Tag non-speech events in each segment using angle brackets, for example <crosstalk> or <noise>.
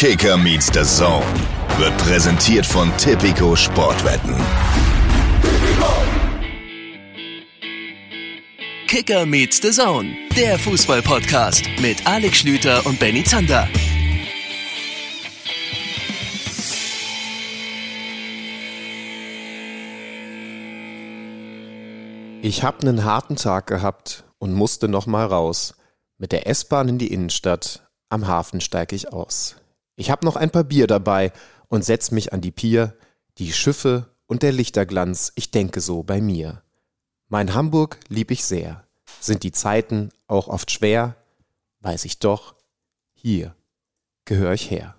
Kicker meets the Zone wird präsentiert von Tipico Sportwetten. Kicker meets the Zone, der Fußball-Podcast mit Alex Schlüter und Benny Zander. Ich hab nen harten Tag gehabt und musste noch mal raus. Mit der S-Bahn in die Innenstadt, am Hafen steig ich aus. Ich hab noch ein paar Bier dabei und setz mich an die Pier. Die Schiffe und der Lichterglanz, ich denke so bei mir. Mein Hamburg lieb ich sehr. Sind die Zeiten auch oft schwer? Weiß ich doch, hier gehör ich her.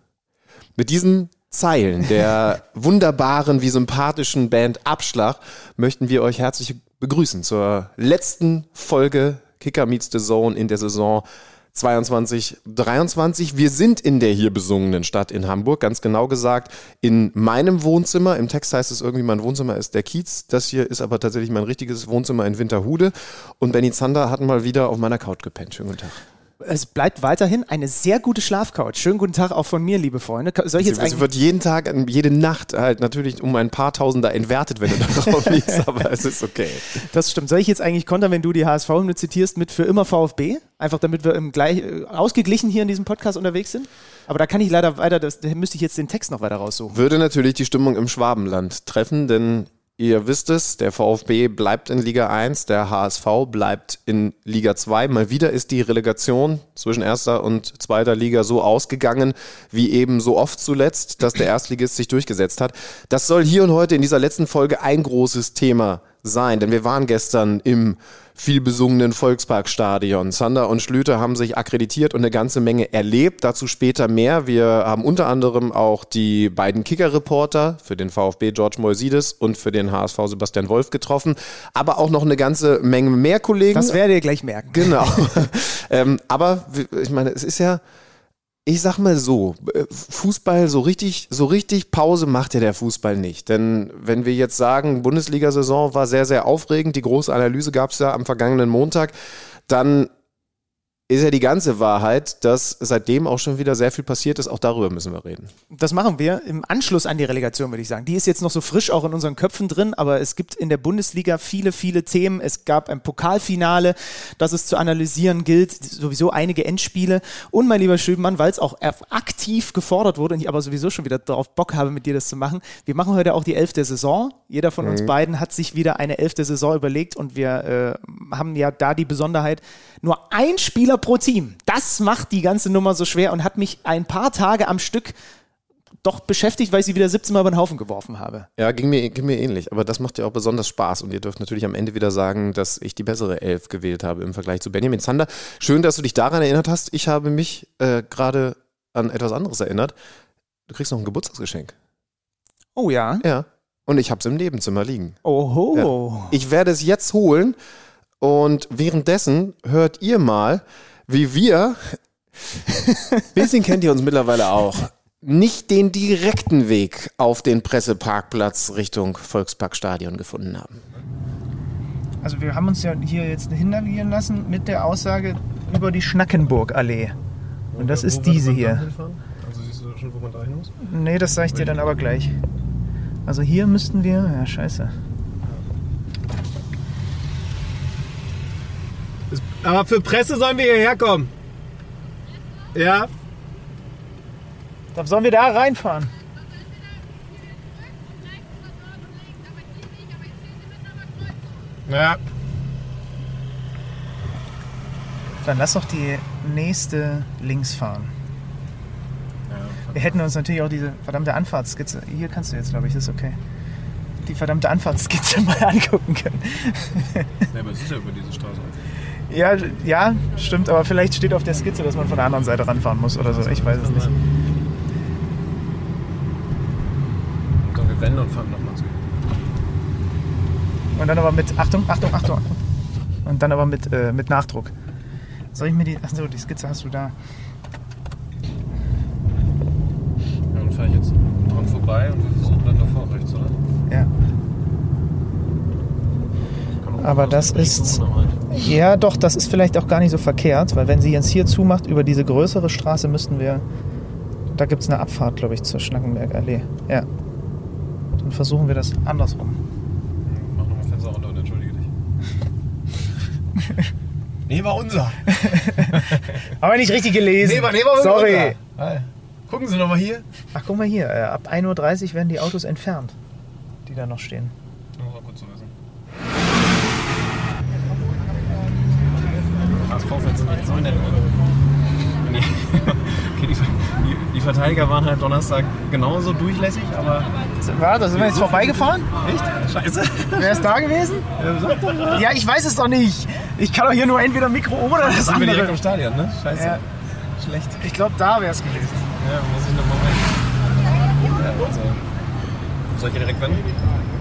Mit diesen Zeilen der <laughs> wunderbaren wie sympathischen Band Abschlag möchten wir euch herzlich begrüßen zur letzten Folge Kicker Meets the Zone in der Saison 22, 23. Wir sind in der hier besungenen Stadt in Hamburg, ganz genau gesagt in meinem Wohnzimmer. Im Text heißt es irgendwie, mein Wohnzimmer ist der Kiez. Das hier ist aber tatsächlich mein richtiges Wohnzimmer in Winterhude. Und Benny Zander hat mal wieder auf meiner Couch gepennt. Schönen guten Tag. Es bleibt weiterhin eine sehr gute Schlafcouch. Schönen guten Tag auch von mir, liebe Freunde. Soll ich jetzt es wird jeden Tag, jede Nacht halt natürlich um ein paar Tausender entwertet, wenn du darauf <laughs> liegst, aber es ist okay. Das stimmt. Soll ich jetzt eigentlich kontern, wenn du die HSV-Hymne zitierst mit für immer VfB? Einfach damit wir im gleich, äh, ausgeglichen hier in diesem Podcast unterwegs sind? Aber da kann ich leider weiter, das, da müsste ich jetzt den Text noch weiter raussuchen. Würde natürlich die Stimmung im Schwabenland treffen, denn Ihr wisst es, der VfB bleibt in Liga 1, der HSV bleibt in Liga 2. Mal wieder ist die Relegation zwischen erster und zweiter Liga so ausgegangen, wie eben so oft zuletzt, dass der Erstligist sich durchgesetzt hat. Das soll hier und heute in dieser letzten Folge ein großes Thema sein, denn wir waren gestern im vielbesungenen Volksparkstadion. Sander und Schlüter haben sich akkreditiert und eine ganze Menge erlebt. Dazu später mehr. Wir haben unter anderem auch die beiden Kicker-Reporter für den VfB George Moisides und für den HSV Sebastian Wolf getroffen. Aber auch noch eine ganze Menge mehr Kollegen. Das werdet ihr gleich merken. Genau. <laughs> ähm, aber ich meine, es ist ja ich sag mal so, äh, Fußball so richtig, so richtig Pause macht ja der Fußball nicht. Denn wenn wir jetzt sagen, Bundesliga-Saison war sehr, sehr aufregend, die große Analyse gab es ja am vergangenen Montag, dann ist ja die ganze Wahrheit, dass seitdem auch schon wieder sehr viel passiert ist. Auch darüber müssen wir reden. Das machen wir im Anschluss an die Relegation, würde ich sagen. Die ist jetzt noch so frisch auch in unseren Köpfen drin, aber es gibt in der Bundesliga viele, viele Themen. Es gab ein Pokalfinale, das es zu analysieren gilt, sowieso einige Endspiele. Und mein lieber Schübenmann, weil es auch aktiv gefordert wurde und ich aber sowieso schon wieder darauf Bock habe, mit dir das zu machen. Wir machen heute auch die elfte Saison. Jeder von uns mhm. beiden hat sich wieder eine elfte Saison überlegt und wir äh, haben ja da die Besonderheit, nur ein Spieler pro Team. Das macht die ganze Nummer so schwer und hat mich ein paar Tage am Stück doch beschäftigt, weil ich sie wieder 17 Mal über den Haufen geworfen habe. Ja, ging mir, ging mir ähnlich. Aber das macht ja auch besonders Spaß. Und ihr dürft natürlich am Ende wieder sagen, dass ich die bessere Elf gewählt habe im Vergleich zu Benjamin Zander. Schön, dass du dich daran erinnert hast. Ich habe mich äh, gerade an etwas anderes erinnert. Du kriegst noch ein Geburtstagsgeschenk. Oh ja? Ja. Und ich habe es im Nebenzimmer liegen. Oho. Ja. Ich werde es jetzt holen. Und währenddessen hört ihr mal, wie wir, <laughs> bisschen kennt ihr uns mittlerweile auch, nicht den direkten Weg auf den Presseparkplatz Richtung Volksparkstadion gefunden haben. Also wir haben uns ja hier jetzt hinnavigieren lassen mit der Aussage über die Schnackenburgallee. Und das ist diese hier. Also siehst du schon, wo man da hin muss? Nee, das sage ich dir dann aber gleich. Also hier müssten wir... Ja, scheiße. Aber für Presse sollen wir hierher kommen. Ja. Dann sollen wir da reinfahren. Ja. Dann lass doch die nächste links fahren. Ja, wir hätten uns natürlich auch diese verdammte Anfahrtskizze. Hier kannst du jetzt, glaube ich, das ist okay. Die verdammte Anfahrtskizze <laughs> mal angucken können. Ja, aber es ist ja über diese Straße. Ja, ja, stimmt, aber vielleicht steht auf der Skizze, dass man von der anderen Seite ranfahren muss oder so. Ich weiß es nicht. Dann wir wenden und fahren nochmal zu. Und dann aber mit, Achtung, Achtung, Achtung, Achtung. Und dann aber mit, äh, mit Nachdruck. Soll ich mir die, achso, die Skizze hast du da. Ja, dann fahre ich jetzt dran vorbei und wir versuchen dann davor rechts, oder? Ja. Aber das ist. Ja, doch, das ist vielleicht auch gar nicht so verkehrt, weil wenn sie jetzt hier zumacht über diese größere Straße, müssten wir Da gibt es eine Abfahrt, glaube ich, zur Schnackenberg Allee. Ja. Dann versuchen wir das andersrum. Mach nochmal Fenster runter und entschuldige dich. <laughs> nee, war unser. <laughs> Aber nicht richtig gelesen. Nee, war, nee, war Sorry. unser. Gucken Sie nochmal hier. Ach, guck mal hier. Äh, ab 1.30 Uhr werden die Autos entfernt, die da noch stehen. Die, Verteidiger waren halt Donnerstag genauso durchlässig, aber. War da Sind wir jetzt so vorbeigefahren? Echt? Scheiße. Wer ist da gewesen? Ja, ich weiß es doch nicht. Ich kann doch hier nur entweder Mikro oder das, das sind andere. Wir direkt im Stadion, ne? Scheiße. Ja. Schlecht. Ich glaube, da wäre es gewesen. Ja, muss ich nochmal weg. Ja, also. Soll ich hier direkt wenden?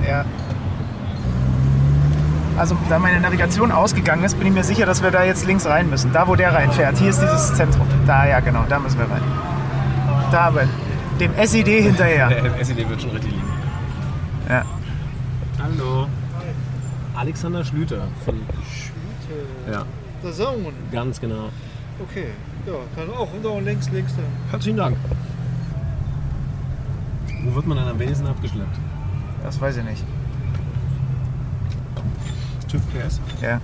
Ja. Also, da meine Navigation ausgegangen ist, bin ich mir sicher, dass wir da jetzt links rein müssen. Da, wo der reinfährt. Hier ist dieses Zentrum. Da, ja, genau. Da müssen wir rein. Da, bei dem SED hinterher. <laughs> Der SED wird schon richtig liegen. Ja. Hallo. Alexander Schlüter von Schlüter. Ja, Der Sohn. ganz genau. Okay. Ja, kann auch. Und auch links, links dann. Herzlichen Dank. Wo wird man dann am wenigsten abgeschleppt? Das weiß ich nicht. TÜV PS. Ja.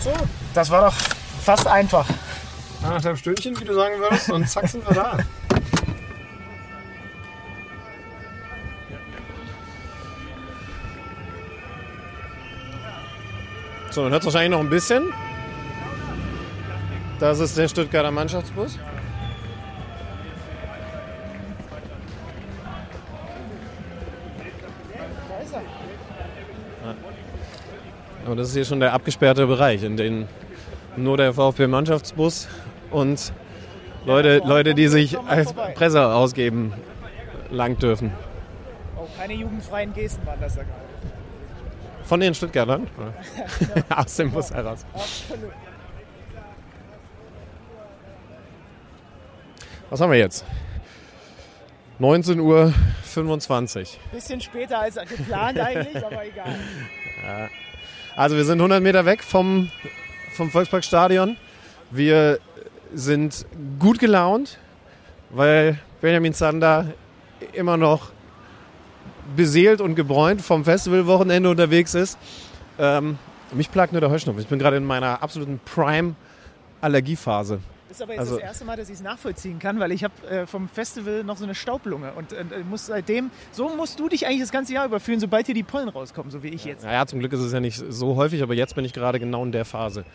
So, Das war doch fast einfach. anderthalb Stündchen, wie du sagen würdest, und zack sind wir da. So, man hört wahrscheinlich noch ein bisschen. Das ist der Stuttgarter Mannschaftsbus. Und das ist hier schon der abgesperrte Bereich, in dem nur der VfB-Mannschaftsbus und Leute, Leute, die sich als Presse ausgeben, lang dürfen. Oh, keine jugendfreien Gesten waren das da gerade. Von den Stuttgartern? <laughs> Aus dem Bus heraus. Absolut. Was haben wir jetzt? 19.25 Uhr. Bisschen später als geplant eigentlich, aber egal. <laughs> Also wir sind 100 Meter weg vom, vom Volksparkstadion. Wir sind gut gelaunt, weil Benjamin Zander immer noch beseelt und gebräunt vom Festivalwochenende unterwegs ist. Ähm, mich plagt nur der Heuschnupfen. Ich bin gerade in meiner absoluten Prime-Allergiephase. Das ist aber jetzt Also- das erste Mal, dass ich es nachvollziehen kann, weil ich habe äh, vom Festival noch so eine Staublunge und äh, muss seitdem, so musst du dich eigentlich das ganze Jahr überfühlen, sobald hier die Pollen rauskommen, so wie ich jetzt. Naja, zum Glück ist es ja nicht so häufig, aber jetzt bin ich gerade genau in der Phase.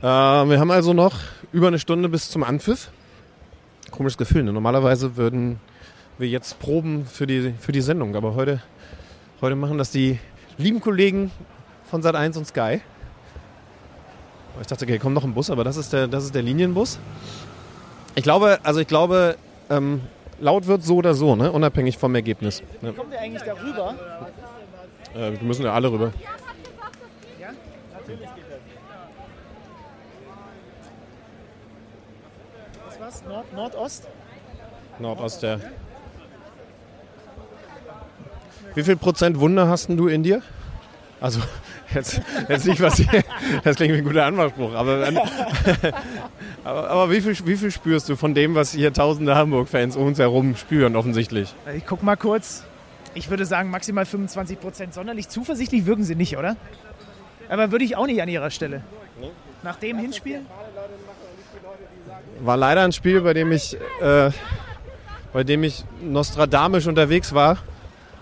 Äh, wir haben also noch über eine Stunde bis zum Anpfiff. Komisches Gefühl. Ne? Normalerweise würden wir jetzt proben für die, für die Sendung, aber heute, heute machen das die lieben Kollegen von Sat1 und Sky. Ich dachte, okay, kommt noch ein Bus, aber das ist der, das ist der Linienbus. Ich glaube, also ich glaube, ähm, laut wird so oder so, ne? unabhängig vom Ergebnis. Ne? Kommen wir eigentlich darüber? Äh, wir müssen ja alle rüber. Was war's? Nord Nordost? Nordost, ja. Wie viel Prozent Wunder hast denn du in dir? Also, jetzt, jetzt nicht was hier, das klingt wie ein guter Anmachspruch, aber, <laughs> aber, aber wie, viel, wie viel spürst du von dem, was hier tausende Hamburg-Fans um uns herum spüren, offensichtlich? Ich guck mal kurz. Ich würde sagen maximal 25 Prozent. Sonderlich zuversichtlich wirken sie nicht, oder? Aber würde ich auch nicht an ihrer Stelle. Nach dem Hinspiel? War leider ein Spiel, bei dem ich, äh, bei dem ich nostradamisch unterwegs war,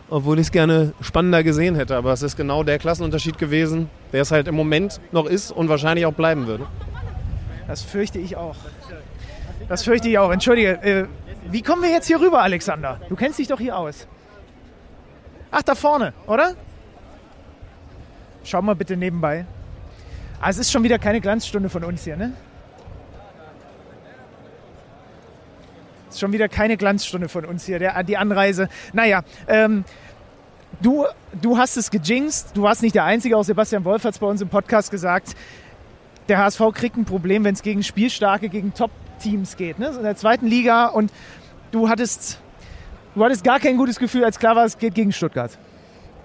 obwohl ich es gerne spannender gesehen hätte. Aber es ist genau der Klassenunterschied gewesen, der es halt im Moment noch ist und wahrscheinlich auch bleiben würde. Das fürchte ich auch. Das fürchte ich auch. Entschuldige, äh, wie kommen wir jetzt hier rüber, Alexander? Du kennst dich doch hier aus. Ach, da vorne, oder? Schau mal bitte nebenbei. Ah, es ist schon wieder keine Glanzstunde von uns hier, ne? Schon wieder keine Glanzstunde von uns hier, der, die Anreise. Naja, ähm, du, du hast es gejinxt. Du warst nicht der Einzige, auch Sebastian Wolf hat es bei uns im Podcast gesagt der HSV kriegt ein Problem, wenn es gegen spielstarke, gegen Top-Teams geht. Ne? In der zweiten Liga und du hattest, du hattest gar kein gutes Gefühl, als klar war, es geht gegen Stuttgart.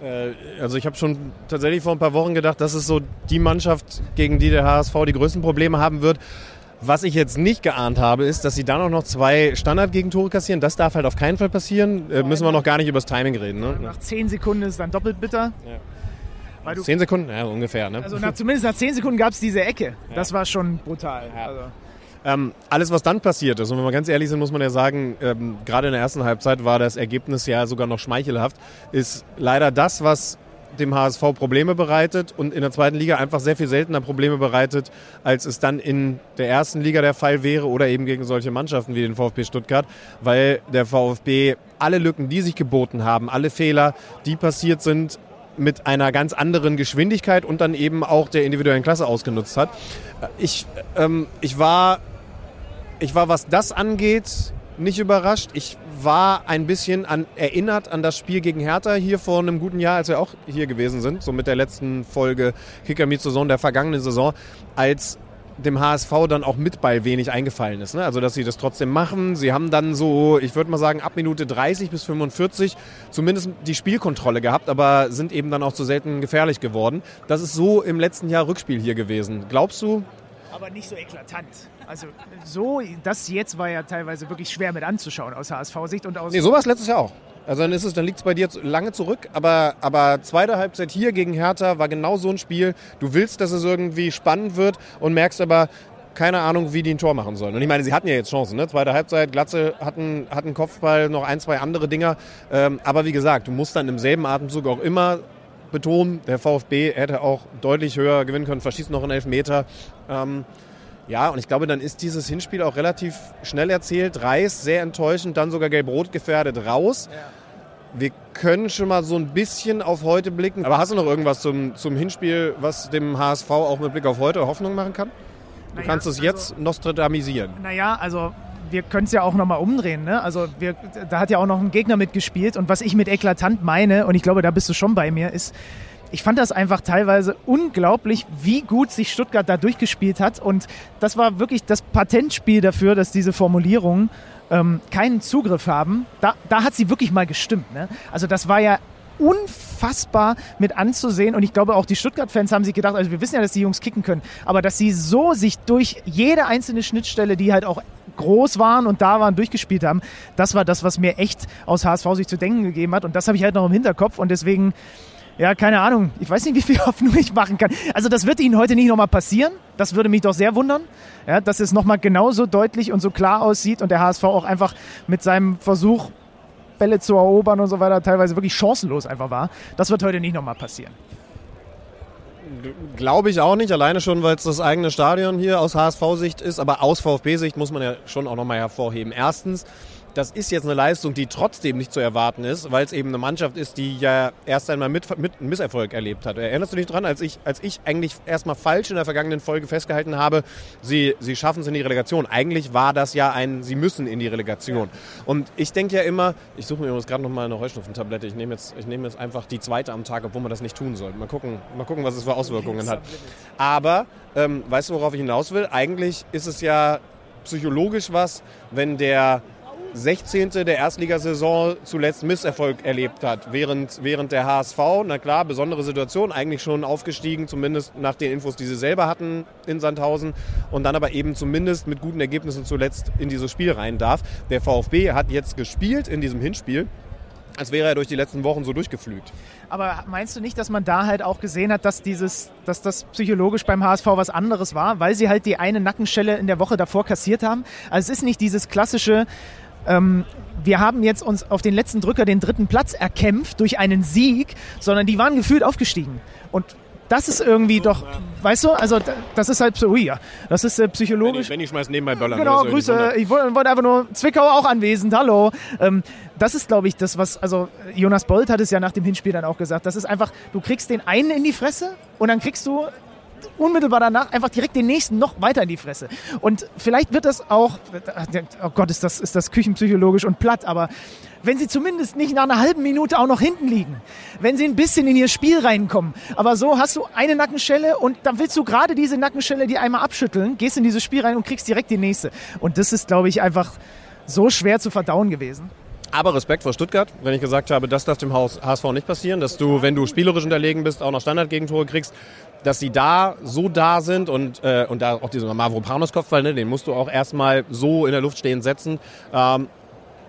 Äh, also ich habe schon tatsächlich vor ein paar Wochen gedacht, das ist so die Mannschaft, gegen die der HSV die größten Probleme haben wird. Was ich jetzt nicht geahnt habe, ist, dass sie dann auch noch zwei Standardgegentore kassieren. Das darf halt auf keinen Fall passieren. Äh, müssen wir noch gar nicht über das Timing reden. Ne? Nach zehn Sekunden ist es dann doppelt bitter. Ja. Weil Zehn Sekunden? Ja, ungefähr. Ne? also nach, zumindest nach zehn Sekunden gab es diese Ecke. Das war schon brutal. Also, Ähm, alles, was dann passiert ist, und wenn wir ganz ehrlich sind, muss man ja sagen, ähm, gerade in der ersten Halbzeit war das Ergebnis ja sogar noch schmeichelhaft, ist leider das, was dem HSV Probleme bereitet und in der zweiten Liga einfach sehr viel seltener Probleme bereitet, als es dann in der ersten Liga der Fall wäre oder eben gegen solche Mannschaften wie den VfB Stuttgart, weil der VfB alle Lücken, die sich geboten haben, alle Fehler, die passiert sind, mit einer ganz anderen Geschwindigkeit und dann eben auch der individuellen Klasse ausgenutzt hat. Ich, ähm, ich war ich war, was das angeht, nicht überrascht. Ich war ein bisschen an, erinnert an das Spiel gegen Hertha hier vor einem guten Jahr, als wir auch hier gewesen sind, so mit der letzten Folge Kicker Meet Saison der vergangenen Saison, als dem HSV dann auch mit Ball wenig eingefallen ist. Ne? Also, dass sie das trotzdem machen. Sie haben dann so, ich würde mal sagen, ab Minute 30 bis 45 zumindest die Spielkontrolle gehabt, aber sind eben dann auch zu selten gefährlich geworden. Das ist so im letzten Jahr Rückspiel hier gewesen. Glaubst du, aber nicht so eklatant. Also so, das jetzt war ja teilweise wirklich schwer mit anzuschauen aus HSV-Sicht und aus... Nee, sowas letztes Jahr auch. Also dann ist es, dann liegt es bei dir lange zurück, aber, aber zweite Halbzeit hier gegen Hertha war genau so ein Spiel. Du willst, dass es irgendwie spannend wird und merkst aber, keine Ahnung, wie die ein Tor machen sollen. Und ich meine, sie hatten ja jetzt Chancen, ne? Zweite Halbzeit, Glatze hatten, hatten Kopfball, noch ein, zwei andere Dinger. Ähm, aber wie gesagt, du musst dann im selben Atemzug auch immer betonen, der VfB hätte auch deutlich höher gewinnen können, verschießt noch einen Elfmeter. Ähm, ja, und ich glaube, dann ist dieses Hinspiel auch relativ schnell erzählt. Reis, sehr enttäuschend, dann sogar gelb-rot gefährdet raus. Wir können schon mal so ein bisschen auf heute blicken. Aber hast du noch irgendwas zum, zum Hinspiel, was dem HSV auch mit Blick auf heute Hoffnung machen kann? Du Naja, kannst es also- jetzt nostradamisieren. Naja, also wir können es ja auch nochmal umdrehen. Ne? Also wir, da hat ja auch noch ein Gegner mitgespielt. Und was ich mit eklatant meine, und ich glaube, da bist du schon bei mir, ist, ich fand das einfach teilweise unglaublich, wie gut sich Stuttgart da durchgespielt hat. Und das war wirklich das Patentspiel dafür, dass diese Formulierungen ähm, keinen Zugriff haben. Da, da hat sie wirklich mal gestimmt. Ne? Also das war ja unfassbar mit anzusehen. Und ich glaube, auch die Stuttgart-Fans haben sich gedacht, also wir wissen ja, dass die Jungs kicken können, aber dass sie so sich durch jede einzelne Schnittstelle, die halt auch groß waren und da waren, durchgespielt haben, das war das, was mir echt aus HSV sich zu denken gegeben hat. Und das habe ich halt noch im Hinterkopf. Und deswegen, ja, keine Ahnung, ich weiß nicht, wie viel <laughs> Hoffnung ich machen kann. Also das wird Ihnen heute nicht nochmal passieren. Das würde mich doch sehr wundern, ja, dass es nochmal genauso deutlich und so klar aussieht und der HSV auch einfach mit seinem Versuch, Bälle zu erobern und so weiter, teilweise wirklich chancenlos einfach war. Das wird heute nicht nochmal passieren. Glaube ich auch nicht, alleine schon, weil es das eigene Stadion hier aus HSV-Sicht ist. Aber aus VfB-Sicht muss man ja schon auch nochmal hervorheben. Erstens, das ist jetzt eine Leistung, die trotzdem nicht zu erwarten ist, weil es eben eine Mannschaft ist, die ja erst einmal mit, mit Misserfolg erlebt hat. Erinnerst du dich dran, als ich, als ich eigentlich erstmal falsch in der vergangenen Folge festgehalten habe, sie, sie schaffen es in die Relegation. Eigentlich war das ja ein, sie müssen in die Relegation. Und ich denke ja immer, ich suche mir übrigens gerade nochmal eine Heuschnupfentablette. Ich nehme jetzt, ich nehme jetzt einfach die zweite am Tag, obwohl man das nicht tun sollte. Mal gucken, mal gucken was es für Auswirkungen hat. Aber, ähm, weißt du, worauf ich hinaus will? Eigentlich ist es ja psychologisch was, wenn der 16. der Erstligasaison zuletzt Misserfolg erlebt hat, während, während der HSV, na klar, besondere Situation, eigentlich schon aufgestiegen, zumindest nach den Infos, die sie selber hatten in Sandhausen und dann aber eben zumindest mit guten Ergebnissen zuletzt in dieses Spiel rein darf. Der VfB hat jetzt gespielt in diesem Hinspiel, als wäre er durch die letzten Wochen so durchgeflügt. Aber meinst du nicht, dass man da halt auch gesehen hat, dass dieses, dass das psychologisch beim HSV was anderes war, weil sie halt die eine Nackenschelle in der Woche davor kassiert haben? Also es ist nicht dieses klassische, ähm, wir haben jetzt uns auf den letzten Drücker den dritten Platz erkämpft durch einen Sieg, sondern die waren gefühlt aufgestiegen. Und das ist irgendwie doch, weißt du, also da- das ist halt so, ja, das ist äh, psychologisch. Benny schmeißt nebenbei Böller. Genau, Grüße. Ich wollte wollte einfach nur Zwickau auch anwesend. Hallo. Ähm, das ist, glaube ich, das, was, also Jonas Bolt hat es ja nach dem Hinspiel dann auch gesagt. Das ist einfach, du kriegst den einen in die Fresse und dann kriegst du unmittelbar danach einfach direkt den nächsten noch weiter in die Fresse. Und vielleicht wird das auch, oh Gott, ist das, ist das küchenpsychologisch und platt, aber wenn sie zumindest nicht nach einer halben Minute auch noch hinten liegen, wenn sie ein bisschen in ihr Spiel reinkommen. Aber so hast du eine Nackenschelle und dann willst du gerade diese Nackenschelle die einmal abschütteln, gehst in dieses Spiel rein und kriegst direkt die nächste. Und das ist, glaube ich, einfach so schwer zu verdauen gewesen. Aber Respekt vor Stuttgart, wenn ich gesagt habe, das darf dem HSV nicht passieren, dass du, wenn du spielerisch unterlegen bist, auch noch Standardgegentore kriegst, dass sie da so da sind und, äh, und da auch diesen Mavropanos-Kopfball, ne, den musst du auch erstmal so in der Luft stehen setzen. Ähm,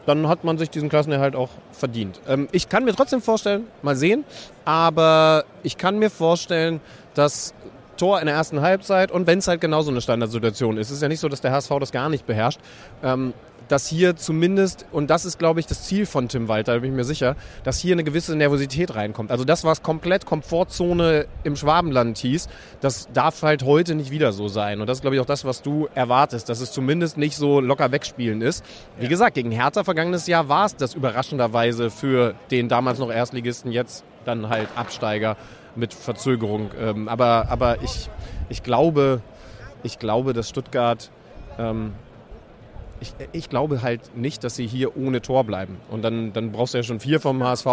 dann hat man sich diesen Klassenerhalt auch verdient. Ähm, ich kann mir trotzdem vorstellen, mal sehen, aber ich kann mir vorstellen, dass Tor in der ersten Halbzeit und wenn es halt genauso eine Standardsituation ist, ist ja nicht so, dass der HSV das gar nicht beherrscht, ähm, dass hier zumindest, und das ist, glaube ich, das Ziel von Tim Walter, da bin ich mir sicher, dass hier eine gewisse Nervosität reinkommt. Also das, was komplett Komfortzone im Schwabenland hieß, das darf halt heute nicht wieder so sein. Und das ist, glaube ich, auch das, was du erwartest, dass es zumindest nicht so locker wegspielen ist. Wie gesagt, gegen Hertha vergangenes Jahr war es das überraschenderweise für den damals noch Erstligisten, jetzt dann halt Absteiger mit Verzögerung. Ähm, aber aber ich, ich, glaube, ich glaube, dass Stuttgart ähm, ich, ich, glaube halt nicht, dass sie hier ohne Tor bleiben. Und dann, dann brauchst du ja schon vier vom HSV.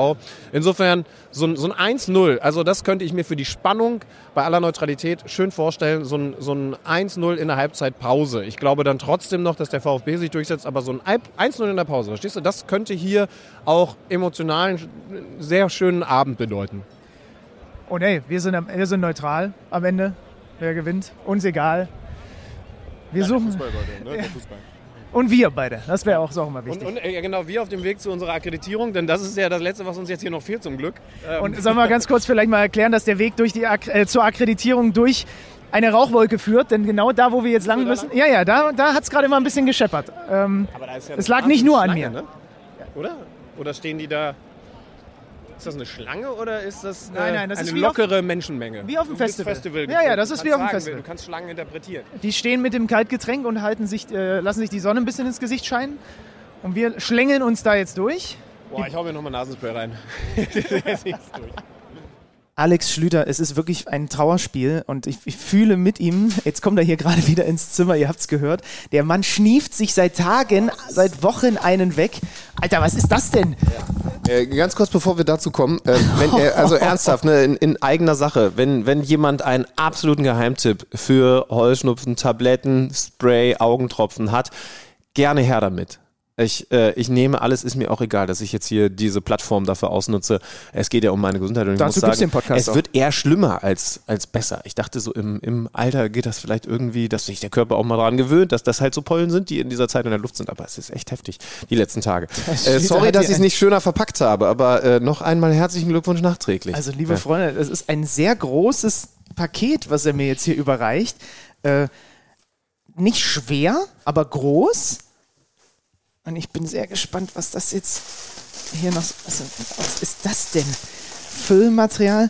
Insofern so ein, so ein 1-0, also das könnte ich mir für die Spannung bei aller Neutralität schön vorstellen. So ein, so ein 1-0 in der Halbzeitpause. Ich glaube dann trotzdem noch, dass der VfB sich durchsetzt, aber so ein 1-0 in der Pause, verstehst du? Das könnte hier auch emotional einen sehr schönen Abend bedeuten. Oh nee, wir sind, wir sind neutral am Ende. Wer gewinnt? Uns egal. Wir ja, suchen. Fußball, Leute, ne? Der Fußball. Und wir beide. Das wäre auch, auch immer wichtig. Und, und äh, genau, wir auf dem Weg zu unserer Akkreditierung, denn das ist ja das Letzte, was uns jetzt hier noch fehlt, zum Glück. Ähm. Und sollen wir ganz kurz vielleicht mal erklären, dass der Weg durch die Ak äh, zur Akkreditierung durch eine Rauchwolke führt, denn genau da, wo wir jetzt lang müssen, ja, ja, da, da hat es gerade mal ein bisschen gescheppert. Ähm, Aber da ist ja es lag nicht nur an mir. Ne? Oder? Oder stehen die da ist das eine Schlange oder ist das, nein, nein, das eine lockere auf, Menschenmenge? Wie auf dem Festival. Festival. Ja, ja, das ist wie auf dem Festival. Du kannst Schlangen interpretieren. Die stehen mit dem Kaltgetränk und halten sich, äh, lassen sich die Sonne ein bisschen ins Gesicht scheinen. Und wir schlängeln uns da jetzt durch. Boah, ich hau mir nochmal Nasenspray rein. <laughs> <laughs> Alex Schlüter, es ist wirklich ein Trauerspiel und ich, ich, fühle mit ihm, jetzt kommt er hier gerade wieder ins Zimmer, ihr habt es gehört, der Mann schnieft sich seit Tagen, seit Wochen einen weg. Alter, was ist das denn? Äh, ganz kurz bevor wir dazu kommen, äh, wenn, äh, also <laughs> ernsthaft, ne, in, in, eigener Sache, wenn, wenn jemand einen absoluten Geheimtipp für Heuschnupfen, Tabletten, Spray, Augentropfen hat, gerne her damit. Ich, äh, ich nehme alles, ist mir auch egal, dass ich jetzt hier diese Plattform dafür ausnutze. Es geht ja um meine Gesundheit und ich Dazu muss sagen, den Podcast es auch. wird eher schlimmer als, als besser. Ich dachte so im, im Alter geht das vielleicht irgendwie, dass sich der Körper auch mal daran gewöhnt, dass das halt so Pollen sind, die in dieser Zeit in der Luft sind. Aber es ist echt heftig, die letzten Tage. <laughs> Äh, sorry, dass ich es nicht schöner verpackt habe, aber äh, noch einmal herzlichen Glückwunsch nachträglich. Also liebe ja. Freunde, es ist ein sehr großes Paket, was er mir jetzt hier überreicht. Äh, nicht schwer, aber groß und ich bin sehr gespannt, was das jetzt hier noch. Also, was ist das denn? Füllmaterial?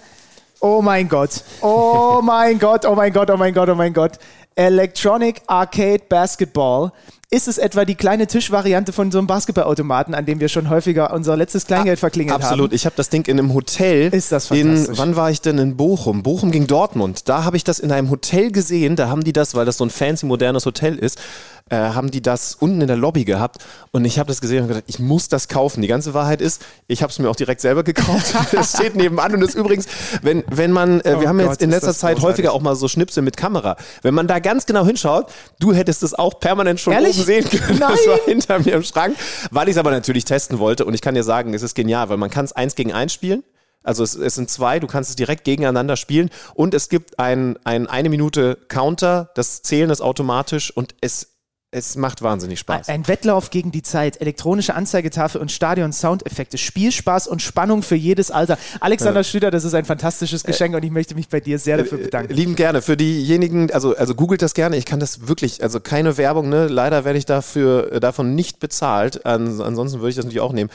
Oh mein Gott. Oh <laughs> mein Gott, oh mein Gott, oh mein Gott, oh mein Gott. Electronic Arcade Basketball. Ist es etwa die kleine Tischvariante von so einem Basketballautomaten, an dem wir schon häufiger unser letztes Kleingeld verklingelt Absolut. haben? Absolut. Ich habe das Ding in einem Hotel. Ist das fantastisch. In, wann war ich denn in Bochum? Bochum gegen Dortmund. Da habe ich das in einem Hotel gesehen. Da haben die das, weil das so ein fancy modernes Hotel ist, äh, haben die das unten in der Lobby gehabt und ich habe das gesehen und gedacht, ich muss das kaufen. Die ganze Wahrheit ist, ich habe es mir auch direkt selber gekauft. <laughs> <laughs> Es steht nebenan und ist übrigens, wenn, wenn man, äh, wir oh haben Gott, jetzt in letzter Zeit großartig. häufiger auch mal so Schnipsel mit Kamera. Wenn man da ganz genau hinschaut, du hättest es auch permanent schon Ehrlich? oben sehen können. Nein. Das war hinter mir im Schrank, weil ich es aber natürlich testen wollte und ich kann dir sagen, es ist genial, weil man kann es eins gegen eins spielen. Also es, es, sind zwei, du kannst es direkt gegeneinander spielen und es gibt ein, ein eine Minute Counter, das Zählen ist automatisch und es es macht wahnsinnig Spaß. Ein Wettlauf gegen die Zeit, elektronische Anzeigetafel und Stadion-Soundeffekte, Spielspaß und Spannung für jedes Alter. Alexander ja. Schlüter, das ist ein fantastisches Geschenk äh, und ich möchte mich bei dir sehr dafür äh, bedanken. Lieben gerne. Für diejenigen, also, also googelt das gerne. Ich kann das wirklich, also keine Werbung, ne? Leider werde ich dafür, äh, davon nicht bezahlt. An, ansonsten würde ich das natürlich auch nehmen.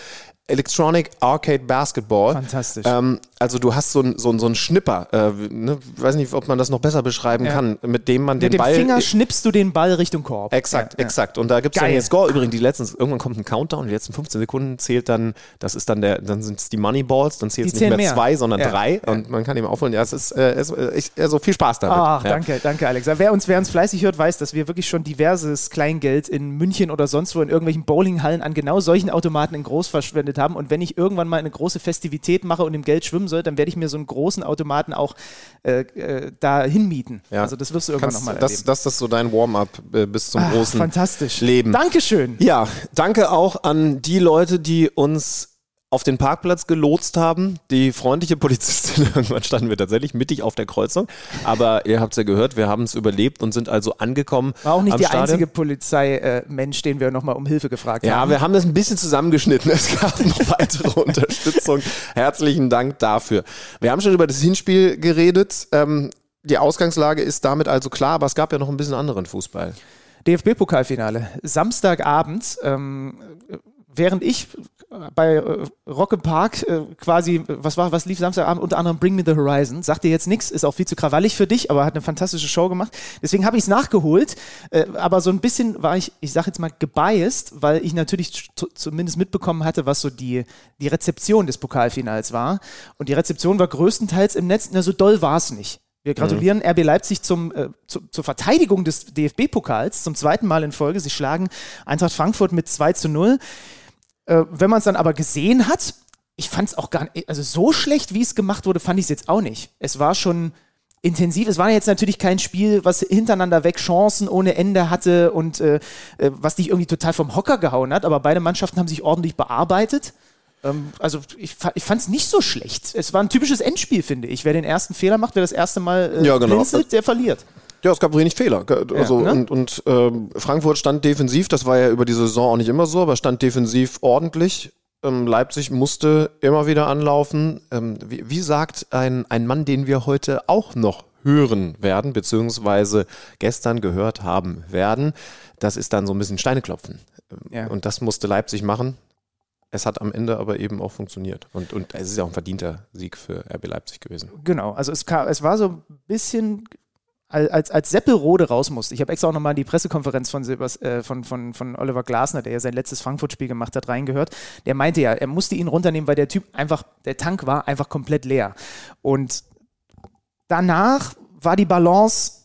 Electronic Arcade Basketball. Fantastisch. Ähm, also du hast so einen so so ein Schnipper, äh, ne, weiß nicht, ob man das noch besser beschreiben ja. kann, mit dem man mit den Ball... Mit dem Finger schnippst du den Ball Richtung Korb. Exakt, ja, exakt. Und da gibt es dann jetzt Score. Übrigens, die letzten, irgendwann kommt ein Countdown, die letzten 15 Sekunden zählt dann, das ist dann der, dann sind es die Moneyballs, dann zählt es nicht mehr, mehr, zwei, sondern drei und man kann eben aufholen. Ja, es ist, äh, es, äh, ich, also viel Spaß damit. Ach, danke, danke Alex. Wer uns, wer uns fleißig hört, weiß, dass wir wirklich schon diverses Kleingeld in München oder sonst wo in irgendwelchen Bowlinghallen an genau solchen Automaten in groß verschwendet eingeschaltet haben. Und wenn ich irgendwann mal eine große Festivität mache und im Geld schwimmen soll, dann werde ich mir so einen großen Automaten auch äh, äh, da hinmieten. Ja. Also das wirst du irgendwann nochmal das, erleben. das, das ist so dein Warm-up äh, bis zum Ah, großen fantastisch. Leben. Dankeschön. Ja, danke auch an die Leute, die uns auf den Parkplatz gelotst haben. Die freundliche Polizistin, <laughs> irgendwann standen wir tatsächlich mittig auf der Kreuzung. Aber ihr habt es ja gehört, wir haben es überlebt und sind also angekommen. War auch nicht der Stadion. einzige Polizeimensch, den wir nochmal um Hilfe gefragt Ja, haben. wir haben das ein bisschen zusammengeschnitten. Es gab noch <laughs> weitere Unterstützung. Herzlichen Dank dafür. Wir haben schon über das Hinspiel geredet. Ähm, die Ausgangslage ist damit also klar, aber es gab ja noch ein bisschen anderen Fußball. DFB-Pokalfinale, Samstagabend, ähm, während ich bei äh, Rock im Park äh, quasi, was war, was lief Samstagabend? Unter anderem Bring Me the Horizon. Sagt dir jetzt nichts, ist auch viel zu krawallig für dich, aber hat eine fantastische Show gemacht. Deswegen habe ich es nachgeholt, äh, aber so ein bisschen war ich, ich sage jetzt mal, gebiased, weil ich natürlich zu- zumindest mitbekommen hatte, was so die, die Rezeption des Pokalfinals war. Und die Rezeption war größtenteils im Netz, na, so doll war es nicht. Wir gratulieren RB Leipzig zum, äh, zu, zur Verteidigung des DFB-Pokals zum zweiten Mal in Folge. Sie schlagen Eintracht Frankfurt mit 2 zu 0. Äh, wenn man es dann aber gesehen hat, ich fand es auch gar nicht, also so schlecht, wie es gemacht wurde, fand ich es jetzt auch nicht. Es war schon intensiv. Es war jetzt natürlich kein Spiel, was hintereinander weg Chancen ohne Ende hatte und äh, äh, was dich irgendwie total vom Hocker gehauen hat, aber beide Mannschaften haben sich ordentlich bearbeitet. Ähm, also ich, ich fand es nicht so schlecht. Es war ein typisches Endspiel, finde ich. Wer den ersten Fehler macht, wer das erste Mal äh, Ja, genau. blinzelt, der verliert. Ja, es gab wenig Fehler. Also, ne? Und, und ähm, Frankfurt stand defensiv, das war ja über die Saison auch nicht immer so, aber stand defensiv ordentlich. Ähm, Leipzig musste immer wieder anlaufen. Ähm, wie, wie sagt ein, ein Mann, den wir heute auch noch hören werden, beziehungsweise gestern gehört haben werden, das ist dann so ein bisschen Steine klopfen. Ähm, Ja. Und das musste Leipzig machen. Es hat am Ende aber eben auch funktioniert. Und, und es ist ja auch ein verdienter Sieg für RB Leipzig gewesen. Genau, also es, kam, es war so ein bisschen, als, als Seppelrode raus musste. Ich habe extra auch nochmal die Pressekonferenz von, Silbers, äh, von, von, von Oliver Glasner, der ja sein letztes Frankfurt-Spiel gemacht hat, reingehört. Der meinte ja, er musste ihn runternehmen, weil der Typ einfach, der Tank war einfach komplett leer. Und danach war die Balance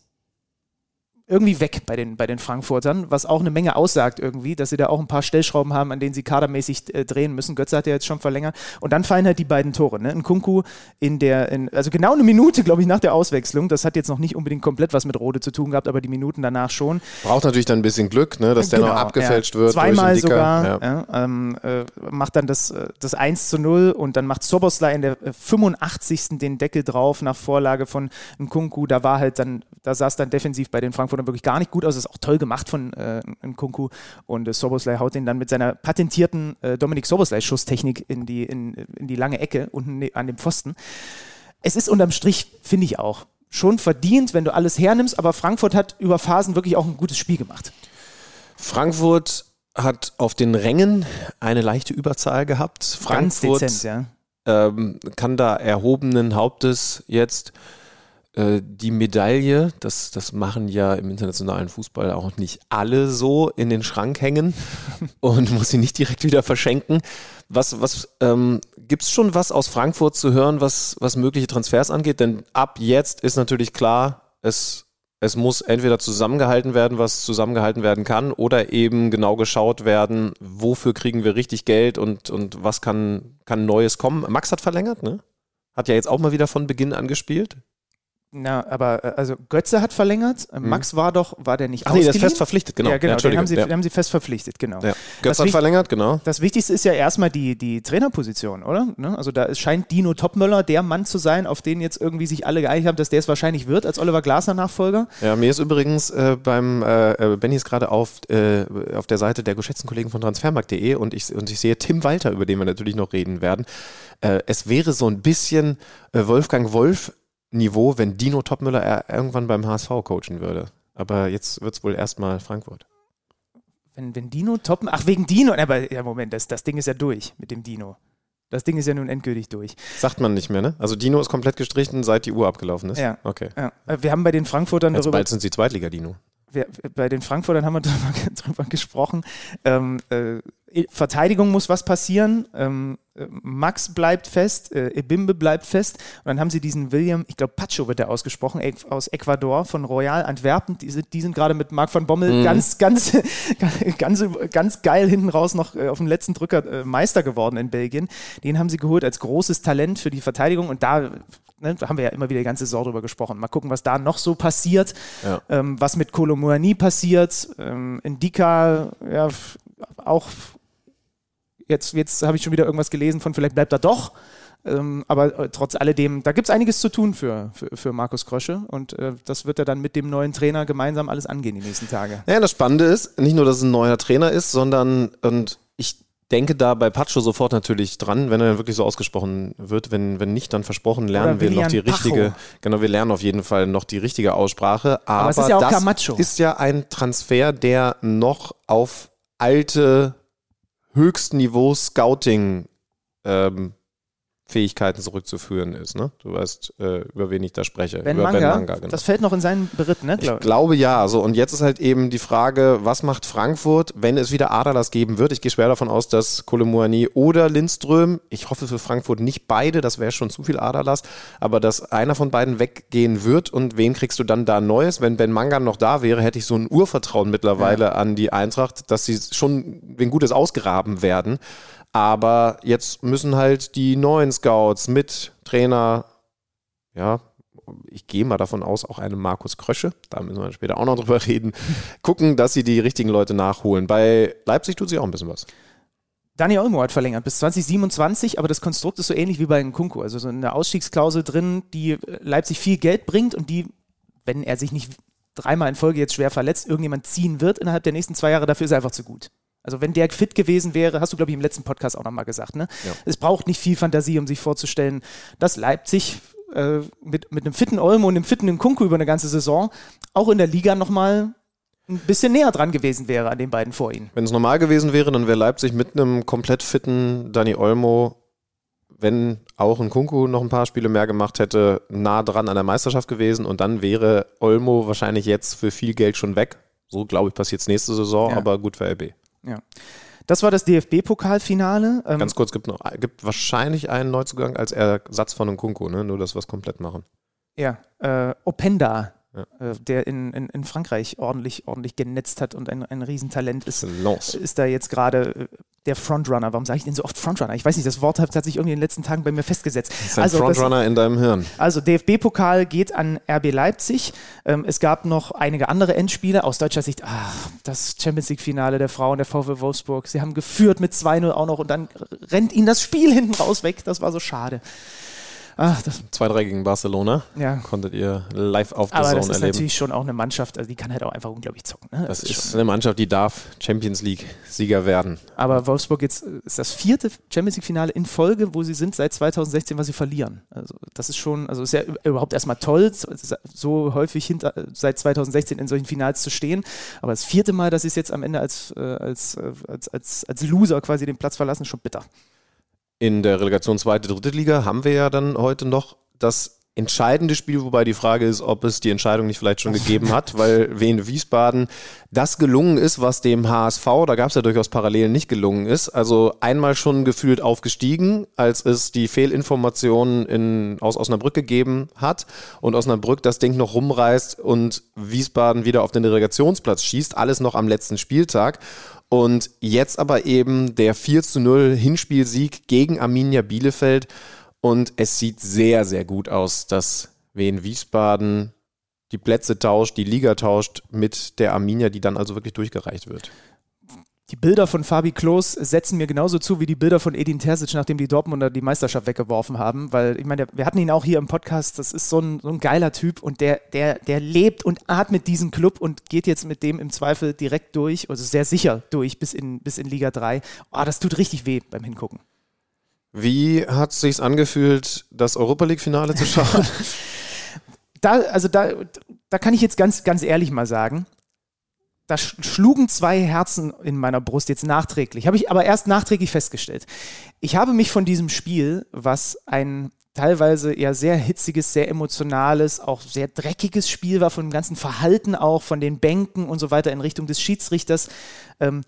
irgendwie weg bei den, bei den Frankfurtern, was auch eine Menge aussagt irgendwie, dass sie da auch ein paar Stellschrauben haben, an denen sie kadermäßig äh, drehen müssen. Götze hat ja jetzt schon verlängert. Und dann fallen halt die beiden Tore. Ne? Ein Kunku in der, in, also genau eine Minute, glaube ich, nach der Auswechslung. Das hat jetzt noch nicht unbedingt komplett was mit Rode zu tun gehabt, aber die Minuten danach schon. Braucht natürlich dann ein bisschen Glück, ne, dass der noch Genau, abgefälscht ja. wird. Zweimal sogar. Ja. Ja, ähm, äh, macht dann das, äh, das 1 zu 0 und dann macht Soboslai in der äh, 85. den Deckel drauf nach Vorlage von Nkunku. Da war halt dann, da es dann defensiv bei den Frankfurtern wirklich gar nicht gut aus. Das ist auch toll gemacht von äh, Nkunku. Und äh, Soboslai haut den dann mit seiner patentierten äh, Dominik Soboslai-Schusstechnik in die, in, in die lange Ecke unten ne- an dem Pfosten. Es ist unterm Strich, finde ich auch, schon verdient, wenn du alles hernimmst, aber Frankfurt hat über Phasen wirklich auch ein gutes Spiel gemacht. Frankfurt hat auf den Rängen eine leichte Überzahl gehabt. Ganz Frankfurt dezent, ja. ähm, kann da erhobenen Hauptes jetzt die Medaille, das, das machen ja im internationalen Fußball auch nicht alle so, in den Schrank hängen <laughs> und muss sie nicht direkt wieder verschenken. Was, was ähm, gibt es schon was aus Frankfurt zu hören, was, was mögliche Transfers angeht? Denn ab jetzt ist natürlich klar, es, es muss entweder zusammengehalten werden, was zusammengehalten werden kann, oder eben genau geschaut werden, wofür kriegen wir richtig Geld und, und was kann, kann Neues kommen. Max hat verlängert, ne? Hat ja jetzt auch mal wieder von Beginn an gespielt. Na, aber äh, also Götze hat verlängert. Äh, Max war doch, war der nicht Mhm. Ach nee, der ist fest verpflichtet, genau. Ja, genau. den Entschuldigung, haben sie, ja. den haben sie fest verpflichtet, genau. Ja. Das Götz hat verlängert, genau. Das Wichtigste ist ja erstmal die, die Trainerposition, oder? Ne? Also da scheint Dino Topmöller der Mann zu sein, auf den jetzt irgendwie sich alle geeinigt haben, dass der es wahrscheinlich wird als Oliver Glasner Nachfolger. Ja, mir ist übrigens äh, beim, äh, äh, Benny ist gerade auf, äh, auf der Seite der geschätzten Kollegen von transfermarkt.de und ich, und ich sehe Tim Walter, über den wir natürlich noch reden werden. Äh, es wäre so ein bisschen äh, Wolfgang Wolf Niveau, wenn Dino Topmüller er irgendwann beim HSV coachen würde. Aber jetzt wird es wohl erstmal Frankfurt. Wenn, wenn Dino Top, ach wegen Dino, aber ja Moment, das, das Ding ist ja durch mit dem Dino. Das Ding ist ja nun endgültig durch. Sagt man nicht mehr, ne? Also Dino ist komplett gestrichen, seit die Uhr abgelaufen ist. Ja. Okay. Ja. Wir haben bei den Frankfurtern Jetzt darüber bald sind sie Zweitliga-Dino. bei den Frankfurtern haben wir <laughs> drüber, drüber gesprochen. Ähm, äh, Verteidigung muss was passieren. Ähm, äh, Max bleibt fest, äh, Ebimbe bleibt fest. Und dann haben sie diesen William, ich glaube Pacho wird der ausgesprochen, aus Ecuador von Royal Antwerpen. Die sind, die sind gerade mit Marc van Bommel mhm. ganz, ganz, <laughs> ganz, ganz geil hinten raus noch äh, auf dem letzten Drücker äh, Meister geworden in Belgien. Den haben sie geholt als großes Talent für die Verteidigung. Und da ne, haben wir ja immer wieder die ganze Saison drüber gesprochen. Mal gucken, was da noch so passiert, ja. ähm, was mit Kolomoani passiert. Ähm, Indika, ja, auch jetzt, jetzt habe ich schon wieder irgendwas gelesen von, vielleicht bleibt er doch. Ähm, aber äh, trotz alledem, da gibt es einiges zu tun für, für, für Markus Krösche und äh, das wird er dann mit dem neuen Trainer gemeinsam alles angehen die nächsten Tage. Ja, das Spannende ist, nicht nur, dass es ein neuer Trainer ist, sondern und ich denke da bei Pacho sofort natürlich dran, wenn er wirklich so ausgesprochen wird. Wenn, wenn nicht, dann versprochen lernen wir noch die richtige, Pacho. genau, wir lernen auf jeden Fall noch die richtige Aussprache. Aber, Aber es ist ja auch das Camacho. ist ja ein Transfer, der noch auf alte Höchstniveau Scouting ähm, Fähigkeiten zurückzuführen ist. Ne? Du weißt, äh, über wen ich da spreche. Ben über Manga, ben Manga genau. Das fällt noch in seinen Beritt, ne? Glaub ich glaube ja. So, und jetzt ist halt eben die Frage, was macht Frankfurt, wenn es wieder Adalas geben wird? Ich gehe schwer davon aus, dass Kolomuani oder Lindström, ich hoffe für Frankfurt nicht beide, das wäre schon zu viel Adalas, aber dass einer von beiden weggehen wird und wen kriegst du dann da Neues? Wenn Ben Manga noch da wäre, hätte ich so ein Urvertrauen mittlerweile ja. an die Eintracht, dass sie schon wegen Gutes ausgraben werden. Aber jetzt müssen halt die neuen Scouts mit Trainer, ja, ich gehe mal davon aus, auch einem Markus Krösche, da müssen wir später auch noch drüber reden, <laughs> gucken, dass sie die richtigen Leute nachholen. Bei Leipzig tut sich auch ein bisschen was. Dani Olmo hat verlängert bis 2027, aber das Konstrukt ist so ähnlich wie bei Nkunku. Also so eine Ausstiegsklausel drin, die Leipzig viel Geld bringt und die, wenn er sich nicht dreimal in Folge jetzt schwer verletzt, irgendjemand ziehen wird innerhalb der nächsten zwei Jahre, dafür ist er einfach zu gut. Also wenn der fit gewesen wäre, hast du, glaube ich, im letzten Podcast auch nochmal gesagt, ne? Ja. Es braucht nicht viel Fantasie, um sich vorzustellen, dass Leipzig äh, mit, mit einem fitten Olmo und einem fitten Kunku über eine ganze Saison auch in der Liga nochmal ein bisschen näher dran gewesen wäre an den beiden vor ihnen. Wenn es normal gewesen wäre, dann wäre Leipzig mit einem komplett fitten Dani Olmo, wenn auch ein Kunku noch ein paar Spiele mehr gemacht hätte, nah dran an der Meisterschaft gewesen und dann wäre Olmo wahrscheinlich jetzt für viel Geld schon weg. So glaube ich passiert es nächste Saison, ja. aber gut für RB. Ja. Das war das DFB-Pokalfinale. Ähm Ganz kurz, gibt noch gibt wahrscheinlich einen Neuzugang als Ersatz von Nkunku, ne? nur dass wir es komplett machen. Ja, äh, Openda ja. Äh, der in, in, in, Frankreich ordentlich, ordentlich genetzt hat und ein, ein Riesentalent ist, ist da jetzt gerade äh, der Frontrunner. Warum sage ich denn so oft Frontrunner? Ich weiß nicht, das Wort hat, hat sich irgendwie in den letzten Tagen bei mir festgesetzt. Das ist ein also, Frontrunner das, in deinem Hirn. Also DFB-Pokal geht an RB Leipzig. Ähm, es gab noch einige andere Endspiele. Aus deutscher Sicht, ach, das Champions League-Finale der Frauen, der VfL Wolfsburg. Sie haben geführt mit 2-0 auch noch und dann rennt ihnen das Spiel hinten raus weg. Das war so schade. Ach, das 2-3 gegen Barcelona. Ja. Konntet ihr live auf der Aber Zone das ist erleben. natürlich schon auch eine Mannschaft, also die kann halt auch einfach unglaublich zocken. Ne? Das, das, ist, ist eine Mannschaft, die darf Champions League-Sieger werden. Aber Wolfsburg jetzt ist das vierte Champions League-Finale in Folge, wo sie sind seit 2016, was sie verlieren. Also das ist schon, also ist ja überhaupt erstmal toll, so häufig hinter, seit 2016 in solchen Finals zu stehen. Aber das vierte Mal, dass sie es jetzt am Ende als, äh, als, äh, als, als, als Loser quasi den Platz verlassen, ist schon bitter. In der Relegation zweite, dritte Liga haben wir ja dann heute noch das entscheidende Spiel, wobei die Frage ist, ob es die Entscheidung nicht vielleicht schon gegeben hat, <laughs> weil Wien Wiesbaden das gelungen ist, was dem HSV, da gab es ja durchaus Parallelen, nicht gelungen ist. Also einmal schon gefühlt aufgestiegen, als es die Fehlinformationen in, aus Osnabrück gegeben hat und Osnabrück das Ding noch rumreißt und Wiesbaden wieder auf den Relegationsplatz schießt, alles noch am letzten Spieltag. Und jetzt aber eben der 4 zu 0 Hinspielsieg gegen Arminia Bielefeld. Und es sieht sehr, sehr gut aus, dass Wien Wiesbaden die Plätze tauscht, die Liga tauscht mit der Arminia, die dann also wirklich durchgereicht wird die Bilder von Fabi Klos setzen mir genauso zu wie die Bilder von Edin Terzic, nachdem die Dortmunder die Meisterschaft weggeworfen haben. Weil ich meine, wir hatten ihn auch hier im Podcast, das ist so ein, so ein geiler Typ und der, der, der lebt und atmet diesen Club und geht jetzt mit dem im Zweifel direkt durch, also sehr sicher durch bis in, bis in Liga 3. Oh, das tut richtig weh beim Hingucken. Wie hat es sich angefühlt, das Europa League-Finale zu schauen? <laughs> da, also da, da kann ich jetzt ganz, ganz ehrlich mal sagen, da schlugen zwei Herzen in meiner Brust jetzt nachträglich. Habe ich aber erst nachträglich festgestellt. Ich habe mich von diesem Spiel, was ein teilweise eher sehr hitziges, sehr emotionales, auch sehr dreckiges Spiel war, von dem ganzen Verhalten auch, von den Bänken und so weiter in Richtung des Schiedsrichters, ähm,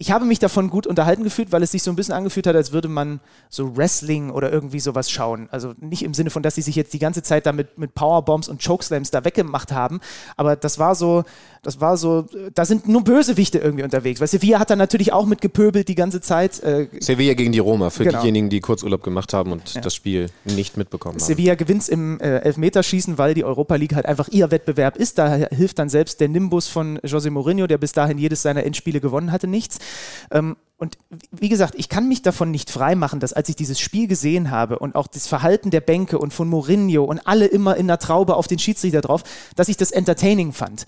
ich habe mich davon gut unterhalten gefühlt, weil es sich so ein bisschen angefühlt hat, als würde man so Wrestling oder irgendwie sowas schauen. Also nicht im Sinne von, dass sie sich jetzt die ganze Zeit da mit, Powerbombs und Chokeslams da weggemacht haben, aber das war so, das war so, da sind nur Bösewichte irgendwie unterwegs. Weil Sevilla hat da natürlich auch mit gepöbelt die ganze Zeit. Äh, Sevilla gegen die Roma, für Genau. diejenigen, die Kurzurlaub gemacht haben und das Spiel nicht mitbekommen haben. Sevilla gewinnt im äh, Elfmeterschießen, weil die Europa League halt einfach ihr Wettbewerb ist. Da hilft dann selbst der Nimbus von José Mourinho, der bis dahin jedes seiner Endspiele gewonnen hatte, nichts. Ähm, und wie gesagt, ich kann mich davon nicht freimachen, dass als ich dieses Spiel gesehen habe und auch das Verhalten der Bänke und von Mourinho und alle immer in der Traube auf den Schiedsrichter drauf, dass ich das entertaining fand.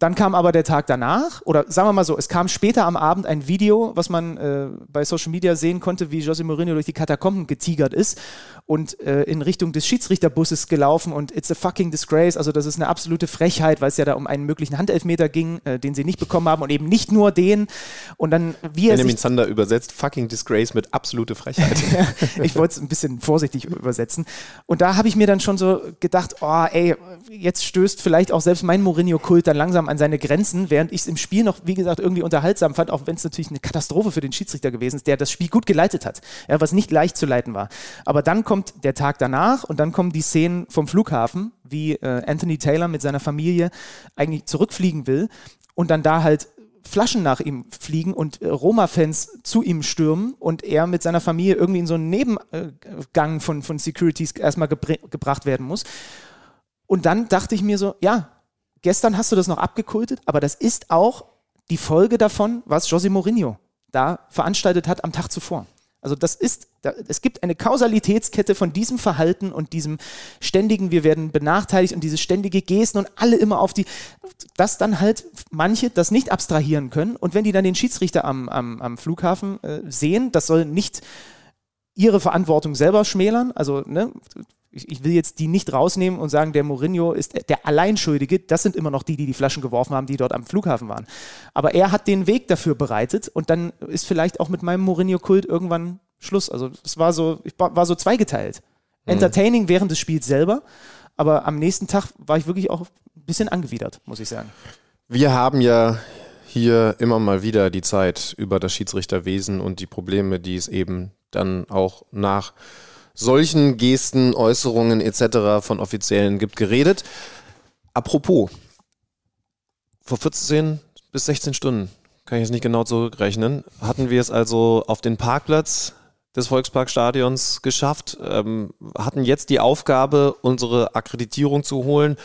Dann kam aber der Tag danach, oder sagen wir mal so, es kam später am Abend ein Video, was man äh, bei Social Media sehen konnte, wie José Mourinho durch die Katakomben getigert ist und äh, in Richtung des Schiedsrichterbusses gelaufen und it's a fucking disgrace, also das ist eine absolute Frechheit, weil es ja da um einen möglichen Handelfmeter ging, äh, den sie nicht bekommen haben und eben nicht nur den. Und dann, wie er Benjamin Zander übersetzt fucking Disgrace mit absolute Frechheit. <laughs> ich wollte es ein bisschen vorsichtig übersetzen. Und da habe ich mir dann schon so gedacht, oh ey, jetzt stößt vielleicht auch selbst mein Mourinho-Kult dann langsam an seine Grenzen, während ich es im Spiel noch, wie gesagt, irgendwie unterhaltsam fand, auch wenn es natürlich eine Katastrophe für den Schiedsrichter gewesen ist, der das Spiel gut geleitet hat, ja, was nicht leicht zu leiten war. Aber dann kommt der Tag danach und dann kommen die Szenen vom Flughafen, wie äh, Anthony Taylor mit seiner Familie eigentlich zurückfliegen will und dann da halt Flaschen nach ihm fliegen und äh, Roma-Fans zu ihm stürmen und er mit seiner Familie irgendwie in so einen Nebengang von, von Securities erstmal gebr- gebracht werden muss. Und dann dachte ich mir so, ja, gestern hast du das noch abgekultet, aber das ist auch die Folge davon, was José Mourinho da veranstaltet hat am Tag zuvor. Also das ist, da, es gibt eine Kausalitätskette von diesem Verhalten und diesem ständigen, wir werden benachteiligt und diese ständige Gesten und alle immer auf die, dass dann halt manche das nicht abstrahieren können und wenn die dann den Schiedsrichter am, am, am Flughafen äh, sehen, das soll nicht ihre Verantwortung selber schmälern, also ne, ich, ich will jetzt die nicht rausnehmen und sagen, der Mourinho ist der Alleinschuldige. Das sind immer noch die, die die Flaschen geworfen haben, die dort am Flughafen waren. Aber er hat den Weg dafür bereitet und dann ist vielleicht auch mit meinem Mourinho-Kult irgendwann Schluss. Also es war so, ich war, war so zweigeteilt. Entertaining während des Spiels selber, aber am nächsten Tag war ich wirklich auch ein bisschen angewidert, muss ich sagen. Wir haben ja hier immer mal wieder die Zeit über das Schiedsrichterwesen und die Probleme, die es eben dann auch nach solchen Gesten, Äußerungen etc. von Offiziellen gibt, geredet. Apropos, vor 14 bis 16 Stunden, kann ich jetzt nicht genau zurückrechnen, hatten wir es also auf den Parkplatz des Volksparkstadions geschafft, ähm, hatten jetzt die Aufgabe, unsere Akkreditierung zu holen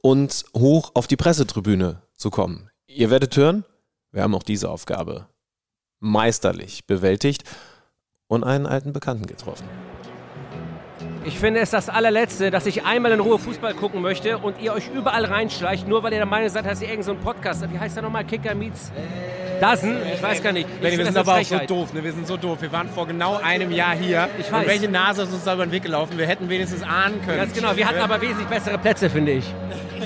und hoch auf die Pressetribüne zu kommen. Ihr werdet hören, wir haben auch diese Aufgabe meisterlich bewältigt und einen alten Bekannten getroffen. Ich finde es das allerletzte, dass ich einmal in Ruhe Fußball gucken möchte und ihr euch überall reinschleicht, nur weil ihr der Meinung seid, dass ihr irgendeinen so einen Podcast habt. Wie heißt der nochmal? Kicker meets Dasen? Ich weiß gar nicht. Ich Benni, wir sind aber auch so doof. Ne? Wir sind so doof. Wir waren vor genau einem Jahr hier. Ich weiß. Und welche Nase ist uns da über den Weg gelaufen? Wir hätten wenigstens ahnen können. Ganz genau. Wir hatten aber wesentlich bessere Plätze, finde ich.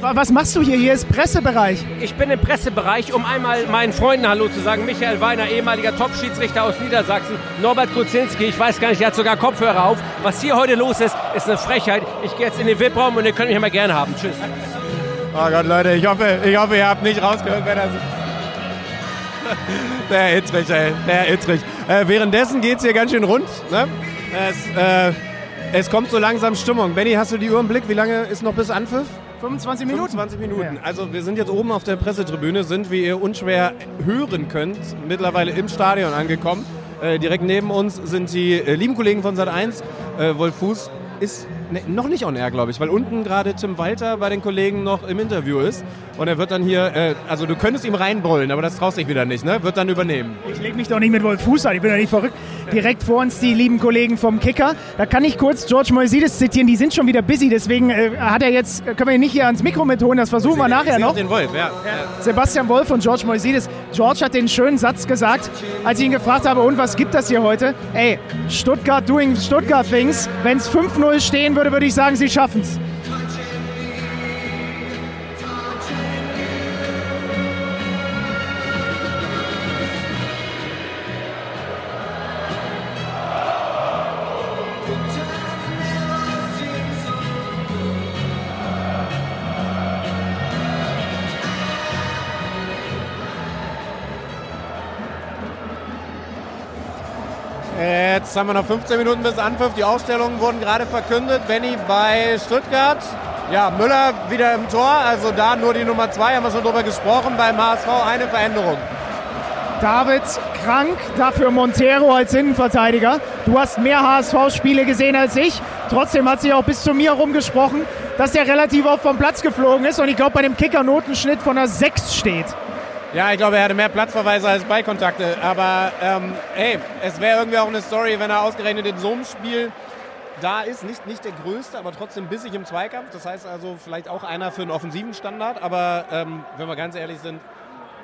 Was machst du hier? Hier ist Pressebereich. Ich bin im Pressebereich, um einmal meinen Freunden Hallo zu sagen. Michael Weiner, ehemaliger Top-Schiedsrichter aus Niedersachsen. Norbert Kuzinski, ich weiß gar nicht, der hat sogar Kopfhörer auf. Was hier heute los ist, ist eine Frechheit. Ich gehe jetzt in den VIP-Raum und ihr könnt mich immer gerne haben. Tschüss. Oh Gott, Leute, ich hoffe, ich hoffe ihr habt nicht rausgehört, wer das ist. Der Ittrich, ey. Der Ittrich. Äh, währenddessen geht's hier ganz schön rund. Ne? Es, äh, es kommt so langsam Stimmung. Benny, hast du die Uhr im Blick? Wie lange ist noch bis Anpfiff? 25 Minuten. 25 Minuten. Also wir sind jetzt oben auf der Pressetribüne, sind, wie ihr unschwer hören könnt, mittlerweile im Stadion angekommen. Äh, direkt neben uns sind die äh, lieben Kollegen von Sat1. Äh, Wolf Fuß ist ne, noch nicht on air, glaube ich, weil unten gerade Tim Walter bei den Kollegen noch im Interview ist. Und er wird dann hier, äh, also du könntest ihm reinbrüllen, aber das traust dich wieder nicht, ne? Wird dann übernehmen. Ich lege mich doch nicht mit Wolf Fuß an, ich bin doch nicht verrückt. Direkt vor uns die lieben Kollegen vom Kicker. Da kann ich kurz George Moisides zitieren, die sind schon wieder busy, deswegen äh, hat er jetzt, können wir ihn nicht hier ans Mikro mitholen, das versuchen wir nachher noch. den Wolf, ja. Sebastian Wolf und George Moisides. George hat den schönen Satz gesagt, als ich ihn gefragt habe, und was gibt das hier heute? Ey, Stuttgart doing Stuttgart things. Wenn es 5-0 stehen würde, würde ich sagen, sie schaffen es. Jetzt haben wir noch 15 Minuten bis Anpfiff. Die Ausstellungen wurden gerade verkündet. Benny bei Stuttgart. Ja, Müller wieder im Tor. Also da nur die Nummer 2, haben wir schon drüber gesprochen. Beim HSV eine Veränderung. David krank, dafür Montero als Innenverteidiger. Du hast mehr HSV-Spiele gesehen als ich. Trotzdem hat sich auch bis zu mir rumgesprochen, dass er relativ oft vom Platz geflogen ist und ich glaube bei dem Kicker-Notenschnitt von einer 6 steht. Ja, ich glaube, er hatte mehr Platzverweise als Ballkontakte. Aber ähm, hey, es wäre irgendwie auch eine Story, wenn er ausgerechnet in so einem Spiel da ist. Nicht, nicht der größte, aber trotzdem bissig im Zweikampf. Das heißt also vielleicht auch einer für einen offensiven Standard. Aber ähm, wenn wir ganz ehrlich sind,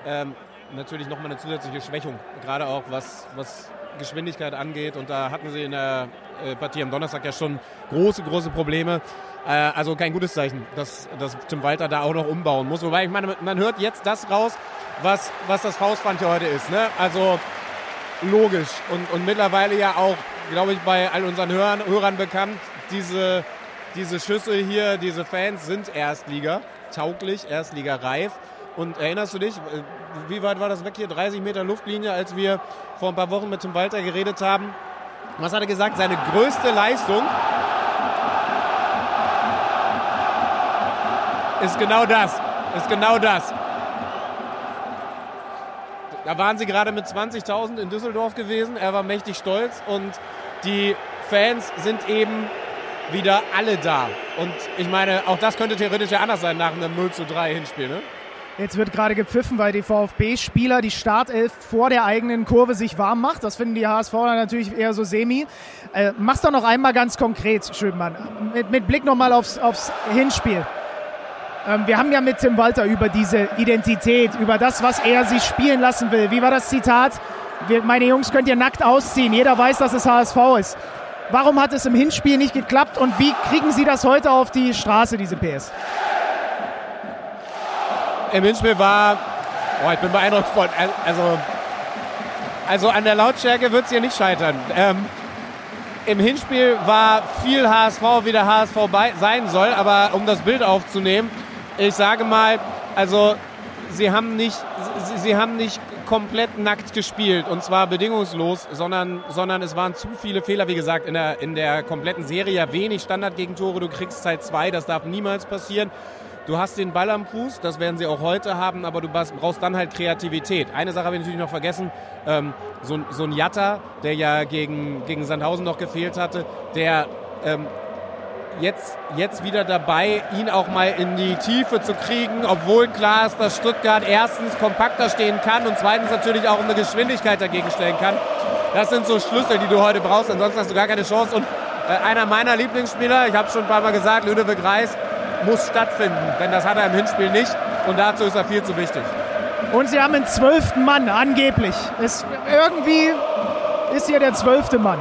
ähm, natürlich nochmal eine zusätzliche Schwächung, gerade auch was, was Geschwindigkeit angeht. Und da hatten sie in der äh, Partie am Donnerstag ja schon große, große Probleme. Äh, also kein gutes Zeichen, dass, dass Tim Walter da auch noch umbauen muss. Wobei, ich meine, man hört jetzt das raus, was, was das Faustpfand hier heute ist. Ne? Also logisch und, und mittlerweile ja auch, glaube ich, bei all unseren Hörern, Hörern bekannt, diese, diese Schüsse hier, diese Fans sind Erstliga, tauglich, Erstliga reif. Und erinnerst du dich, äh, wie weit war das weg hier? 30 Meter Luftlinie, als wir vor ein paar Wochen mit Tim Walter geredet haben. Was hat er gesagt? Seine größte Leistung ist genau das. Ist genau das. Da waren sie gerade mit 20.000 in Düsseldorf gewesen. Er war mächtig stolz und die Fans sind eben wieder alle da. Und ich meine, auch das könnte theoretisch ja anders sein nach einem 0 zu 3 Hinspiel. Ne? Jetzt wird gerade gepfiffen, weil die VfB-Spieler die Startelf vor der eigenen Kurve sich warm macht. Das finden die HSVler natürlich eher so semi. Äh, mach's doch noch einmal ganz konkret, Schönmann. Mit, mit Blick nochmal aufs, aufs Hinspiel. Ähm, wir haben ja mit Tim Walter über diese Identität, über das, was er sich spielen lassen will. Wie war das Zitat? Wir, meine Jungs könnt ihr nackt ausziehen. Jeder weiß, dass es HSV ist. Warum hat es im Hinspiel nicht geklappt und wie kriegen Sie das heute auf die Straße, diese PS? im Hinspiel war, oh, ich bin beeindruckt von, also, also an der Lautstärke wird es hier nicht scheitern. Ähm, Im Hinspiel war viel HSV, wie der HSV sein soll, aber um das Bild aufzunehmen, ich sage mal, also sie haben nicht, sie, sie haben nicht komplett nackt gespielt und zwar bedingungslos, sondern, sondern es waren zu viele Fehler, wie gesagt, in der, in der kompletten Serie. Ja, wenig Standardgegentore, du kriegst Zeit zwei, das darf niemals passieren. Du hast den Ball am Fuß, das werden sie auch heute haben, aber du brauchst dann halt Kreativität. Eine Sache habe ich natürlich noch vergessen, ähm, so, so, ein Jatta, der ja gegen, gegen Sandhausen noch gefehlt hatte, der ähm, jetzt, jetzt wieder dabei, ihn auch mal in die Tiefe zu kriegen, obwohl klar ist, dass Stuttgart erstens kompakter stehen kann und zweitens natürlich auch eine Geschwindigkeit dagegen stellen kann. Das sind so Schlüssel, die du heute brauchst, ansonsten hast du gar keine Chance. Und äh, einer meiner Lieblingsspieler, ich habe es schon ein paar Mal gesagt, Ludovic Reis, muss stattfinden, denn das hat er im Hinspiel nicht und dazu ist er viel zu wichtig. Und sie haben einen zwölften Mann, angeblich. Es, irgendwie ist hier der zwölfte Mann.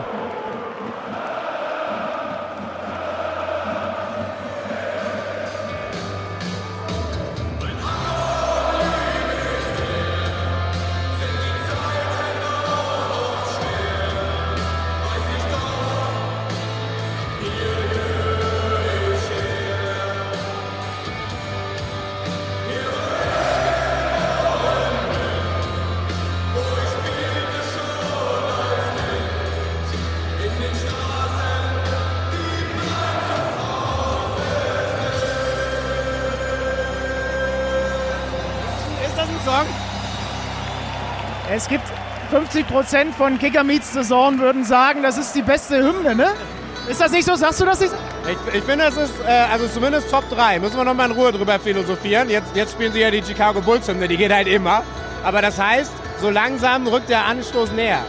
50 Prozent von Kicker Meets Saison würden sagen, das ist die beste Hymne, ne? Ist das nicht so? Sagst du das nicht? Ich, ich finde, es ist äh, also zumindest Top 3. Müssen wir noch mal in Ruhe drüber philosophieren. Jetzt, jetzt spielen sie ja die Chicago Bulls Hymne, die geht halt immer. Aber das heißt, so langsam rückt der Anstoß näher.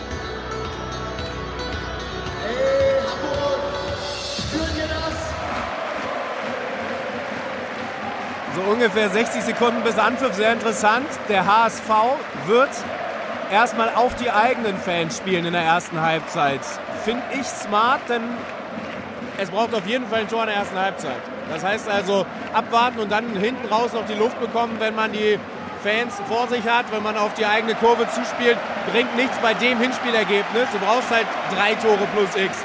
So ungefähr 60 Sekunden bis Anpfiff, sehr interessant. Der HSV wird erstmal auf die eigenen Fans spielen in der ersten Halbzeit. Finde ich smart, denn es braucht auf jeden Fall ein Tor in der ersten Halbzeit. Das heißt also abwarten und dann hinten raus noch die Luft bekommen, wenn man die Fans vor sich hat, wenn man auf die eigene Kurve zuspielt, bringt nichts bei dem Hinspielergebnis. Du brauchst halt drei Tore plus X.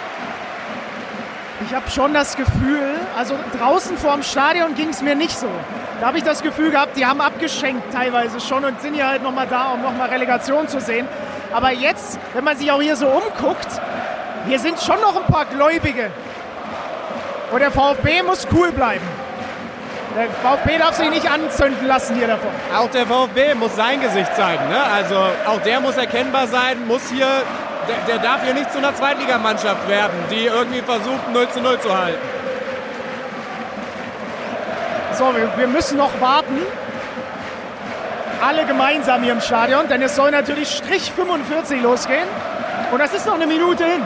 Ich habe schon das Gefühl, also draußen vorm Stadion ging es mir nicht so. Da habe ich das Gefühl gehabt, die haben abgeschenkt teilweise schon und sind ja halt nochmal da, um nochmal Relegation zu sehen. Aber jetzt, wenn man sich auch hier so umguckt, hier sind schon noch ein paar Gläubige. Und der VfB muss cool bleiben. Der VfB darf sich nicht anzünden lassen hier davon. Auch der VfB muss sein Gesicht zeigen. Ne? Also auch der muss erkennbar sein, muss hier, der, der darf hier nicht zu einer Zweitligamannschaft werden, die irgendwie versucht 0 zu 0 zu halten. So, wir, wir müssen noch warten. Alle gemeinsam hier im Stadion, denn es soll natürlich Strich 45 losgehen. Und das ist noch eine Minute hin.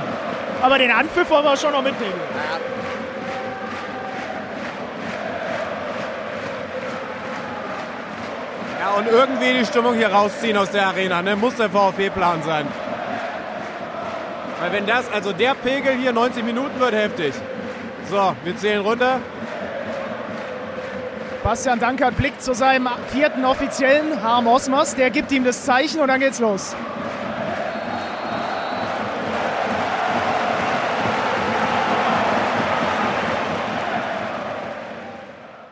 Aber den Anpfiff wollen wir schon noch mitnehmen. Ja, und irgendwie die Stimmung hier rausziehen aus der Arena, ne? muss der VfB-Plan sein. Weil wenn das, also der Pegel hier 90 Minuten wird heftig. So, wir zählen runter. Bastian Dankert blickt zu seinem vierten Offiziellen, Harm Osmos. Der gibt ihm das Zeichen und dann geht's los.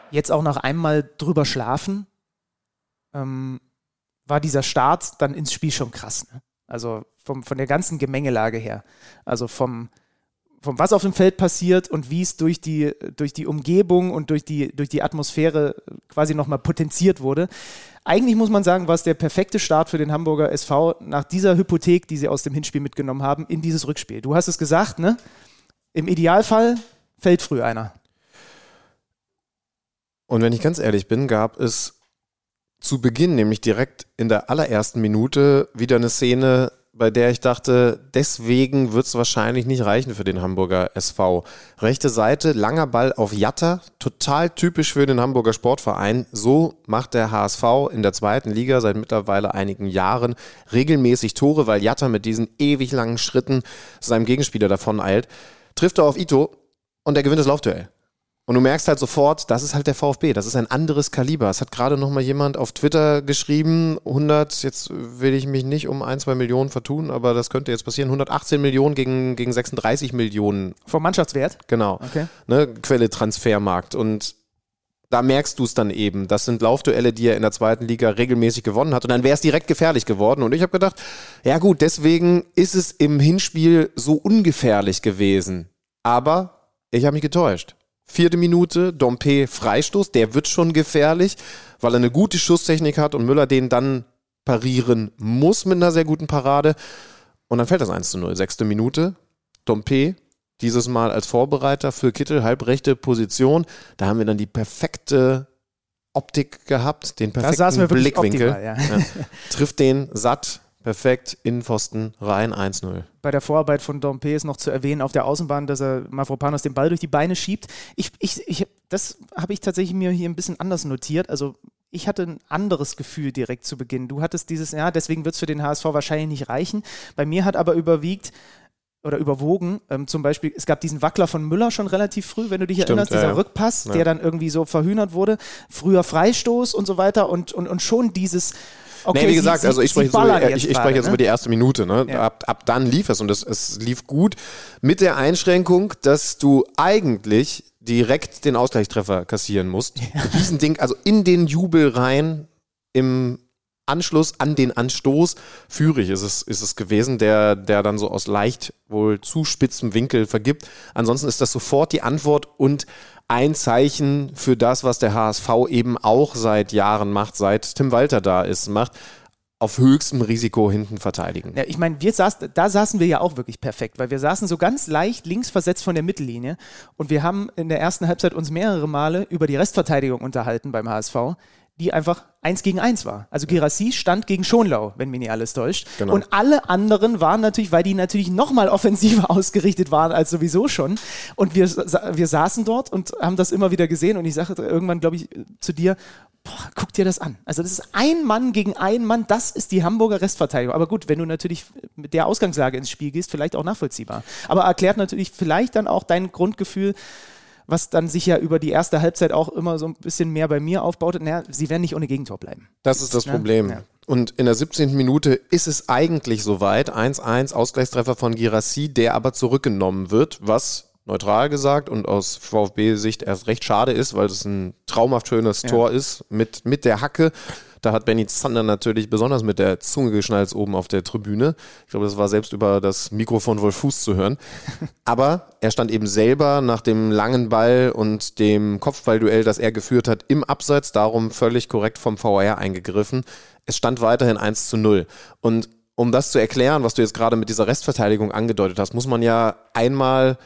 Jetzt auch noch einmal drüber schlafen, ähm, war dieser Start dann ins Spiel schon krass. Ne? Also vom, von der ganzen Gemengelage her. Also vom, vom was auf dem Feld passiert und wie es durch die, durch die Umgebung und durch die, durch die Atmosphäre quasi nochmal potenziert wurde. Eigentlich muss man sagen, war es der perfekte Start für den Hamburger SV nach dieser Hypothek, die sie aus dem Hinspiel mitgenommen haben, in dieses Rückspiel. Du hast es gesagt, ne? Im Idealfall fällt früh einer. Und wenn ich ganz ehrlich bin, gab es zu Beginn, nämlich direkt in der allerersten Minute, wieder eine Szene, bei der ich dachte, deswegen wird es wahrscheinlich nicht reichen für den Hamburger SV. Rechte Seite, langer Ball auf Jatta, total typisch für den Hamburger Sportverein. So macht der HSV in der zweiten Liga seit mittlerweile einigen Jahren regelmäßig Tore, weil Jatta mit diesen ewig langen Schritten seinem Gegenspieler davon eilt. Trifft er auf Ito und er gewinnt das Laufduell. Und du merkst halt sofort, das ist halt der VfB, das ist ein anderes Kaliber. Es hat gerade noch mal jemand auf Twitter geschrieben, 100, jetzt will ich mich nicht um ein, zwei Millionen vertun, aber das könnte jetzt passieren, 118 Millionen gegen, gegen 36 Millionen. Vom Mannschaftswert? Genau. Okay. Ne, Quelle Transfermarkt. Und da merkst du es dann eben. Das sind Laufduelle, die er in der zweiten Liga regelmäßig gewonnen hat. Und dann wäre es direkt gefährlich geworden. Und ich habe gedacht, ja gut, deswegen ist es im Hinspiel so ungefährlich gewesen. Aber ich habe mich getäuscht. Vierte Minute, Dompe Freistoß, der wird schon gefährlich, weil er eine gute Schusstechnik hat und Müller den dann parieren muss mit einer sehr guten Parade. Und dann fällt das 1 zu 0. Sechste Minute, Dompe, dieses Mal als Vorbereiter für Kittel, halbrechte Position. Da haben wir dann die perfekte Optik gehabt, den saßen perfekten Blickwinkel. optimal, ja. Ja. <laughs> Trifft den satt, perfekt, Innenpfosten, rein 1-0. bei der Vorarbeit von Dompe ist noch zu erwähnen auf der Außenbahn, dass er Mavropanos den Ball durch die Beine schiebt. Ich, ich, ich, das habe ich tatsächlich mir hier ein bisschen anders notiert. Also ich hatte ein anderes Gefühl direkt zu Beginn. Du hattest dieses, ja, deswegen wird es für den HSV wahrscheinlich nicht reichen. Bei mir hat aber überwiegt oder überwogen, ähm, zum Beispiel, es gab diesen Wackler von Müller schon relativ früh, wenn du dich Stimmt, erinnerst, dieser ja. Rückpass, Ja. der dann irgendwie so verhühnert wurde, früher Freistoß und so weiter und, und, und schon dieses, okay, nee, wie gesagt, sie, also ich spreche, so, ballern ich, jetzt ich spreche jetzt ne? über die erste Minute. Ne? Ja. Ab, ab dann lief es und es, es lief gut. Mit der Einschränkung, dass du eigentlich direkt den Ausgleichstreffer kassieren musst. Riesending, also in den Jubel rein im Anschluss an den Anstoß. Führig ist es, ist es gewesen, der, der dann so aus leicht wohl zu spitzem Winkel vergibt. Ansonsten ist das sofort die Antwort und ein Zeichen für das, was der HSV eben auch seit Jahren macht, seit Tim Walter da ist, macht auf höchstem Risiko hinten verteidigen. Ja, ich meine, wir saßen, da saßen wir ja auch wirklich perfekt, weil wir saßen so ganz leicht links versetzt von der Mittellinie und wir haben in der ersten Halbzeit uns mehrere Male über die Restverteidigung unterhalten beim HSV, die einfach eins gegen eins war. Also Girassi stand gegen Schonlau, wenn mich nicht alles täuscht. Genau. Und alle anderen waren natürlich, weil die natürlich nochmal offensiver <laughs> ausgerichtet waren als sowieso schon. Und wir, wir saßen dort und haben das immer wieder gesehen und ich sagte irgendwann, glaube ich, zu dir, boah, guck dir das an. Also das ist ein Mann gegen einen Mann, das ist die Hamburger Restverteidigung. Aber gut, wenn du natürlich mit der Ausgangslage ins Spiel gehst, vielleicht auch nachvollziehbar. Aber erklärt natürlich vielleicht dann auch dein Grundgefühl, was dann sich ja über die erste Halbzeit auch immer so ein bisschen mehr bei mir aufbaute. Naja, sie werden nicht ohne Gegentor bleiben. Das ist das Ja, Problem. ja. Und in der 17. Minute ist es eigentlich soweit. 1-1 Ausgleichstreffer von Girassi, der aber zurückgenommen wird, was neutral gesagt und aus VfB-Sicht erst recht schade ist, weil es ein traumhaft schönes Ja. Tor ist mit, mit der Hacke. Da hat Benny Zander natürlich besonders mit der Zunge geschnalzt oben auf der Tribüne. Ich glaube, das war selbst über das Mikrofon wohl Fuß zu hören. <laughs> Aber er stand eben selber nach dem langen Ball und dem Kopfballduell, das er geführt hat, im Abseits, darum völlig korrekt vom VR eingegriffen. Es stand weiterhin 1 zu 0. Und um das zu erklären, was du jetzt gerade mit dieser Restverteidigung angedeutet hast, muss man ja einmal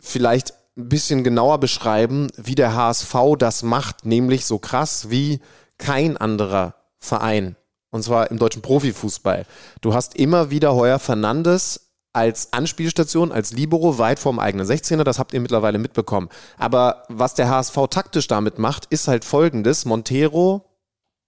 vielleicht ein bisschen genauer beschreiben, wie der HSV das macht, nämlich so krass wie kein anderer Verein. Und zwar im deutschen Profifußball. Du hast immer wieder Heuer Fernandes als Anspielstation, als Libero weit vorm eigenen 16er, das habt ihr mittlerweile mitbekommen. Aber was der HSV taktisch damit macht, ist halt folgendes. Montero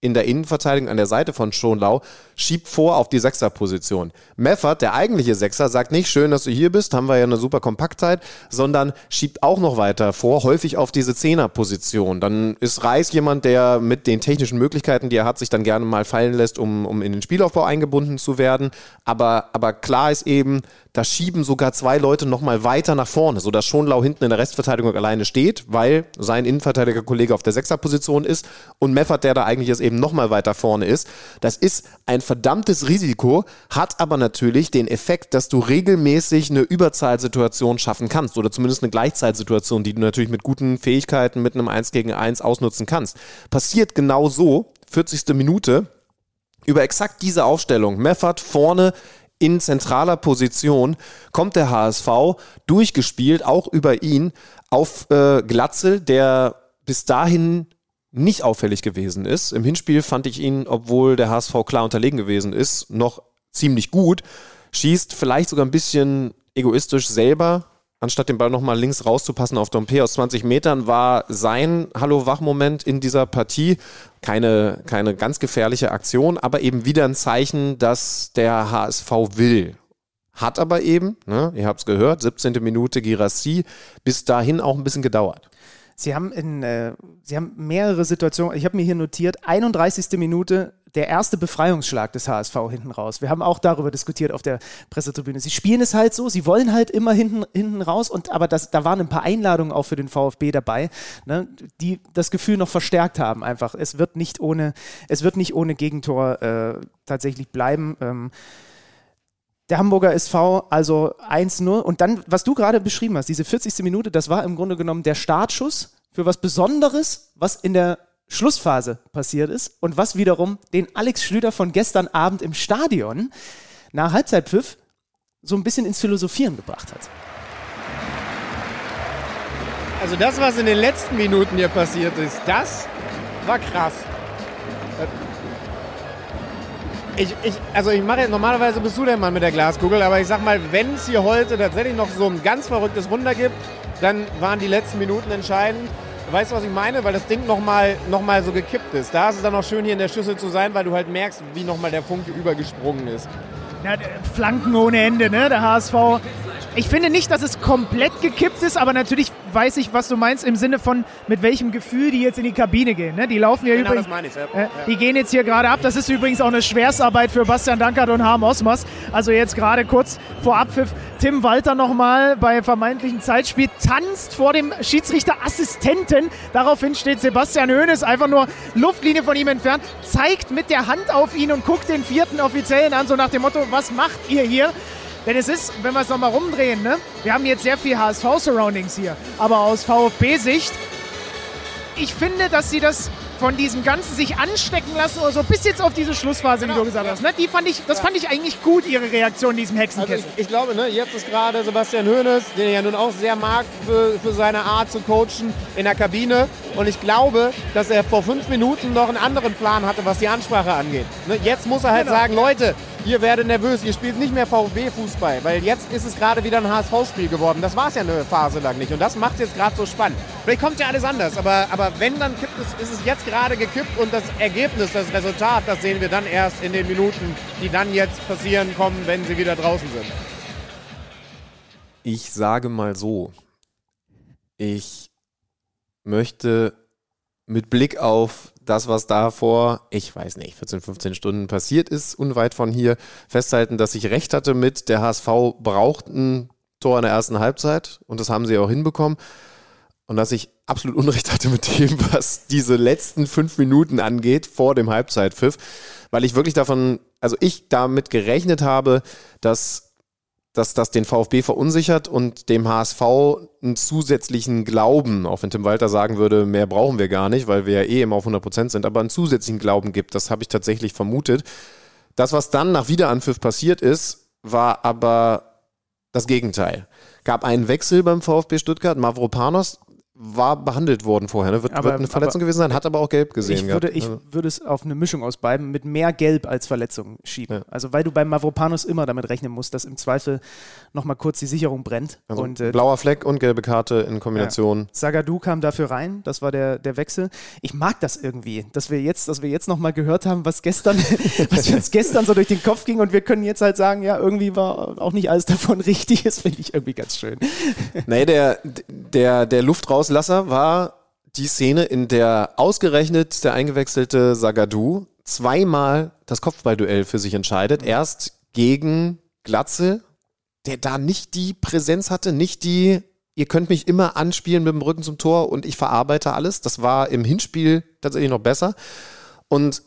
in der Innenverteidigung an der Seite von Schonlau, schiebt vor auf die Sechserposition. Meffert, der eigentliche Sechser, sagt nicht, schön, dass du hier bist, haben wir ja eine super Kompaktheit, sondern schiebt auch noch weiter vor, häufig auf diese Zehnerposition. Dann ist Reis jemand, der mit den technischen Möglichkeiten, die er hat, sich dann gerne mal fallen lässt, um, um in den Spielaufbau eingebunden zu werden. Aber, aber klar ist eben, da schieben sogar zwei Leute nochmal weiter nach vorne, sodass Schonlau hinten in der Restverteidigung alleine steht, weil sein Innenverteidigerkollege auf der Sechserposition ist und Meffert, der da eigentlich jetzt eben nochmal weiter vorne ist. Das ist ein verdammtes Risiko, hat aber natürlich den Effekt, dass du regelmäßig eine Überzahlsituation schaffen kannst oder zumindest eine Gleichzeitsituation, die du natürlich mit guten Fähigkeiten mit einem 1 gegen 1 ausnutzen kannst. Passiert genau so, 40. Minute, über exakt diese Aufstellung. Meffert vorne in zentraler Position kommt der HSV durchgespielt, auch über ihn, auf äh, Glatzel, der bis dahin nicht auffällig gewesen ist. Im Hinspiel fand ich ihn, obwohl der HSV klar unterlegen gewesen ist, noch ziemlich gut. Schießt vielleicht sogar ein bisschen egoistisch selber anstatt den Ball nochmal links rauszupassen auf Dompe aus 20 Metern, war sein Hallo-Wach-Moment in dieser Partie. Keine, keine ganz gefährliche Aktion, aber eben wieder ein Zeichen, dass der HSV will. Hat aber eben, ne, ihr habt es gehört, 17. Minute Girassi, bis dahin auch ein bisschen gedauert. Sie haben in, äh, Sie haben mehrere Situationen. Ich habe mir hier notiert: 31. Minute der erste Befreiungsschlag des HSV hinten raus. Wir haben auch darüber diskutiert auf der Pressetribüne. Sie spielen es halt so, sie wollen halt immer hinten, hinten raus, und aber das, da waren ein paar Einladungen auch für den VfB dabei, ne, die das Gefühl noch verstärkt haben. Einfach, es wird nicht ohne, es wird nicht ohne Gegentor äh, tatsächlich bleiben. Ähm, der Hamburger SV also 1-0. Und dann, was du gerade beschrieben hast, diese 40. Minute, das war im Grunde genommen der Startschuss für was Besonderes, was in der Schlussphase passiert ist und was wiederum den Alex Schlüter von gestern Abend im Stadion nach Halbzeitpfiff so ein bisschen ins Philosophieren gebracht hat. Also das, was in den letzten Minuten hier passiert ist, das war krass. Ich, ich, also ich mache normalerweise bist du der Mann mit der Glaskugel, aber ich sag mal, wenn es hier heute tatsächlich noch so ein ganz verrücktes Wunder gibt, dann waren die letzten Minuten entscheidend. Weißt du, was ich meine? Weil das Ding nochmal noch mal so gekippt ist. Da ist es dann auch schön, hier in der Schüssel zu sein, weil du halt merkst, wie nochmal der Funke übergesprungen ist. Ja, Flanken ohne Ende, ne? Der HSV ich finde nicht, dass es komplett gekippt ist, aber natürlich weiß ich, was du meinst im Sinne von, mit welchem Gefühl die jetzt in die Kabine gehen. Ne? Die laufen ja genau, übrigens. Das meine ich, ja. Äh, die gehen jetzt hier gerade ab. Das ist übrigens auch eine Schwerstarbeit für Bastian Dankert und Harm Osmas. Also jetzt gerade kurz vor Abpfiff Tim Walter nochmal bei vermeintlichen Zeitspiel tanzt vor dem Schiedsrichterassistenten. Daraufhin steht Sebastian Hoeneß einfach nur Luftlinie von ihm entfernt, zeigt mit der Hand auf ihn und guckt den vierten Offiziellen an, so nach dem Motto, was macht ihr hier? Denn es ist, wenn wir es nochmal rumdrehen, ne? wir haben jetzt sehr viel HSV-Surroundings hier, aber aus VfB-Sicht, ich finde, dass sie das von diesem Ganzen sich anstecken lassen oder so, bis jetzt auf diese Schlussphase, genau, wie du gesagt ja. hast. Ne? Die fand ich, das fand ich eigentlich gut, ihre Reaktion in diesem Hexenkessel. Also ich, ich, glaube, ne, jetzt ist gerade Sebastian Hoeneß, den er ja nun auch sehr mag für, für seine Art zu coachen, in der Kabine. Und ich glaube, dass er vor fünf Minuten noch einen anderen Plan hatte, was die Ansprache angeht. Ne? Jetzt muss er halt genau. sagen, Leute, ihr werdet nervös, ihr spielt nicht mehr VfB-Fußball, weil jetzt ist es gerade wieder ein HSV-Spiel geworden. Das war es ja eine Phase lang nicht und das macht es jetzt gerade so spannend. Vielleicht kommt ja alles anders, aber, aber wenn, dann kippt es, ist es jetzt gerade gekippt und das Ergebnis, das Resultat, das sehen wir dann erst in den Minuten, die dann jetzt passieren, kommen, wenn sie wieder draußen sind. Ich sage mal so, ich möchte mit Blick auf das, was da vor, ich weiß nicht, 14, 15 Stunden passiert ist, unweit von hier, festhalten, dass ich recht hatte mit, der HSV braucht ein Tor in der ersten Halbzeit und das haben sie auch hinbekommen. und dass ich absolut Unrecht hatte mit dem, <laughs> was diese letzten fünf Minuten angeht vor dem Halbzeitpfiff, weil ich wirklich davon, also ich damit gerechnet habe, dass dass das den VfB verunsichert und dem HSV einen zusätzlichen Glauben, auch wenn Tim Walter sagen würde, mehr brauchen wir gar nicht, weil wir ja eh immer auf 100 Prozent sind, aber einen zusätzlichen Glauben gibt. Das habe ich tatsächlich vermutet. Das, was dann nach Wiederanpfiff passiert ist, war aber das Gegenteil. Gab einen Wechsel beim VfB Stuttgart. Mavropanos war behandelt worden vorher. Ne? Wird, Aber- wird eine Verletzung gewesen sein, hat aber auch gelb gesehen. Ich würde, gehabt. ich Also, würde es auf eine Mischung aus beiden mit mehr Gelb als Verletzung schieben. Ja. Also weil du beim Mavropanos immer damit rechnen musst, dass im Zweifel nochmal kurz die Sicherung brennt. also und äh, blauer Fleck und gelbe Karte in Kombination. Sagadou kam dafür rein, das war der, der Wechsel. Ich mag das irgendwie, dass wir jetzt, dass wir jetzt nochmal gehört haben, was gestern, <laughs> was uns gestern so durch den Kopf ging und wir können jetzt halt sagen, ja, irgendwie war auch nicht alles davon <laughs> richtig, das finde ich irgendwie ganz schön. Nee, der, der, der Luftrauslasser war die Szene, in der ausgerechnet der eingewechselte Sagadou zweimal das Kopfballduell für sich entscheidet. Erst gegen Glatze, der da nicht die Präsenz hatte, nicht die, ihr könnt mich immer anspielen mit dem Rücken zum Tor und ich verarbeite alles. Das war im Hinspiel tatsächlich noch besser. Und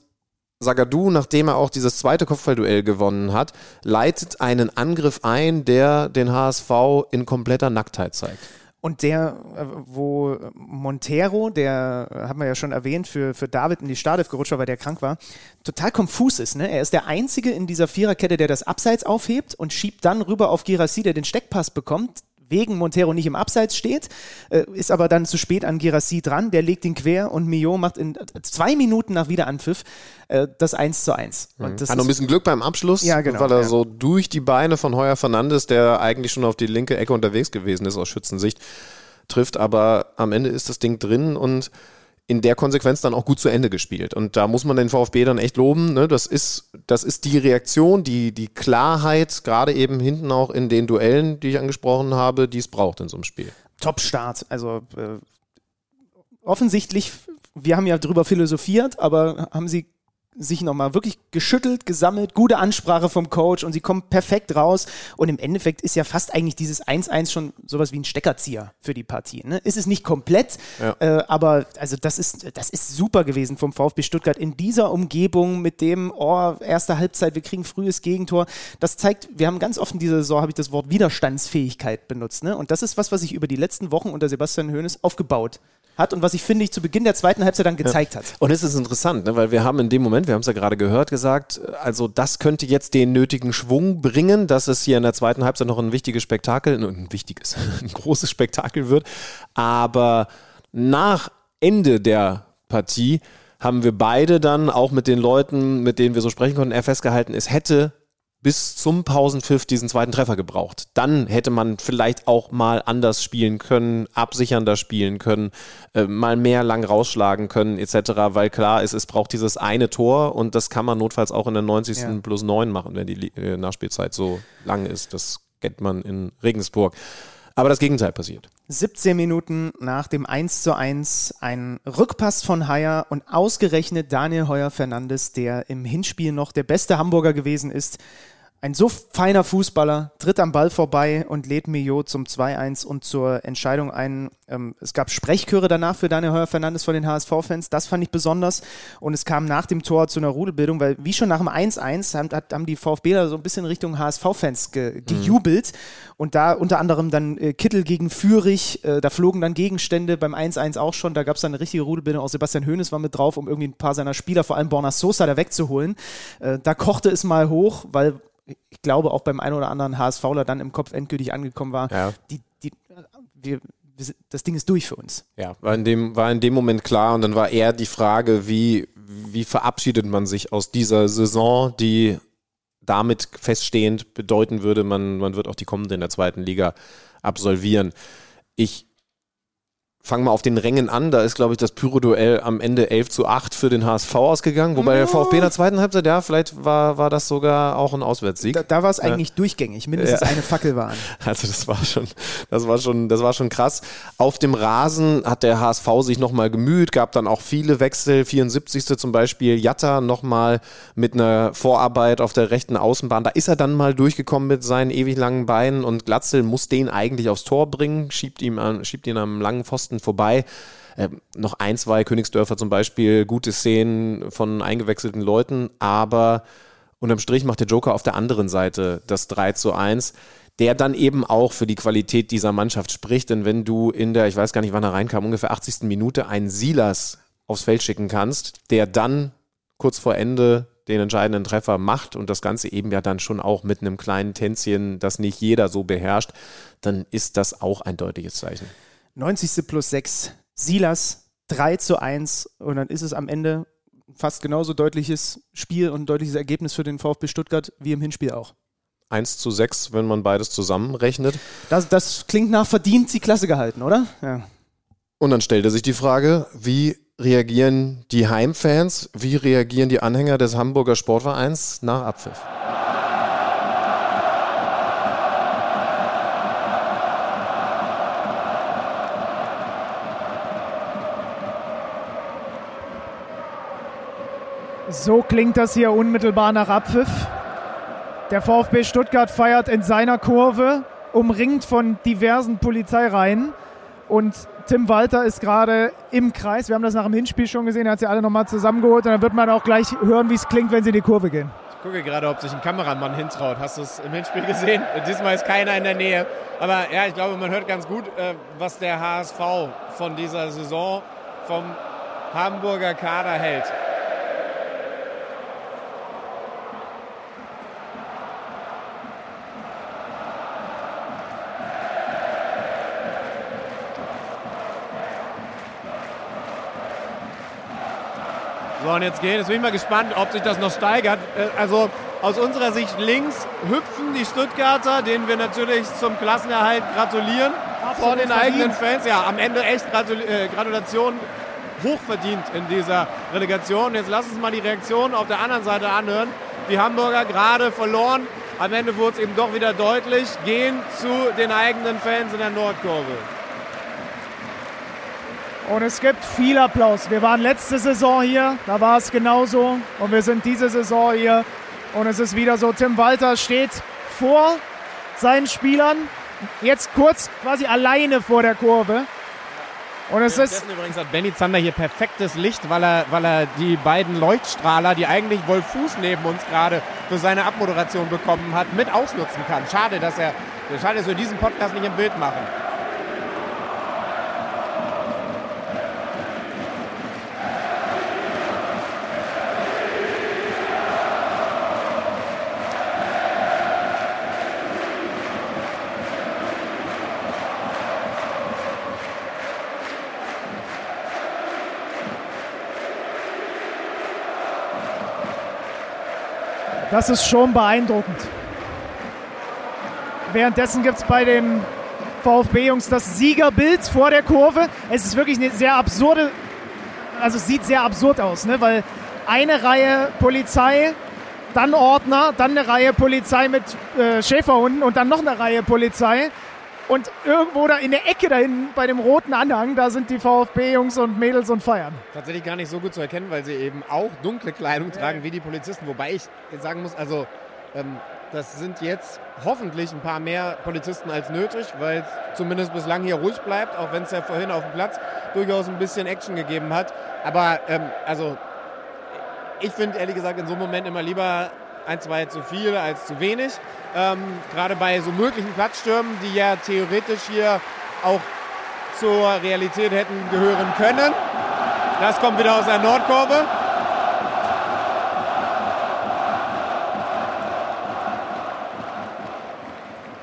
Sagadou, nachdem er auch dieses zweite Kopfballduell gewonnen hat, leitet einen Angriff ein, der den HSV in kompletter Nacktheit zeigt. Und der, äh, wo Montero, der äh, haben wir ja schon erwähnt, für, für David in die Startelf gerutscht war, weil der krank war, total konfus ist. Ne? Er ist der Einzige in dieser Viererkette, der das Abseits aufhebt und schiebt dann rüber auf Girassi, der den Steckpass bekommt, wegen Montero nicht im Abseits steht, äh, ist aber dann zu spät an Girassi dran, der legt ihn quer und Mio macht in äh, zwei Minuten nach Wiederanpfiff äh, das 1 zu 1. Und das Hat noch ein bisschen Glück beim Abschluss, Ja, genau, weil er ja. so durch die Beine von Heuer Fernandes, der eigentlich schon auf die linke Ecke unterwegs gewesen ist aus Schützensicht, trifft. Aber am Ende ist das Ding drin und in der Konsequenz dann auch gut zu Ende gespielt. Und da muss man den VfB dann echt loben. Ne? Das, ist, das ist die Reaktion, die, die Klarheit, gerade eben hinten auch in den Duellen, die ich angesprochen habe, die es braucht in so einem Spiel. Top-Start. Also äh, offensichtlich, wir haben ja drüber philosophiert, aber haben sie sich nochmal wirklich geschüttelt, gesammelt, gute Ansprache vom Coach und sie kommen perfekt raus. Und im Endeffekt ist ja fast eigentlich dieses 1-1 schon sowas wie ein Steckerzieher für die Partie. Ne? Ist es nicht komplett, Ja. äh, aber also das ist, das ist super gewesen vom VfB Stuttgart in dieser Umgebung mit dem, oh, erste Halbzeit, wir kriegen frühes Gegentor. Das zeigt, wir haben ganz oft in dieser Saison, habe ich das Wort Widerstandsfähigkeit benutzt. Ne? Und das ist was, was sich über die letzten Wochen unter Sebastian Hoeneß aufgebaut hat und was ich finde ich zu Beginn der zweiten Halbzeit dann gezeigt hat. Und es ist interessant, ne, weil wir haben in dem Moment, wir haben es ja gerade gehört, gesagt, also das könnte jetzt den nötigen Schwung bringen, dass es hier in der zweiten Halbzeit noch ein wichtiges Spektakel, ein wichtiges, <laughs> ein großes Spektakel wird. Aber nach Ende der Partie haben wir beide dann auch mit den Leuten, mit denen wir so sprechen konnten, eher festgehalten, es hätte bis zum Pausenpfiff diesen zweiten Treffer gebraucht. Dann hätte man vielleicht auch mal anders spielen können, absichernder spielen können, äh, mal mehr lang rausschlagen können etc., weil klar ist, es braucht dieses eine Tor und das kann man notfalls auch in der 90. Ja. plus 9 machen, wenn die äh, Nachspielzeit so lang ist. Das kennt man in Regensburg. Aber das Gegenteil passiert. 17 Minuten nach dem 1 zu 1 ein Rückpass von Haier und ausgerechnet Daniel Heuer Fernandes, der im Hinspiel noch der beste Hamburger gewesen ist. Ein so feiner Fußballer, tritt am Ball vorbei und lädt Mio zum 2-1 und zur Entscheidung ein. Ähm, es gab Sprechchöre danach für Daniel Heuer Fernandes von den HSV-Fans. Das fand ich besonders. Und es kam nach dem Tor zu einer Rudelbildung, weil wie schon nach dem 1-1 haben, die VfBler so ein bisschen Richtung HSV-Fans ge gejubelt. Und da unter anderem dann äh, Kittel gegen Fürich, äh, da flogen dann Gegenstände beim 1-1 auch schon. Da gab es dann eine richtige Rudelbildung. Auch Sebastian Hoeneß war mit drauf, um irgendwie ein paar seiner Spieler, vor allem Borna Sosa, da wegzuholen. Äh, da kochte es mal hoch, weil ich glaube auch beim einen oder anderen HSVler dann im Kopf endgültig angekommen war. Ja. Die, die, wir, das Ding ist durch für uns. Ja, war in dem, war in dem Moment klar und dann war eher die Frage, wie, wie verabschiedet man sich aus dieser Saison, die damit feststehend bedeuten würde, man, man wird auch die kommende in der zweiten Liga absolvieren. Ich fange mal auf den Rängen an. Da ist, glaube ich, das Pyro-Duell am Ende 11 zu 8 für den HSV ausgegangen. Wobei der VfB in der zweiten Halbzeit, ja, vielleicht war, war das sogar auch ein Auswärtssieg. Da, da war es eigentlich durchgängig. Mindestens Ja. eine Fackel war an. <laughs> Also das war schon, das war schon, das war schon krass. Auf dem Rasen hat der HSV sich nochmal gemüht, gab dann auch viele Wechsel. 74. zum Beispiel Jatta nochmal mit einer Vorarbeit auf der rechten Außenbahn. Da ist er dann mal durchgekommen mit seinen ewig langen Beinen und Glatzel muss den eigentlich aufs Tor bringen, schiebt, ihm an, schiebt ihn am langen Pfosten Pfosten vorbei. Ähm, noch ein, zwei Königsdörfer zum Beispiel, gute Szenen von eingewechselten Leuten, aber unterm Strich macht der Joker auf der anderen Seite das 3 zu 1 der dann eben auch für die Qualität dieser Mannschaft spricht. Denn wenn du in der, ich weiß gar nicht, wann er reinkam, ungefähr 80. Minute einen Silas aufs Feld schicken kannst, der dann kurz vor Ende den entscheidenden Treffer macht und das Ganze eben ja dann schon auch mit einem kleinen Tänzchen, das nicht jeder so beherrscht, dann ist das auch ein deutliches Zeichen. 90. plus 6, Silas 3 zu 1 und dann ist es am Ende fast genauso deutliches Spiel und deutliches Ergebnis für den VfB Stuttgart wie im Hinspiel auch. 1 zu 6, wenn man beides zusammenrechnet. Das, das klingt nach verdient die Klasse gehalten, oder? Ja. Und dann stellte sich die Frage, wie reagieren die Heimfans, wie reagieren die Anhänger des Hamburger Sportvereins nach Abpfiff? So klingt das hier unmittelbar nach Abpfiff. Der VfB Stuttgart feiert in seiner Kurve, umringt von diversen Polizeireihen. Und Tim Walter ist gerade im Kreis. Wir haben das nach dem Hinspiel schon gesehen. Er hat sie alle nochmal zusammengeholt. Und dann wird man auch gleich hören, wie es klingt, wenn sie in die Kurve gehen. Ich gucke gerade, ob sich ein Kameramann hintraut. Hast du es im Hinspiel gesehen? <laughs> Diesmal ist keiner in der Nähe. Aber ja, ich glaube, man hört ganz gut, äh, was der HSV von dieser Saison vom Hamburger Kader hält. So, und jetzt gehen. Jetzt bin ich mal gespannt, ob sich das noch steigert. Äh, also aus unserer Sicht links hüpfen die Stuttgarter, denen wir natürlich zum Klassenerhalt gratulieren. Absolut vor den verdient. eigenen Fans. Ja, am Ende echt Gratul äh, Gratulation hochverdient in dieser Relegation. Jetzt lass uns mal die Reaktion auf der anderen Seite anhören. Die Hamburger gerade verloren. Am Ende wurde es eben doch wieder deutlich. Gehen zu den eigenen Fans in der Nordkurve. Und es gibt viel Applaus. Wir waren letzte Saison hier, da war es genauso. Und wir sind diese Saison hier. Und es ist wieder so, Tim Walter steht vor seinen Spielern, jetzt kurz quasi alleine vor der Kurve. Und es ist. Übrigens hat Benny Zander hier perfektes Licht, weil er, weil er die beiden Leuchtstrahler, die eigentlich Wolf Fuß neben uns gerade für seine Abmoderation bekommen hat, mit ausnutzen kann. Schade, dass er, schade, dass wir diesen Podcast nicht im Bild machen. Das ist schon beeindruckend. Währenddessen gibt es bei den VfB-Jungs das Siegerbild vor der Kurve. Es ist wirklich eine sehr absurde, also es sieht sehr absurd aus, ne? weil eine Reihe Polizei, dann Ordner, dann eine Reihe Polizei mit äh, Schäferhunden und dann noch eine Reihe Polizei. Und irgendwo da in der Ecke dahin bei dem roten Anhang, da sind die VfB-Jungs und Mädels und feiern. Tatsächlich gar nicht so gut zu erkennen, weil sie eben auch dunkle Kleidung tragen wie die Polizisten. Wobei ich sagen muss, also ähm, das sind jetzt hoffentlich ein paar mehr Polizisten als nötig, weil es zumindest bislang hier ruhig bleibt, auch wenn es ja vorhin auf dem Platz durchaus ein bisschen Action gegeben hat. Aber ähm, also ich finde ehrlich gesagt in so einem Moment immer lieber ein, zwei zu viel als zu wenig. Ähm, Gerade bei so möglichen Platzstürmen, die ja theoretisch hier auch zur Realität hätten gehören können. Das kommt wieder aus der Nordkurve.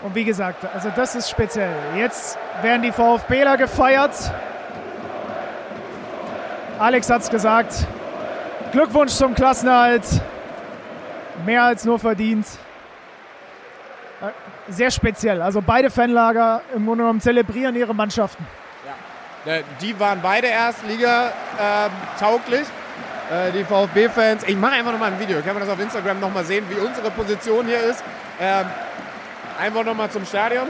Und wie gesagt, also das ist speziell. Jetzt werden die VfBler gefeiert. Alex hat es gesagt. Glückwunsch zum Klassenerhalt mehr als nur verdient. Äh, sehr speziell. Also beide Fanlager im Grunde genommen zelebrieren ihre Mannschaften. Ja. Die waren beide Erstliga äh, tauglich. Äh, die VfB-Fans. Ich mache einfach nochmal ein Video. Kann man das auf Instagram nochmal sehen, wie unsere Position hier ist. Ähm, einfach nochmal zum Stadion.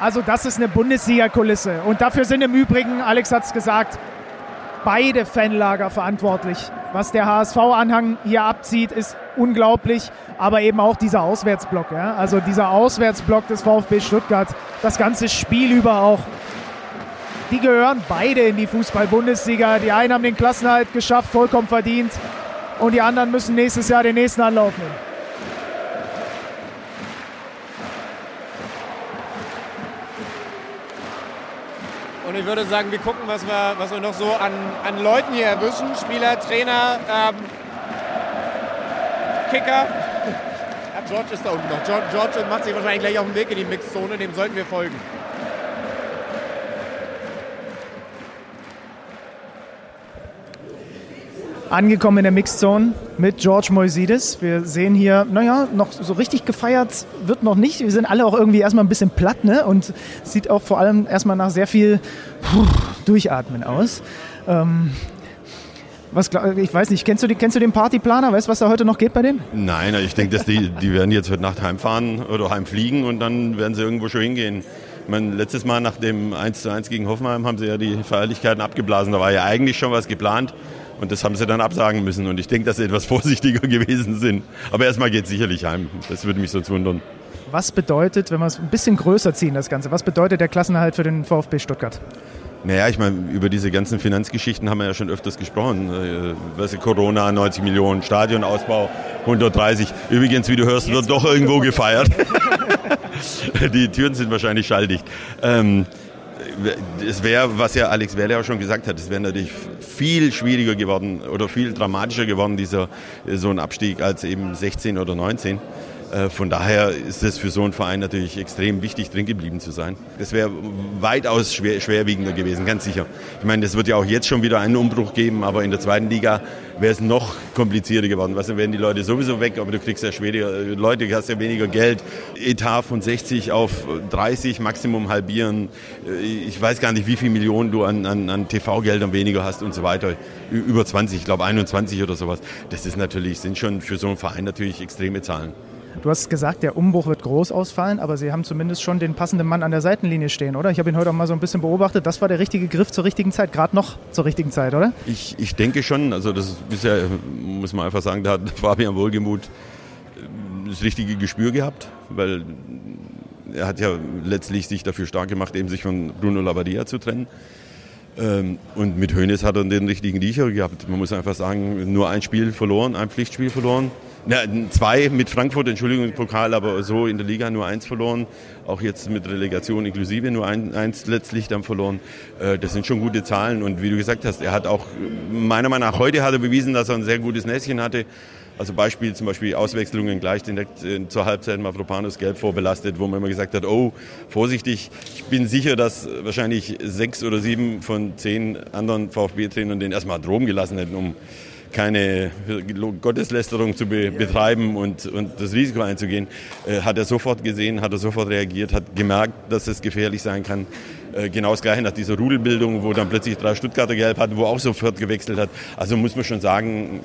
Also das ist eine Bundesliga-Kulisse. Und dafür sind im Übrigen, Alex hat es gesagt, beide Fanlager verantwortlich. Was der HSV-Anhang hier abzieht, ist unglaublich, aber eben auch dieser Auswärtsblock. Ja? Also dieser Auswärtsblock des VfB Stuttgart, das ganze Spiel über auch. die gehören beide in die Fußball-Bundesliga. Die einen haben den Klassenhalt geschafft, vollkommen verdient. Und die anderen müssen nächstes Jahr den nächsten Anlauf nehmen. Und ich würde sagen, wir gucken, was wir, was wir noch so an, an Leuten hier erwischen. Spieler, Trainer, ähm, Kicker. George ist da unten noch. George, George macht sich wahrscheinlich gleich auf den Weg in die Mixzone, dem sollten wir folgen. Angekommen in der Mixzone mit George Moisidis. Wir sehen hier, naja, noch so richtig gefeiert wird noch nicht. Wir sind alle auch irgendwie erstmal ein bisschen platt, ne? Und sieht auch vor allem erstmal nach sehr viel puh, Durchatmen aus. Ähm, was, ich weiß nicht, kennst du, kennst du den Partyplaner? Weißt du, was da heute noch geht bei denen? Nein, ich denke, dass die, die werden jetzt heute Nacht heimfahren oder heimfliegen und dann werden sie irgendwo schon hingehen. Ich meine, letztes Mal nach dem 1 zu 1 gegen Hoffenheim haben sie ja die Feierlichkeiten abgeblasen. Da war ja eigentlich schon was geplant. Und das haben sie dann absagen müssen. Und ich denke, dass sie etwas <laughs> vorsichtiger gewesen sind. Aber erstmal geht es sicherlich heim. Das würde mich sonst wundern. Was bedeutet, wenn wir es ein bisschen größer ziehen, das Ganze, was bedeutet der Klassenerhalt für den VfB Stuttgart? Naja, ich meine, über diese ganzen Finanzgeschichten haben wir ja schon öfters gesprochen. Äh, Corona, 90 Millionen, Stadionausbau, 130. Übrigens, wie du hörst, wird doch irgendwo gefeiert. <laughs> Die Türen sind wahrscheinlich schalldicht. Ähm, es wäre, was ja Alex Werle auch schon gesagt hat, es wäre natürlich viel schwieriger geworden oder viel dramatischer geworden, dieser so ein Abstieg, als eben 16 oder 19. Äh, von daher ist es für so einen Verein natürlich extrem wichtig, drin geblieben zu sein. Das wäre weitaus schwer, schwerwiegender gewesen, ganz sicher. Ich meine, es wird ja auch jetzt schon wieder einen Umbruch geben, aber in der zweiten Liga wäre es noch komplizierter geworden. Weißt du, wären die Leute sowieso weg, aber du kriegst ja äh, Leute, du hast ja weniger Geld. Etat von 60 auf 30 Maximum halbieren. Äh, ich weiß gar nicht, wie viele Millionen du an, an, an TV-Geldern weniger hast und so weiter. Über 20, ich glaube 21 oder sowas. Das ist natürlich, sind schon für so einen Verein natürlich extreme Zahlen. Du hast gesagt, der Umbruch wird groß ausfallen, aber Sie haben zumindest schon den passenden Mann an der Seitenlinie stehen, oder? Ich habe ihn heute auch mal so ein bisschen beobachtet. Das war der richtige Griff zur richtigen Zeit, gerade noch zur richtigen Zeit, oder? Ich, ich denke schon. Also das ist ja, muss man einfach sagen, da hat <laughs> Fabian Wohlgemuth äh, das richtige Gespür gehabt, weil er hat ja letztlich sich dafür stark gemacht, eben sich von Bruno Labbadia zu trennen. Ähm, und mit Hoeneß hat er den richtigen Riecher gehabt. Man muss einfach sagen, nur ein Spiel verloren, ein Pflichtspiel verloren. Ja, zwei mit Frankfurt, Entschuldigung, Pokal, aber so in der Liga nur eins verloren. Auch jetzt mit Relegation inklusive nur ein, eins letztlich dann verloren. Äh, das sind schon gute Zahlen. Und wie du gesagt hast, er hat auch, meiner Meinung nach, heute hat er bewiesen, dass er ein sehr gutes Näschen hatte. Also Beispiel zum Beispiel Auswechslungen gleich direkt äh, zur Halbzeit Mavropanos gelb vorbelastet, wo man immer gesagt hat, oh, vorsichtig. Ich bin sicher, dass wahrscheinlich sechs oder sieben von zehn anderen VfB-Trainern den erstmal droben gelassen hätten, um keine Gotteslästerung zu be betreiben und, und das Risiko einzugehen, äh, hat er sofort gesehen, hat er sofort reagiert, hat gemerkt, dass es gefährlich sein kann. Äh, genau das Gleiche nach dieser Rudelbildung, wo dann plötzlich drei Stuttgarter gelb hatten, wo er auch sofort gewechselt hat. Also muss man schon sagen,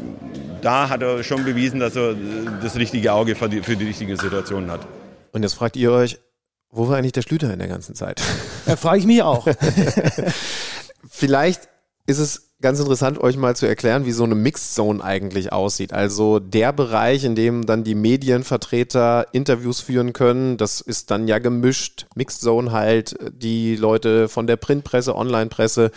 da hat er schon bewiesen, dass er das richtige Auge für die, für die richtigen Situationen hat. Und jetzt fragt ihr euch, wo war eigentlich der Schlüter in der ganzen Zeit? Ja, frage ich mich auch. <laughs> Vielleicht ist es ganz interessant, euch mal zu erklären, wie so eine Mixed Zone eigentlich aussieht. Also der Bereich, in dem dann die Medienvertreter Interviews führen können, das ist dann ja gemischt. Mixed Zone halt die Leute von der Printpresse, Onlinepresse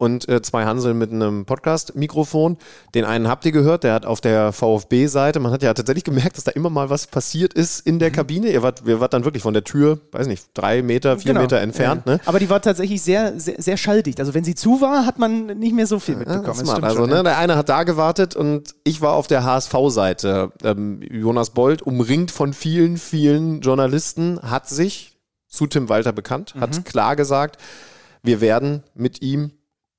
und äh, zwei Hanseln mit einem Podcast-Mikrofon. Den einen habt ihr gehört, der hat auf der VfB-Seite, man hat ja tatsächlich gemerkt, dass da immer mal was passiert ist in der mhm. Kabine. Ihr wart, wir wart dann wirklich von der Tür, weiß nicht, drei Meter, vier genau. Meter entfernt. Ja. Ne? Aber die war tatsächlich sehr, sehr, sehr schalldicht. Also wenn sie zu war, hat man nicht mehr so viel mitbekommen. Ja, also schon, ne, der eine hat da gewartet und ich war auf der HSV-Seite. Ähm, Jonas Bold, umringt von vielen, vielen Journalisten, hat sich zu Tim Walter bekannt, mhm. hat klar gesagt, wir werden mit ihm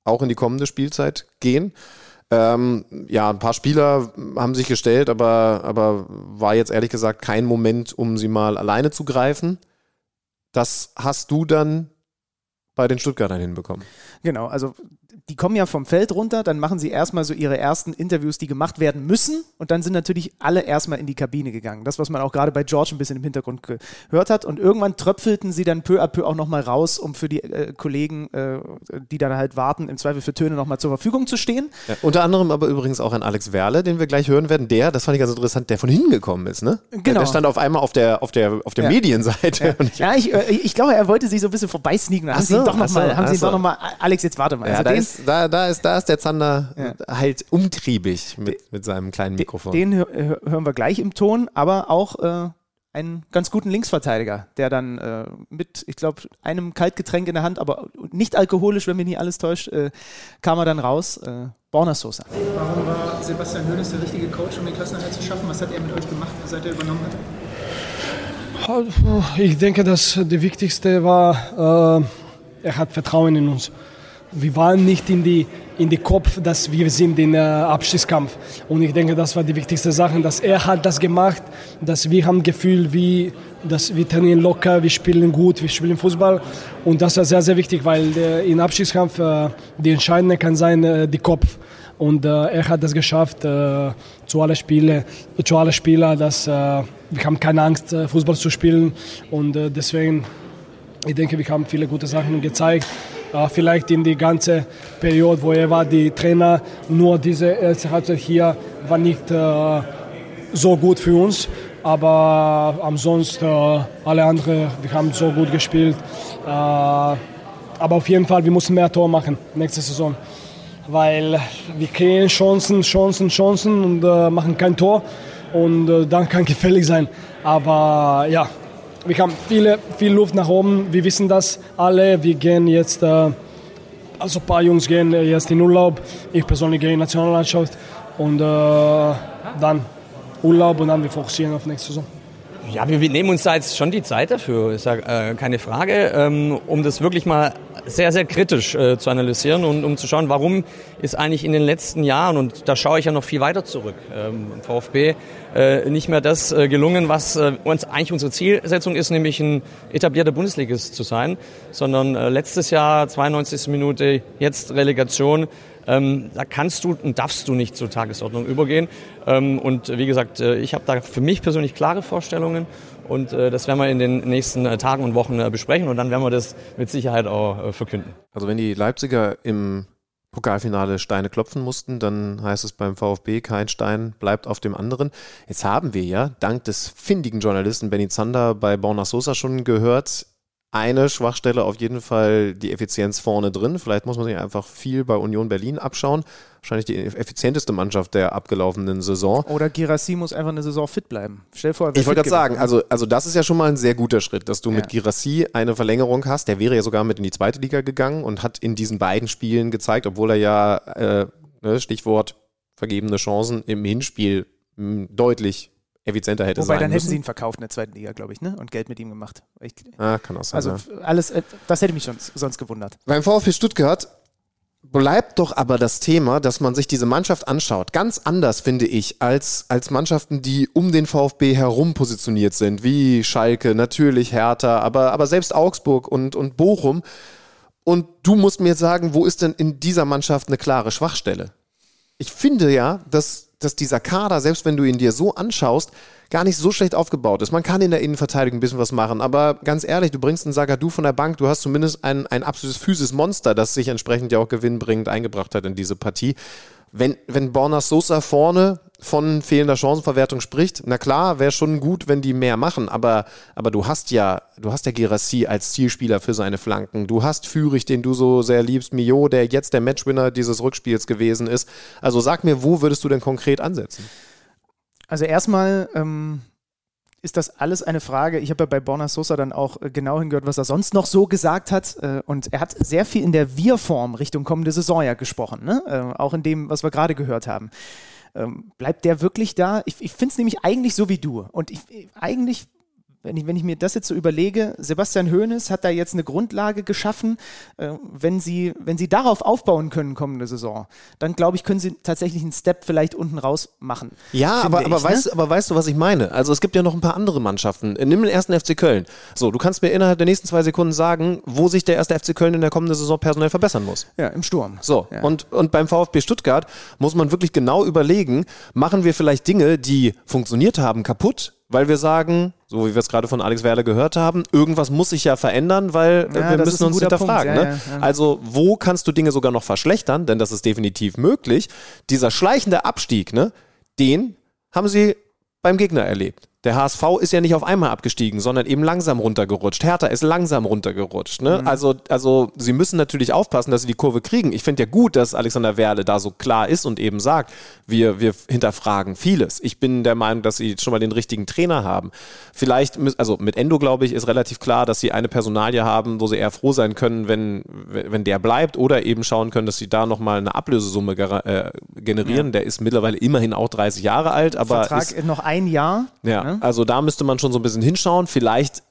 auch in die kommende Spielzeit gehen. Ähm, ja, ein paar Spieler haben sich gestellt, aber, aber war jetzt ehrlich gesagt kein Moment, um sie mal alleine zu greifen. Das hast du dann bei den Stuttgartern hinbekommen. Genau, also die kommen ja vom Feld runter, dann machen sie erstmal so ihre ersten Interviews, die gemacht werden müssen und dann sind natürlich alle erstmal in die Kabine gegangen. Das, was man auch gerade bei George ein bisschen im Hintergrund gehört hat und irgendwann tröpfelten sie dann peu à peu auch nochmal raus, um für die äh, Kollegen, äh, die dann halt warten, im Zweifel für Töne nochmal zur Verfügung zu stehen. Ja, unter anderem aber übrigens auch an Alex Werle, den wir gleich hören werden, der, das fand ich ganz interessant, der von hinten gekommen ist, ne? Genau. Der stand auf einmal auf der, auf der, auf der Ja. Medienseite. Ja, ja ich, äh, ich glaube, er wollte sich so ein bisschen vorbeisneaken. Haben sie ihn so, doch ach so, nochmal, haben sie ihn so. doch noch mal, Alex, jetzt warte mal. Ja, Also den, ist, da, da, ist, da ist der Zander halt umtriebig mit, mit seinem kleinen Mikrofon. Den hö- hören wir gleich im Ton, aber auch äh, einen ganz guten Linksverteidiger, der dann äh, mit, ich glaube, einem Kaltgetränk in der Hand, aber nicht alkoholisch, wenn mich nicht alles täuscht, äh, kam er dann raus. Äh, Borna Sosa. Warum war Sebastian Hoeneß der richtige Coach, um den Klassenerhalt zu schaffen? Was hat er mit euch gemacht, seit er übernommen hat? Ich denke, dass das Wichtigste war, äh, er hat Vertrauen in uns. Wir waren nicht in die, in die Kopf, dass wir sind in äh, Abstiegskampf. Und ich denke, das war die wichtigste Sache, dass er hat das gemacht, dass wir haben Gefühl, wie, dass wir trainieren locker, wir spielen gut, wir spielen Fußball. Und das war sehr, sehr wichtig, weil äh, in Abstiegskampf äh, die entscheidende kann sein, äh, die Kopf. Und äh, er hat das geschafft, äh, zu allen Spielen, zu allen Spielern, dass äh, wir haben keine Angst, Fußball zu spielen. Und deswegen, ich denke, wir haben viele gute Sachen gezeigt. Äh, vielleicht in die ganze Periode, wo er war, die Trainer, nur diese erste Halbzeit hier war nicht äh, so gut für uns. Aber ansonsten äh, alle anderen, wir haben so gut gespielt. Äh, aber auf jeden Fall, wir müssen mehr Tor machen nächste Saison weil wir kriegen Chancen, Chancen, Chancen und machen kein Tor und dann kann gefährlich sein. Aber ja, wir haben viele, viel Luft nach oben. Wir wissen das alle. Wir gehen jetzt, äh, also ein paar Jungs gehen jetzt in Urlaub. Ich persönlich gehe in die Nationalmannschaft und äh, dann Urlaub und dann wir fokussieren auf nächste Saison. Ja, wir, wir nehmen uns da jetzt schon die Zeit dafür, ist ja äh, keine Frage, ähm, um das wirklich mal sehr, sehr kritisch äh, zu analysieren und um zu schauen, warum ist eigentlich in den letzten Jahren, und da schaue ich ja noch viel weiter zurück, ähm, VfB äh, nicht mehr das äh, gelungen, was äh, uns eigentlich unsere Zielsetzung ist, nämlich ein etablierter Bundesligist zu sein, sondern äh, letztes Jahr 92. Minute, jetzt Relegation, ähm, da kannst du und darfst du nicht zur Tagesordnung übergehen. Ähm, und wie gesagt, äh, ich habe da für mich persönlich klare Vorstellungen und äh, das werden wir in den nächsten äh, Tagen und Wochen äh, besprechen und dann werden wir das mit Sicherheit auch verkünden. Also wenn die Leipziger im Pokalfinale Steine klopfen mussten, dann heißt es beim VfB, kein Stein bleibt auf dem anderen. Jetzt haben wir ja dank des findigen Journalisten Benny Zander bei Borna Sosa schon gehört, eine Schwachstelle auf jeden Fall die Effizienz vorne drin. Vielleicht muss man sich einfach viel bei Union Berlin abschauen. Wahrscheinlich die effizienteste Mannschaft der abgelaufenen Saison. Oder Girassi muss einfach eine Saison fit bleiben. Stell dir vor, Ich wollte gerade sagen, also, also das ist ja schon mal ein sehr guter Schritt, dass du mit Girassi eine Verlängerung hast. Der wäre ja sogar mit in die zweite Liga gegangen und hat in diesen beiden Spielen gezeigt, obwohl er ja, äh, ne, Stichwort vergebene Chancen im Hinspiel mh, deutlich effizienter hätte Wobei, sein dann hätten müssen. sie ihn verkauft in der zweiten Liga, glaube ich, ne? Und Geld mit ihm gemacht. Ich, Ah, kann auch sein, Also ja. alles, äh, das hätte mich schon sonst gewundert. Beim VfB Stuttgart bleibt doch aber das Thema, dass man sich diese Mannschaft anschaut. Ganz anders, finde ich, als, als Mannschaften, die um den VfB herum positioniert sind, wie Schalke, natürlich Hertha, aber, aber selbst Augsburg und, und Bochum. Und du musst mir jetzt sagen, wo ist denn in dieser Mannschaft eine klare Schwachstelle? Ich finde ja, dass, dass dieser Kader, selbst wenn du ihn dir so anschaust, gar nicht so schlecht aufgebaut ist. Man kann in der Innenverteidigung ein bisschen was machen, aber ganz ehrlich, du bringst einen Sagadu von der Bank, du hast zumindest ein, ein absolutes physis Monster, das sich entsprechend ja auch gewinnbringend eingebracht hat in diese Partie. Wenn, wenn Borna Sosa vorne von fehlender Chancenverwertung spricht, na klar, wäre schon gut, wenn die mehr machen, aber, aber du hast ja, du hast ja Gerassi als Zielspieler für seine Flanken. Du hast Führig, den du so sehr liebst, Mio, der jetzt der Matchwinner dieses Rückspiels gewesen ist. Also sag mir, wo würdest du denn konkret ansetzen? Also erstmal ähm, ist das alles eine Frage. Ich habe ja bei Borna Sosa dann auch äh, genau hingehört, was er sonst noch so gesagt hat. Äh, und er hat sehr viel in der Wir-Form Richtung kommende Saison ja gesprochen. Ne? Äh, auch in dem, was wir gerade gehört haben. Ähm, bleibt der wirklich da? Ich, ich finde es nämlich eigentlich so wie du. Und ich, eigentlich wenn ich, wenn ich mir das jetzt so überlege, Sebastian Hoeneß hat da jetzt eine Grundlage geschaffen. Äh, wenn, sie, wenn sie darauf aufbauen können kommende Saison, dann glaube ich, können sie tatsächlich einen Step vielleicht unten raus machen. Ja, aber, ich, aber, ne? weißt, aber weißt du, was ich meine? Also es gibt ja noch ein paar andere Mannschaften. Nimm den ersten FC Köln. So, du kannst mir innerhalb der nächsten zwei Sekunden sagen, wo sich der erste FC Köln in der kommenden Saison personell verbessern muss. Ja, im Sturm. So, Ja. und, und beim VfB Stuttgart muss man wirklich genau überlegen, machen wir vielleicht Dinge, die funktioniert haben, kaputt, weil wir sagen, so wie wir es gerade von Alex Werle gehört haben, irgendwas muss sich ja verändern, weil äh, Ja, wir müssen uns hinterfragen. Ne? Ja, ja, ja. Also wo kannst du Dinge sogar noch verschlechtern, denn das ist definitiv möglich. Dieser schleichende Abstieg, ne, den haben sie beim Gegner erlebt. Der HSV ist ja nicht auf einmal abgestiegen, sondern eben langsam runtergerutscht. Hertha ist langsam runtergerutscht. Ne? Mhm. Also, also sie müssen natürlich aufpassen, dass sie die Kurve kriegen. Ich finde ja gut, dass Alexander Werle da so klar ist und eben sagt, wir, wir hinterfragen vieles. Ich bin der Meinung, dass sie schon mal den richtigen Trainer haben. Vielleicht, also mit Endo, glaube ich, ist relativ klar, dass sie eine Personalie haben, wo sie eher froh sein können, wenn, wenn der bleibt oder eben schauen können, dass sie da nochmal eine Ablösesumme äh, generieren. Ja. Der ist mittlerweile immerhin auch 30 Jahre alt, aber Vertrag ist, noch ein Jahr. ja, ne? Also da müsste man schon so ein bisschen hinschauen. Vielleicht,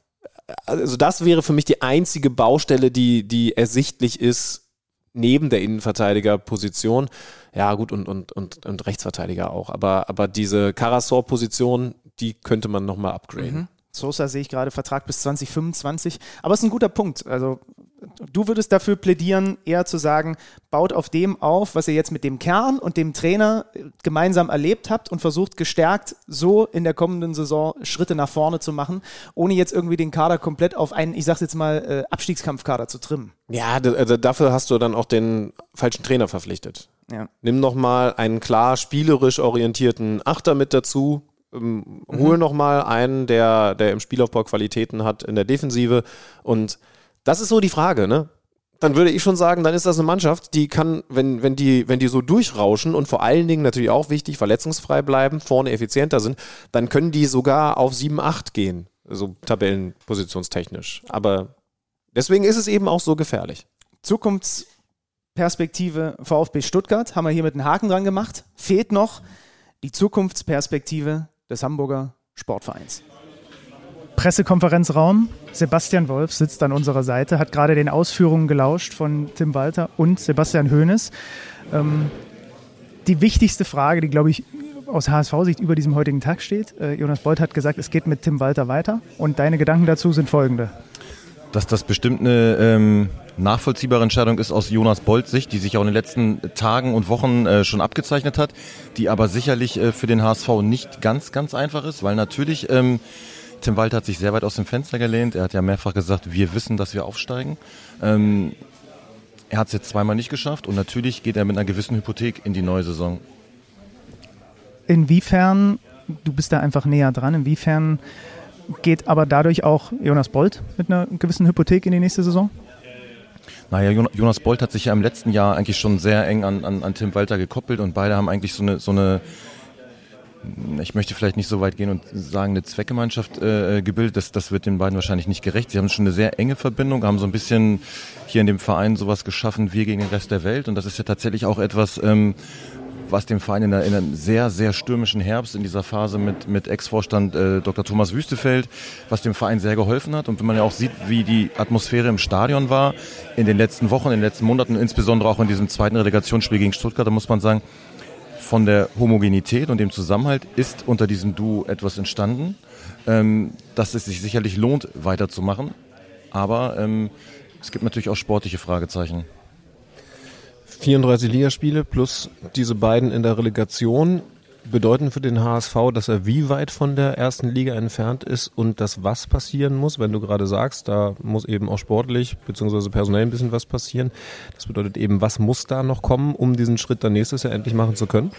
also das wäre für mich die einzige Baustelle, die, die ersichtlich ist, neben der Innenverteidigerposition. Ja, gut, und, und, und, und Rechtsverteidiger auch. Aber, aber diese Karasor-Position, die könnte man nochmal upgraden. Mhm. Sosa sehe ich gerade Vertrag bis 2025. Aber es ist ein guter Punkt. Also du würdest dafür plädieren, eher zu sagen, baut auf dem auf, was ihr jetzt mit dem Kern und dem Trainer äh, gemeinsam erlebt habt und versucht gestärkt so in der kommenden Saison Schritte nach vorne zu machen, ohne jetzt irgendwie den Kader komplett auf einen, ich sag's jetzt mal, äh, Abstiegskampfkader zu trimmen. Ja, also dafür hast du dann auch den falschen Trainer verpflichtet. Ja. Nimm nochmal einen klar spielerisch orientierten Achter mit dazu. Ähm, Mhm. Hol nochmal einen, der, der im Spielaufbau Qualitäten hat in der Defensive. Und das ist so die Frage, ne? Dann würde ich schon sagen, dann ist das eine Mannschaft, die kann, wenn, wenn, die, wenn die so durchrauschen und vor allen Dingen natürlich auch wichtig, verletzungsfrei bleiben, vorne effizienter sind, dann können die sogar auf 7, 8 gehen, so tabellenpositionstechnisch. Aber deswegen ist es eben auch so gefährlich. Zukunftsperspektive VfB Stuttgart haben wir hier mit einem Haken dran gemacht. Fehlt noch die Zukunftsperspektive des Hamburger Sportvereins. Pressekonferenzraum. Sebastian Wolf sitzt an unserer Seite, hat gerade den Ausführungen gelauscht von Tim Walter und Sebastian Hoeneß. Ähm, die wichtigste Frage, die, glaube ich, aus HSV-Sicht über diesem heutigen Tag steht. Äh, Jonas Beuth hat gesagt, es geht mit Tim Walter weiter. Und deine Gedanken dazu sind folgende. dass das bestimmt eine ähm, nachvollziehbare Entscheidung ist aus Jonas Bolts Sicht, die sich auch in den letzten Tagen und Wochen äh, schon abgezeichnet hat, die aber sicherlich äh, für den HSV nicht ganz, ganz einfach ist, weil natürlich ähm, Tim Walter hat sich sehr weit aus dem Fenster gelehnt. Er hat ja mehrfach gesagt, wir wissen, dass wir aufsteigen. Ähm, er hat es jetzt zweimal nicht geschafft und natürlich geht er mit einer gewissen Hypothek in die neue Saison. Inwiefern, du bist da einfach näher dran, inwiefern geht aber dadurch auch Jonas Bolt mit einer gewissen Hypothek in die nächste Saison? Naja, Jon- Jonas Bolt hat sich ja im letzten Jahr eigentlich schon sehr eng an, an, an Tim Walter gekoppelt und beide haben eigentlich so eine, so eine ich möchte vielleicht nicht so weit gehen und sagen, eine Zweckgemeinschaft äh, gebildet. Das, das wird den beiden wahrscheinlich nicht gerecht. Sie haben schon eine sehr enge Verbindung, haben so ein bisschen hier in dem Verein sowas geschaffen, wir gegen den Rest der Welt. Und das ist ja tatsächlich auch etwas, ähm, was dem Verein in, einem sehr, sehr stürmischen Herbst in dieser Phase mit, mit Ex-Vorstand äh, Dr. Thomas Wüstefeld, was dem Verein sehr geholfen hat. Und wenn man ja auch sieht, wie die Atmosphäre im Stadion war in den letzten Wochen, in den letzten Monaten, insbesondere auch in diesem zweiten Relegationsspiel gegen Stuttgart, da muss man sagen, von der Homogenität und dem Zusammenhalt ist unter diesem Duo etwas entstanden, ähm, dass es sich sicherlich lohnt, weiterzumachen. Aber ähm, es gibt natürlich auch sportliche Fragezeichen. 34 Ligaspiele plus diese beiden in der Relegation bedeuten für den HSV, dass er wie weit von der ersten Liga entfernt ist und das was passieren muss, wenn du gerade sagst, da muss eben auch sportlich bzw. personell ein bisschen was passieren. Das bedeutet eben, was muss da noch kommen, um diesen Schritt dann nächstes Jahr endlich machen zu können?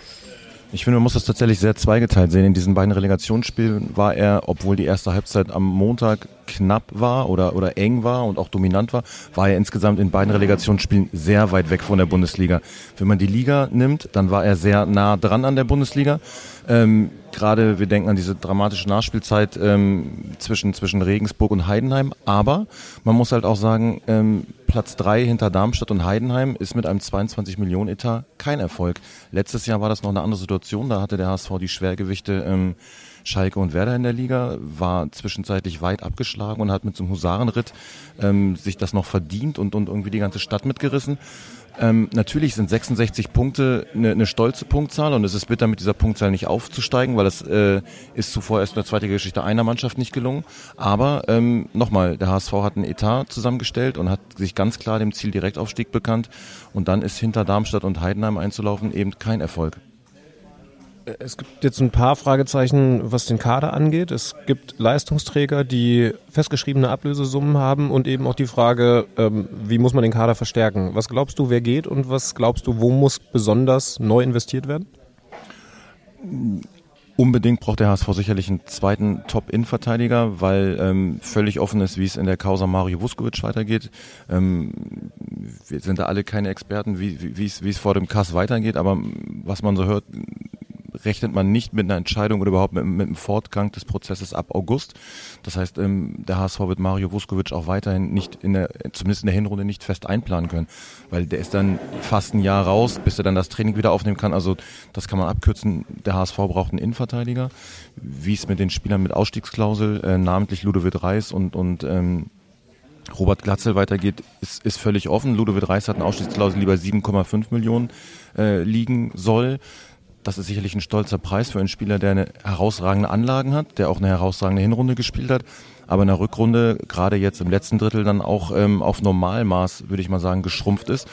Ich finde, man muss das tatsächlich sehr zweigeteilt sehen. In diesen beiden Relegationsspielen war er, obwohl die erste Halbzeit am Montag knapp war oder, oder eng war und auch dominant war, war er insgesamt in beiden Relegationsspielen sehr weit weg von der Bundesliga. Wenn man die Liga nimmt, dann war er sehr nah dran an der Bundesliga. Ähm, Gerade wir denken an diese dramatische Nachspielzeit ähm, zwischen, zwischen Regensburg und Heidenheim. Aber man muss halt auch sagen, ähm, Platz 3 hinter Darmstadt und Heidenheim ist mit einem 22 Millionen Etat kein Erfolg. Letztes Jahr war das noch eine andere Situation, da hatte der HSV die Schwergewichte ähm, Schalke und Werder in der Liga, war zwischenzeitlich weit abgeschlagen und hat mit so einem Husarenritt ähm, sich das noch verdient und, und irgendwie die ganze Stadt mitgerissen. Ähm, natürlich sind 66 Punkte eine, eine stolze Punktzahl und es ist bitter, mit dieser Punktzahl nicht aufzusteigen, weil das äh, ist zuvor erst in der zweiten Geschichte einer Mannschaft nicht gelungen. Aber ähm, nochmal, der HSV hat einen Etat zusammengestellt und hat sich ganz klar dem Ziel Direktaufstieg bekannt und dann ist hinter Darmstadt und Heidenheim einzulaufen eben kein Erfolg. Es gibt jetzt ein paar Fragezeichen, was den Kader angeht. Es gibt Leistungsträger, die festgeschriebene Ablösesummen haben und eben auch die Frage, ähm, wie muss man den Kader verstärken? Was glaubst du, wer geht und was glaubst du, wo muss besonders neu investiert werden? Unbedingt braucht der HSV sicherlich einen zweiten Top-In-Verteidiger, weil ähm, völlig offen ist, wie es in der Causa Mario Vuskovic weitergeht. Ähm, wir sind da alle keine Experten, wie, wie, wie es vor dem Kass weitergeht, aber was man so hört, rechnet man nicht mit einer Entscheidung oder überhaupt mit, mit einem Fortgang des Prozesses ab August. Das heißt, ähm, der HSV wird Mario Vuskovic auch weiterhin nicht in der, zumindest in der Hinrunde nicht fest einplanen können, weil der ist dann fast ein Jahr raus, bis er dann das Training wieder aufnehmen kann. Also das kann man abkürzen. Der HSV braucht einen Innenverteidiger, wie es mit den Spielern mit Ausstiegsklausel, äh, namentlich Ludovic Reis und, und ähm, Robert Glatzel weitergeht, ist, ist völlig offen. Ludovic Reis hat eine Ausstiegsklausel, die bei 7,5 Millionen äh, liegen soll. Das ist sicherlich ein stolzer Preis für einen Spieler, der eine herausragende Anlagen hat, der auch eine herausragende Hinrunde gespielt hat, aber in der Rückrunde, gerade jetzt im letzten Drittel, dann auch ähm, auf Normalmaß, würde ich mal sagen, geschrumpft ist.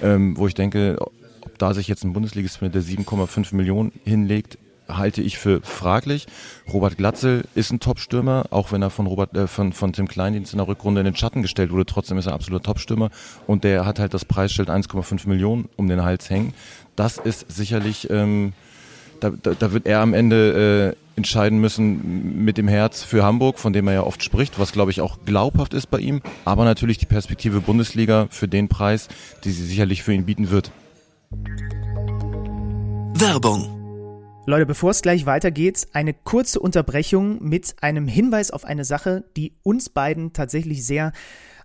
Ähm, wo ich denke, ob da sich jetzt ein Bundesligist mit der 7,5 Millionen hinlegt, halte ich für fraglich. Robert Glatzel ist ein Top-Stürmer, auch wenn er von Robert äh, von, von Tim Kleindienst in der Rückrunde in den Schatten gestellt wurde. Trotzdem ist er absoluter Top-Stürmer und der hat halt das Preisschild 1,5 Millionen um den Hals hängen das ist sicherlich, ähm, da, da, da, wird er am Ende äh, entscheiden müssen mit dem Herz für Hamburg, von dem er ja oft spricht, was glaube ich auch glaubhaft ist bei ihm, aber natürlich die Perspektive Bundesliga für den Preis, die sie sicherlich für ihn bieten wird. Werbung Leute, bevor es gleich weitergeht, eine kurze Unterbrechung mit einem Hinweis auf eine Sache, die uns beiden tatsächlich sehr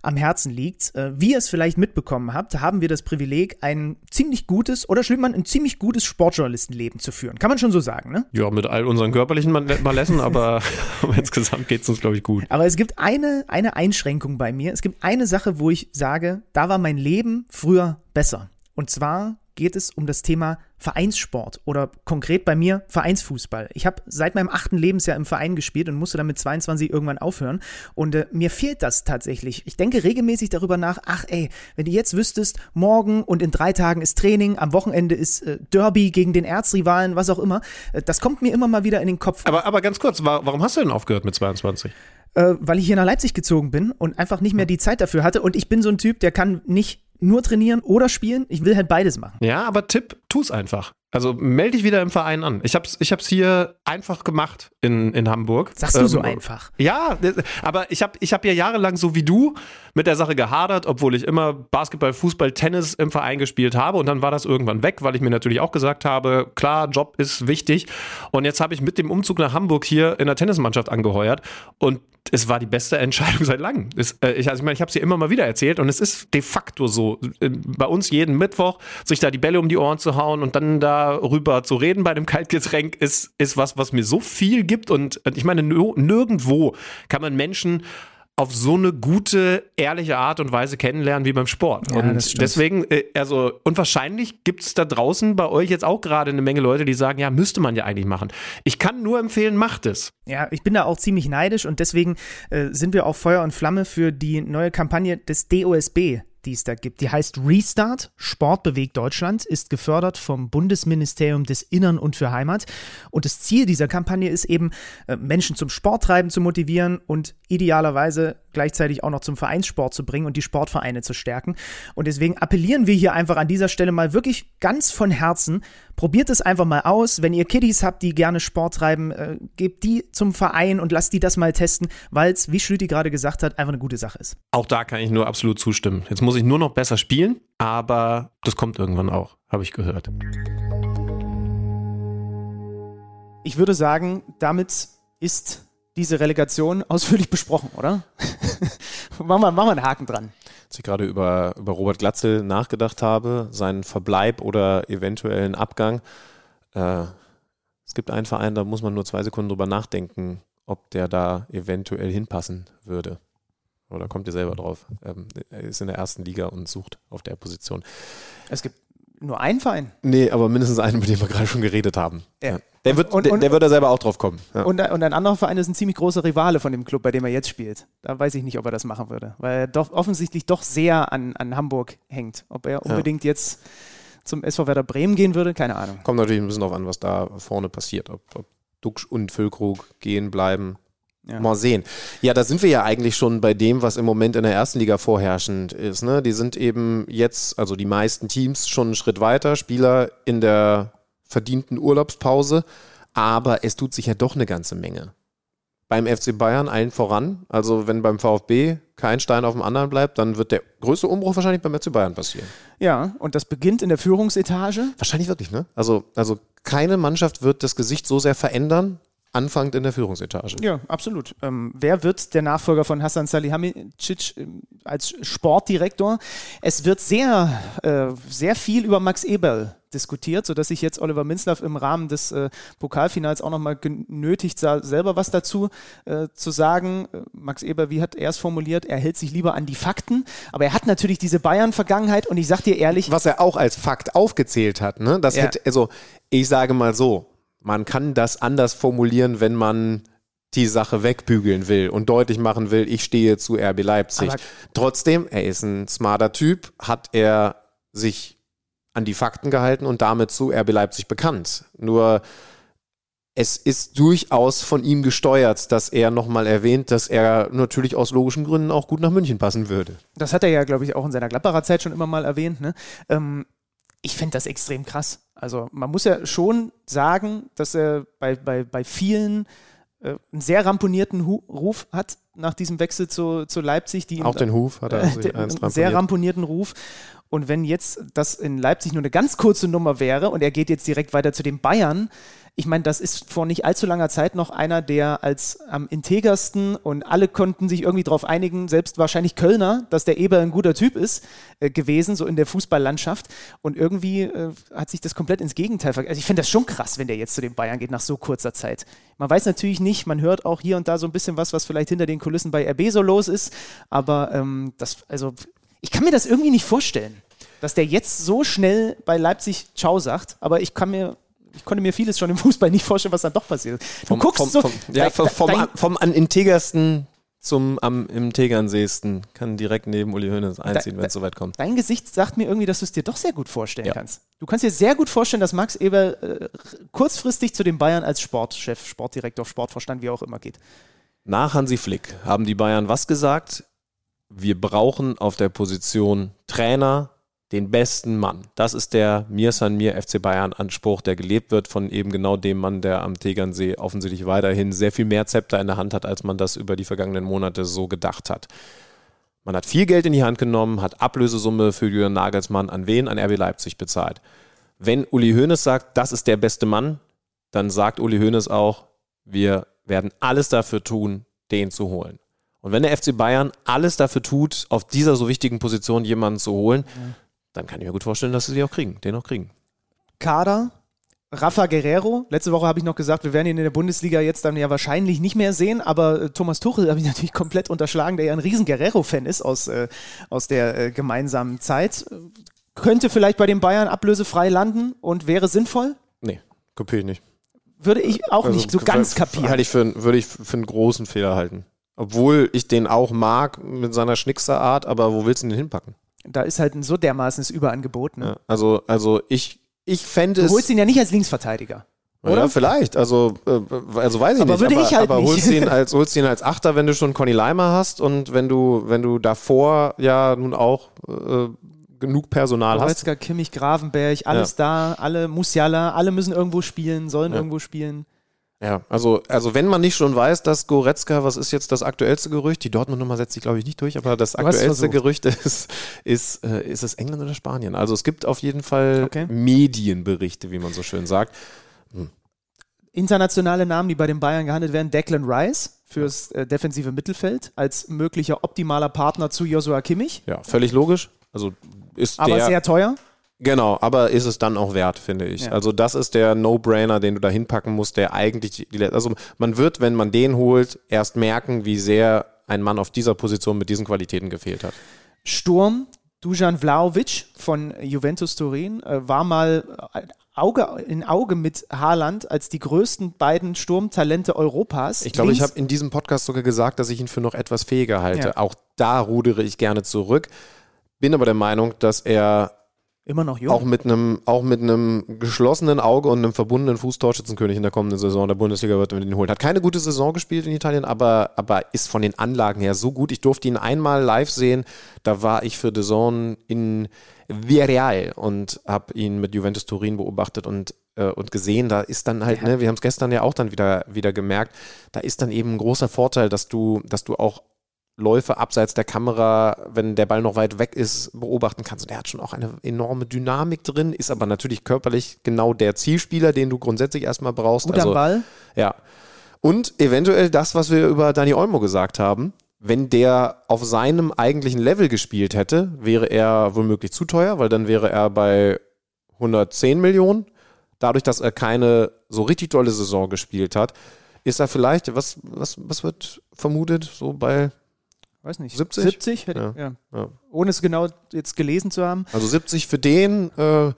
am Herzen liegt. Äh, wie ihr es vielleicht mitbekommen habt, haben wir das Privileg, ein ziemlich gutes oder schlimm man ein ziemlich gutes Sportjournalistenleben zu führen. Kann man schon so sagen, ne? Ja, mit all unseren körperlichen Malessen, aber <laughs> <laughs> insgesamt geht es uns, glaube ich, gut. Aber es gibt eine, eine Einschränkung bei mir. Es gibt eine Sache, wo ich sage, da war mein Leben früher besser. Und zwar geht es um das Thema Vereinssport oder konkret bei mir Vereinsfußball. Ich habe seit meinem achten Lebensjahr im Verein gespielt und musste dann mit 22 irgendwann aufhören. Und äh, mir fehlt das tatsächlich. Ich denke regelmäßig darüber nach, ach ey, wenn du jetzt wüsstest, morgen und in drei Tagen ist Training, am Wochenende ist äh, Derby gegen den Erzrivalen, was auch immer. Äh, das kommt mir immer mal wieder in den Kopf. Aber, aber ganz kurz, warum hast du denn aufgehört mit 22? Äh, weil ich hier nach Leipzig gezogen bin und einfach nicht mehr die Zeit dafür hatte. Und ich bin so ein Typ, der kann nicht nur trainieren oder spielen. Ich will halt beides machen. Ja, aber Tipp, tu es einfach. Also melde dich wieder im Verein an. Ich hab's, ich hab's hier einfach gemacht in, in Hamburg. Sagst du ähm, so einfach? Ja, aber ich habe ich hab ja jahrelang so wie du mit der Sache gehadert, obwohl ich immer Basketball, Fußball, Tennis im Verein gespielt habe. Und dann war das irgendwann weg, weil ich mir natürlich auch gesagt habe, klar, Job ist wichtig. Und jetzt habe ich mit dem Umzug nach Hamburg hier in der Tennismannschaft angeheuert. Und es war die beste <laughs> Entscheidung seit langem. Es, äh, ich, also ich meine, ich habe es dir immer mal wieder erzählt und es ist de facto so. Äh, bei uns jeden Mittwoch sich da die Bälle um die Ohren zu hauen und dann darüber zu reden bei dem Kaltgetränk ist, ist was, was mir so viel gibt. Und ich meine, nirgendwo kann man Menschen auf so eine gute, ehrliche Art und Weise kennenlernen wie beim Sport. Ja, und deswegen, äh, also, und wahrscheinlich gibt es da draußen bei euch jetzt auch gerade eine Menge Leute, die sagen, ja, müsste man ja eigentlich machen. Ich kann nur empfehlen, macht es. Ja, ich bin da auch ziemlich neidisch und deswegen äh, sind wir auch Feuer und Flamme für die neue Kampagne des DOSB die es da gibt. Die heißt Restart, Sport bewegt Deutschland, ist gefördert vom Bundesministerium des Innern und für Heimat. Und das Ziel dieser Kampagne ist eben, äh, Menschen zum Sporttreiben zu motivieren und idealerweise gleichzeitig auch noch zum Vereinssport zu bringen und die Sportvereine zu stärken. Und deswegen appellieren wir hier einfach an dieser Stelle mal wirklich ganz von Herzen, probiert es einfach mal aus. Wenn ihr Kiddies habt, die gerne Sport treiben, äh, gebt die zum Verein und lasst die das mal testen, weil es, wie Schlüti gerade gesagt hat, einfach eine gute Sache ist. Auch da kann ich nur absolut zustimmen. Jetzt muss ich nur noch besser spielen, aber das kommt irgendwann auch, habe ich gehört. Ich würde sagen, damit ist diese Relegation ausführlich besprochen, oder? <laughs> machen, wir, machen wir einen Haken dran. als ich gerade über, über Robert Glatzel nachgedacht habe, seinen Verbleib oder eventuellen Abgang. Äh, es gibt einen Verein, da muss man nur zwei Sekunden drüber nachdenken, ob der da eventuell hinpassen würde. Oder kommt ihr selber drauf? Ähm, er ist in der ersten Liga und sucht auf der Position. Es gibt nur einen Verein. Nee, aber mindestens einen, mit dem wir gerade schon geredet haben. Ja. Der, wird, Und- und- der wird da selber auch drauf kommen. Ja. Und, und ein anderer Verein ist ein ziemlich großer Rivale von dem Club, bei dem er jetzt spielt. Da weiß ich nicht, ob er das machen würde, weil er doch offensichtlich doch sehr an, an Hamburg hängt. Ob er unbedingt jetzt zum SV Werder Bremen gehen würde, keine Ahnung. Kommt natürlich ein bisschen darauf an, was da vorne passiert. Ob, ob Duxch und Füllkrug gehen bleiben. Ja. Mal sehen. Ja, da sind wir ja eigentlich schon bei dem, was im Moment in der ersten Liga vorherrschend ist. Ne? Die sind eben jetzt, also die meisten Teams, schon einen Schritt weiter. Spieler in der verdienten Urlaubspause. Aber es tut sich ja doch eine ganze Menge. Beim FC Bayern allen voran. Also wenn beim VfB kein Stein auf dem anderen bleibt, dann wird der größte Umbruch wahrscheinlich beim FC Bayern passieren. Ja, und das beginnt in der Führungsetage. Wahrscheinlich wirklich, ne? Also, also keine Mannschaft wird das Gesicht so sehr verändern, anfangend in der Führungsetage. Ja, absolut. Ähm, wer wird der Nachfolger von Hassan Salihamidzic ähm, als Sportdirektor? Es wird sehr, äh, sehr viel über Max Eberl diskutiert, sodass sich jetzt Oliver Minzlaff im Rahmen des äh, Pokalfinals auch nochmal genötigt sah, selber was dazu äh, zu sagen. Äh, Max Eberl, wie hat er es formuliert? Er hält sich lieber an die Fakten, aber er hat natürlich diese Bayern-Vergangenheit und ich sag dir ehrlich, Was er auch als Fakt aufgezählt hat, ne? Das Ja. hätte, also ich sage mal so, man kann das anders formulieren, wenn man die Sache wegbügeln will und deutlich machen will, ich stehe zu RB Leipzig. Aber- Trotzdem, er ist ein smarter Typ, hat er sich an die Fakten gehalten und damit zu RB Leipzig bekannt. Nur es ist durchaus von ihm gesteuert, dass er nochmal erwähnt, dass er natürlich aus logischen Gründen auch gut nach München passen würde. das hat er ja, glaube ich, auch in seiner Gladbacher Zeit schon immer mal erwähnt. Ne? Ähm, ich finde das extrem krass. Also man muss ja schon sagen, dass er bei, bei, bei vielen äh, einen sehr ramponierten Hu Ruf hat nach diesem Wechsel zu, zu Leipzig. Die Auch den Huf hat er <laughs> sich den- einen sehr ramponiert. ramponierten Ruf. Und wenn jetzt das in Leipzig nur eine ganz kurze Nummer wäre und er geht jetzt direkt weiter zu den Bayern, ich meine, das ist vor nicht allzu langer Zeit noch einer, der als am integersten und alle konnten sich irgendwie darauf einigen, selbst wahrscheinlich Kölner, dass der Eber ein guter Typ ist, äh, gewesen, so in der Fußballlandschaft. Und irgendwie äh, hat sich das komplett ins Gegenteil ver Also ich finde das schon krass, wenn der jetzt zu den Bayern geht nach so kurzer Zeit. Man weiß natürlich nicht, man hört auch hier und da so ein bisschen was, was vielleicht hinter den Kulissen bei RB so los ist. Aber ähm, das, also ich kann mir das irgendwie nicht vorstellen, dass der jetzt so schnell bei Leipzig Ciao sagt. Aber ich kann mir ich konnte mir vieles schon im Fußball nicht vorstellen, was dann doch passiert. Du Vom, guckst vom, so. vom, ja, dein- vom, vom, vom am integersten zum am im Tegernseesten kann direkt neben Uli Hoeneß einziehen, Da- wenn es soweit kommt. Dein Gesicht sagt mir irgendwie, dass du es dir doch sehr gut vorstellen kannst. Du kannst dir sehr gut vorstellen, dass Max Eber äh, kurzfristig zu den Bayern als Sportchef, Sportdirektor, Sportvorstand, wie auch immer geht. Nach Hansi Flick haben die Bayern was gesagt? Wir brauchen auf der Position Trainer den besten Mann. Das ist der Mir San Mir FC Bayern Anspruch, der gelebt wird von eben genau dem Mann, der am Tegernsee offensichtlich weiterhin sehr viel mehr Zepter in der Hand hat, als man das über die vergangenen Monate so gedacht hat. Man hat viel Geld in die Hand genommen, hat Ablösesumme für Jürgen Nagelsmann an wen? An RB Leipzig bezahlt. Wenn Uli Hoeneß sagt, das ist der beste Mann, dann sagt Uli Hoeneß auch, wir werden alles dafür tun, den zu holen. Und wenn der FC Bayern alles dafür tut, auf dieser so wichtigen Position jemanden zu holen, dann kann ich mir gut vorstellen, dass sie die auch kriegen, den auch kriegen. Kader, Rafa Guerrero. Letzte Woche habe ich noch gesagt, wir werden ihn in der Bundesliga jetzt dann ja wahrscheinlich nicht mehr sehen, aber äh, Thomas Tuchel habe ich <laughs> natürlich komplett unterschlagen, der ja ein riesen Guerrero-Fan ist aus, äh, aus der äh, gemeinsamen Zeit. Könnte vielleicht bei den Bayern ablösefrei landen und wäre sinnvoll? Nee, kopiere ich nicht. Würde ich auch nicht so ganz kapieren. Halte ich für, würde ich für einen großen Fehler halten. Obwohl ich den auch mag mit seiner Schnickserart, aber wo willst du den hinpacken? Da ist halt ein so dermaßen das Überangebot. Ne? Ja, also, also ich, ich fände Du es. holst ihn ja nicht als Linksverteidiger. Oder? Ja, vielleicht. Also, äh, also weiß ich Aber nicht. würde aber ich halt aber nicht. holst ihn <laughs> als holst ihn als Achter, wenn du schon Conny Leimer hast und wenn du wenn du davor ja nun auch äh, genug Personal hast. Goretzka, Kimmich, Gravenberg, alles da, alle Musiala, alle müssen irgendwo spielen, sollen Ja. irgendwo spielen. Ja, also, also wenn man nicht schon weiß, dass Goretzka, was ist jetzt das aktuellste Gerücht? Die Dortmund-Nummer setzt sich, glaube ich, nicht durch, aber das aktuellste. Gerücht ist, ist, äh, ist es England oder Spanien? Also es gibt auf jeden Fall Okay. Medienberichte, wie man so schön sagt. Internationale Namen, die bei den Bayern gehandelt werden, Declan Rice. fürs äh, defensive Mittelfeld als möglicher optimaler Partner zu Joshua Kimmich. Ja, völlig logisch. Also ist Aber der, sehr teuer. Genau, aber ist es dann auch wert, finde ich. Ja. Also das ist der No-Brainer, den du da hinpacken musst, der eigentlich, die, also man wird, wenn man den holt, erst merken, wie sehr ein Mann auf dieser Position mit diesen Qualitäten gefehlt hat. Sturm, Dujan Vlaovic von Juventus Turin äh, war mal äh, Auge in Auge mit Haaland als die größten beiden Sturmtalente Europas. Ich glaube, ich habe in diesem Podcast sogar gesagt, dass ich ihn für noch etwas fähiger halte. Ja. Auch da rudere ich gerne zurück. Bin aber der Meinung, dass er immer noch jung. auch mit einem auch mit einem geschlossenen Auge und einem verbundenen Fuß Torschützenkönig in der kommenden Saison der Bundesliga wird, er ihn holt. Hat keine gute Saison gespielt in Italien, aber, aber ist von den Anlagen her so gut. Ich durfte ihn einmal live sehen. Da war ich für Zone in Villarreal und habe ihn mit Juventus Turin beobachtet und äh, und gesehen, da ist dann halt, ne, wir haben es gestern ja auch dann wieder, wieder gemerkt, da ist dann eben ein großer Vorteil, dass du, dass du auch Läufe abseits der Kamera, wenn der Ball noch weit weg ist, beobachten kannst. Und er hat schon auch eine enorme Dynamik drin, ist aber natürlich körperlich genau der Zielspieler, den du grundsätzlich erstmal brauchst. Gut am Ball. Ja. Und eventuell das, was wir über Dani Olmo gesagt haben. Wenn der auf seinem eigentlichen Level gespielt hätte, wäre er womöglich zu teuer, weil dann wäre er bei 110 Millionen. Dadurch, dass er keine so richtig tolle Saison gespielt hat, ist er vielleicht, was, was, was wird vermutet, so bei weiß nicht, 70? 70? Hätte, Ja. ja. Ja. Ohne es genau jetzt gelesen zu haben. Also 70 für den, äh,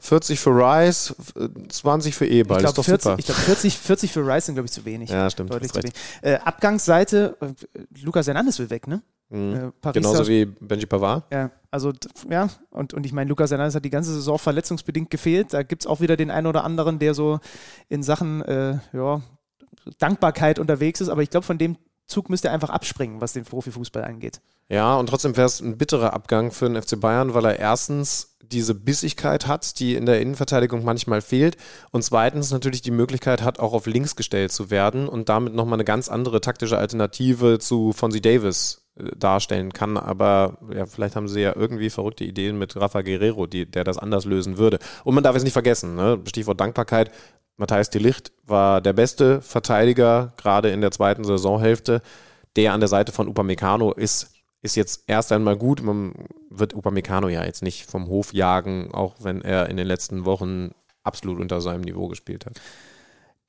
40 für Rice, äh, 20 für Eberl. Ich glaube, doch 40, super. ich glaub, 40, 40 für Rice sind, glaube ich, zu wenig. Ja, stimmt, Deutlich zu wenig. Äh, Abgangsseite, äh, Lukas Hernandez will weg, ne? Mhm. Äh, Genauso wie Benji Pavard. Ja, also ja, und, und ich meine, Lukas Hernandez hat die ganze Saison verletzungsbedingt gefehlt. Da gibt es auch wieder den einen oder anderen, der so in Sachen äh, ja, Dankbarkeit unterwegs ist, aber ich glaube, von dem Zug müsste einfach abspringen, was den Profifußball angeht. Ja, und trotzdem wäre es ein bitterer Abgang für den FC Bayern, weil er erstens diese Bissigkeit hat, die in der Innenverteidigung manchmal fehlt und zweitens natürlich die Möglichkeit hat, auch auf links gestellt zu werden und damit nochmal eine ganz andere taktische Alternative zu Fonzie Davis äh, darstellen kann. Aber ja, vielleicht haben sie ja irgendwie verrückte Ideen mit Rafa Guerrero, die, der das anders lösen würde. Und man darf es nicht vergessen, ne? Stichwort Dankbarkeit. Matthias de Licht war der beste Verteidiger, gerade in der zweiten Saisonhälfte. Der an der Seite von Upamecano ist, ist jetzt erst einmal gut. Man wird Upamecano ja jetzt nicht vom Hof jagen, auch wenn er in den letzten Wochen absolut unter seinem Niveau gespielt hat.